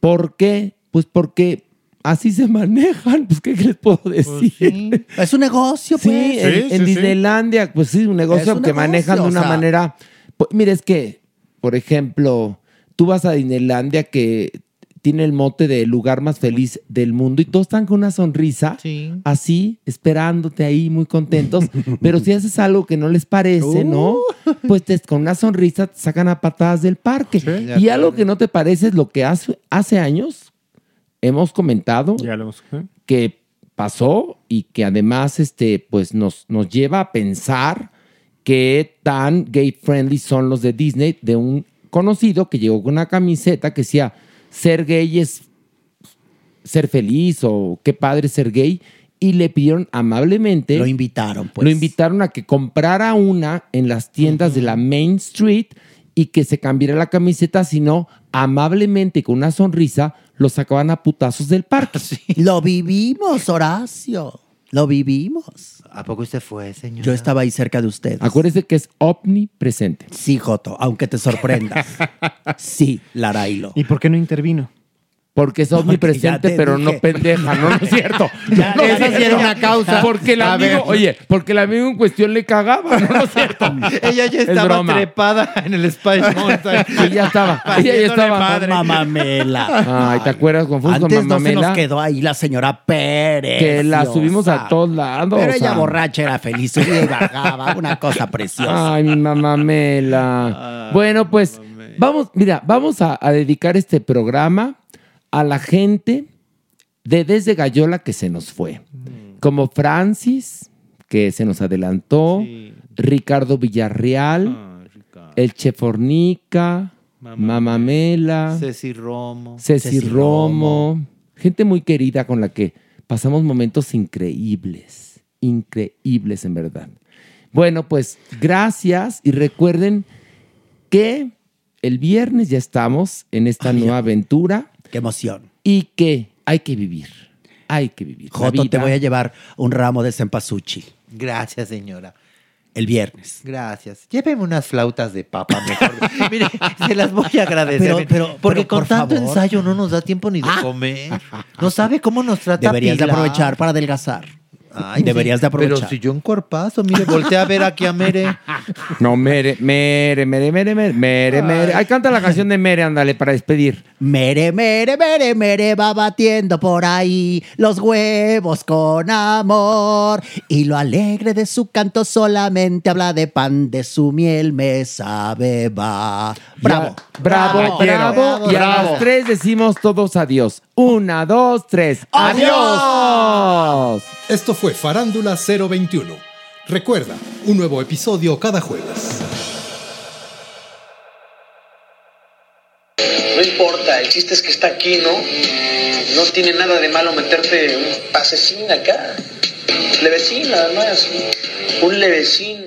¿Por qué? Pues porque así se manejan. Pues, ¿qué les puedo decir? Es un negocio, Sí, pues. en, Sí, en sí, sí. Disneylandia, pues sí, un negocio Es un que negocio, manejan de o una sea. manera. Pues, mira, es que, por ejemplo, tú vas a Disneylandia que tiene el mote de lugar más feliz del mundo y todos están con una sonrisa, así, esperándote ahí, muy contentos. [laughs] Pero si haces algo que no les parece, ¿no? Pues te- con una sonrisa te sacan a patadas del parque. de y algo que no te parece es lo que hace, hace años hemos comentado Ya lo hemos- ¿eh? que pasó y que además este, pues nos, nos lleva a pensar qué tan gay friendly son los de Disney de un conocido que llegó con una camiseta que decía ser gay es ser feliz o qué padre ser gay y le pidieron amablemente Lo invitaron, pues. lo invitaron a que comprara una en las tiendas de la Main Street y que se cambiara la camiseta, sino amablemente con una sonrisa lo sacaban a putazos del parque. [laughs] Lo vivimos, Horacio. Lo vivimos. ¿A poco usted fue, señor? Yo estaba ahí cerca de ustedes. Acuérdese que es omnipresente. Sí, Joto, aunque te sorprenda. [laughs] sí, Larailo. ¿Y por qué no intervino? Porque es omnipresente, te pero dije. no pendeja, ¿no? No es cierto. [laughs] Ya, No esa sí era una causa. Porque el A amigo, oye, porque el amigo en cuestión le cagaba, ¿no? No es cierto. [laughs] Ella ya Es estaba broma. trepada en el Spice [laughs] Mountain. Sí, ya estaba. Ella ya estaba. madre. Mamamela. Ay, ¿te acuerdas con Funs con Antes no se Mamamela? nos quedó ahí la señora Pérez. Que la subimos a todos lados. Pero ella borracha era feliz, y bajaba, una cosa preciosa. Ay, mi mamamela. bueno, pues vamos, mira, vamos a, a dedicar este programa a la gente de Desde Gallola que se nos fue. Como Francis, que se nos adelantó, Ricardo Villarreal, el Chefornica, Mamamela, Ceci Romo. Ceci, Ceci Romo. Gente muy querida con la que pasamos momentos increíbles. Increíbles, en verdad. Bueno, pues gracias y recuerden que el viernes ya estamos en esta nueva aventura Qué emoción. y que hay que vivir. Hay que vivir. Joto, te voy a llevar un ramo de cempasúchil Gracias, señora. el viernes. Gracias. Lléveme unas flautas de papa mejor. [laughs] Mire, se las voy a agradecer. Pero- pero- porque pero, con por tanto favor. ensayo no nos da tiempo ni de comer. No sabe cómo nos trata Deberías de aprovechar para adelgazar. Ay, Deberías sí, de aprovechar. Pero si yo en cuerpazo, mire, voltea a ver aquí a Mere. [laughs] No, Mere, Mere, Mere, Mere, Mere, Mere, Mere. Ay, canta la canción de Mere, ándale, para despedir. Mere, mere, mere, mere va batiendo por ahí los huevos con amor. Y lo alegre de su canto solamente habla de pan, de su miel me sabe va. Bravo. Ya, bravo, Bravo, bravo. bravo, y a las tres decimos todos adiós. Una, dos, tres. ¡Adiós! Esto fue Farándula 021. Recuerda, un nuevo episodio cada jueves. No importa, el chiste es que está aquí, ¿no? No tiene nada de malo meterte un pasecín acá. Plebecín, nada más. un levecín.